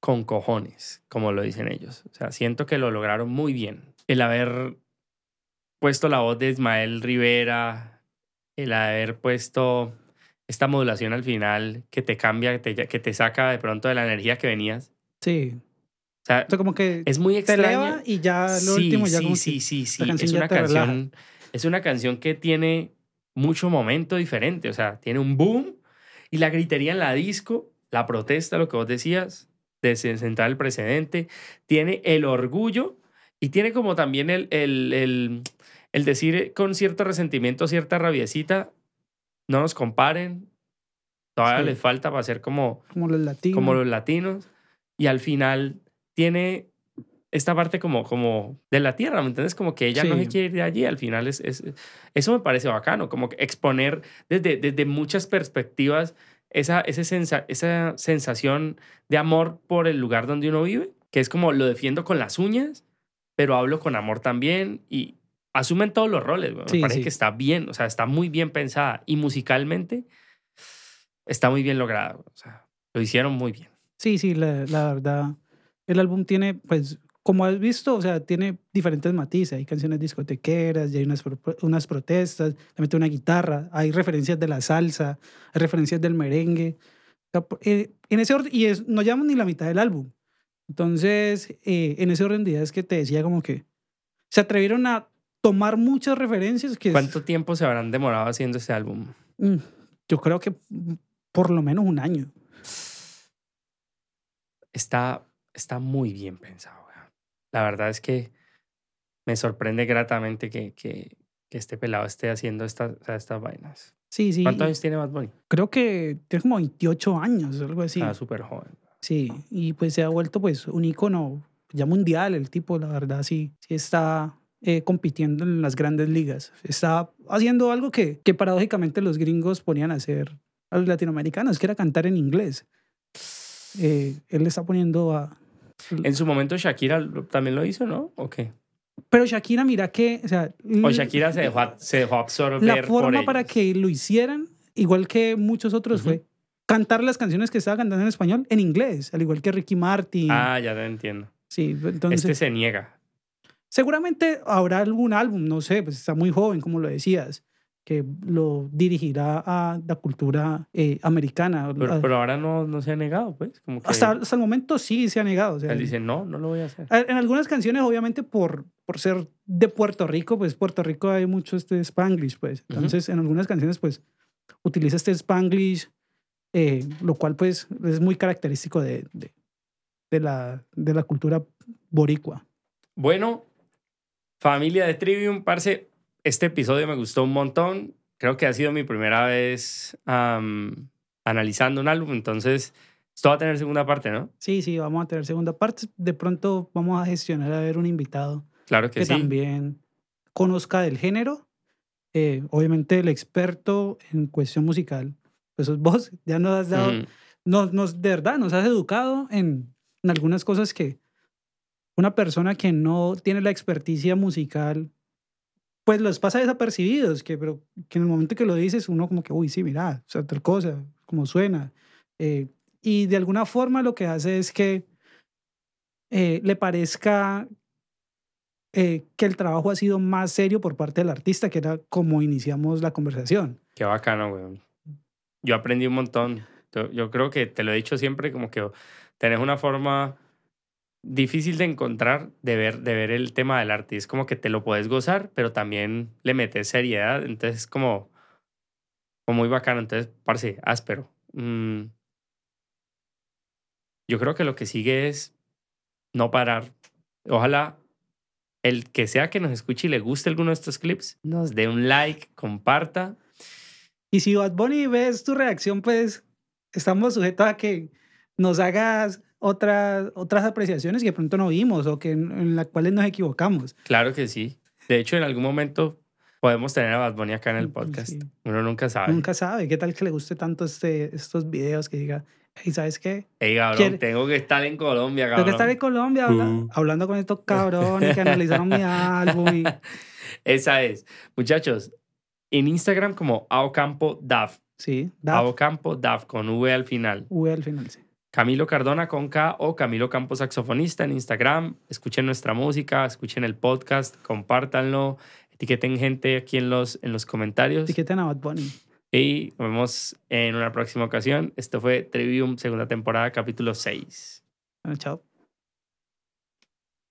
con cojones, como lo dicen ellos. O sea, siento que lo lograron muy bien. El haber puesto la voz de Ismael Rivera, el haber puesto esta modulación al final que te cambia, que te, que te saca de pronto de la energía que venías. Sí, O sea, o sea, como que es muy eleva y ya lo sí, último ya sí, como sí, sí, sí. canción Es una canción, es una canción que tiene mucho momento diferente. O sea, tiene un boom y la gritería en la disco, la protesta, lo que vos decías, de se- sentar el precedente, tiene el orgullo y tiene como también el, el, el, el decir con cierto resentimiento, cierta rabiecita, no nos comparen, todavía Sí. les falta para ser como, como los latinos. como los latinos y al final tiene esta parte como, como de la tierra, ¿me entiendes? Como que ella no se quiere ir de allí, al final es, es- eso me parece bacano, como que exponer desde, desde muchas perspectivas esa, ese sensa- esa sensación de amor por el lugar donde uno vive, que es como lo defiendo con las uñas, pero hablo con amor también y asumen todos los roles. Me parece sí. que está bien, o sea, está muy bien pensada y musicalmente está muy bien lograda. O sea, lo hicieron muy bien. Sí, sí, la, la verdad. El álbum tiene, pues, como has visto, o sea, tiene diferentes matices. Hay canciones discotequeras, y hay unas, pro- unas protestas, le mete una guitarra, hay referencias de la salsa, hay referencias del merengue. O sea, eh, en ese orden, y es, no llevamos ni la mitad del álbum. Entonces, eh, en ese orden de ideas que te decía, como que se atrevieron a tomar muchas referencias que es- ¿Cuánto tiempo se habrán demorado haciendo este álbum? mm, yo creo que por lo menos un año. Está, está muy bien pensado. La verdad es que me sorprende gratamente que, que, que este pelado esté haciendo estas, estas vainas. Sí, sí. ¿Cuántos años tiene Bad Bunny? Creo que tiene como 28 años, algo así. Está súper joven. Sí, y pues se ha vuelto pues un ícono ya mundial, el tipo, la verdad, sí, sí está eh, compitiendo en las grandes ligas. Está haciendo algo que, que paradójicamente los gringos ponían a hacer a los latinoamericanos, que era cantar en inglés. Eh, él le está poniendo a... En su momento Shakira también lo hizo, ¿no? ¿O qué? Pero Shakira, mira que, o sea, O Shakira se dejó, se dejó absorber la por forma para que lo hicieran, igual que muchos otros, fue cantar las canciones que estaba cantando en español en inglés, al igual que Ricky Martin. Ah, ya te entiendo. sí, entonces... Este se niega. Seguramente habrá algún álbum, no sé, pues está muy joven, como lo decías, que lo dirigirá a la cultura eh, americana. Pero, A- pero ahora no, no se ha negado, pues. Como que hasta, hasta el momento sí se ha negado. o sea, él dice, no, no lo voy a hacer. a- en algunas canciones, obviamente, por, por ser de Puerto Rico, pues Puerto Rico hay mucho este Spanglish, pues. Entonces, en algunas canciones, pues, utiliza este Spanglish, eh, lo cual, pues, es muy característico de, de, de la, de la cultura boricua. Bueno, familia de Trivium, parce, este episodio me gustó un montón. Creo que ha sido mi primera vez am, analizando un álbum, entonces esto va a tener segunda parte, ¿no? Sí, sí, vamos a tener segunda parte. De pronto vamos a gestionar a ver un invitado Claro que, que sí. también conozca del género. Eh, obviamente el experto en cuestión musical, pues vos, ya nos has dado, Ujú. nos, nos, de verdad, nos has educado en, en algunas cosas que una persona que no tiene la experticia musical, pues los pasa desapercibidos, que, pero que en el momento que lo dices, uno como que, uy, sí, mira, o sea, tal cosa, como suena. Eh, y de alguna forma lo que hace es que eh, le parezca eh, que el trabajo ha sido más serio por parte del artista, que era como iniciamos la conversación. Qué bacano, güey. Yo aprendí un montón. Yo, yo creo que te lo he dicho siempre, como que tenés una forma difícil de encontrar de ver, de ver el tema del arte. Es como que te lo puedes gozar, pero también le metes seriedad. Entonces es como, como muy bacano. Entonces, parce, áspero. Mm. Yo creo que lo que sigue es no parar. Ojalá el que sea que nos escuche y le guste alguno de estos clips, nos dé un like, comparta. Y si Bad Bunny ves tu reacción, pues estamos sujetos a que nos hagas otras, otras apreciaciones que de pronto no vimos o que en, en las cuales nos equivocamos. Claro que sí. De hecho, en algún momento podemos tener a Bad Bunny acá en el podcast. Sí. Uno nunca sabe. Nunca sabe. ¿Qué tal que le guste tanto este, estos videos que diga, ¿y sabes qué? Ey, cabrón, ¿Quiere- tengo que estar en Colombia, Tengo cabrón. que estar en Colombia habla- Uh. hablando con estos cabrones que analizaron mi álbum. Y, Esa es. Muchachos, en Instagram como Aocampo Daf. sí, da Aocampo Daf con V al final. V al final. Sí. Camilo Cardona con K o Camilo Campo Saxofonista en Instagram. Escuchen nuestra música, escuchen el podcast, compártanlo, etiqueten gente aquí en los, en los comentarios. Etiqueten a Bad Bunny. Y nos vemos en una próxima ocasión. Esto fue Trivium, segunda temporada, capítulo 6. Bueno, chao.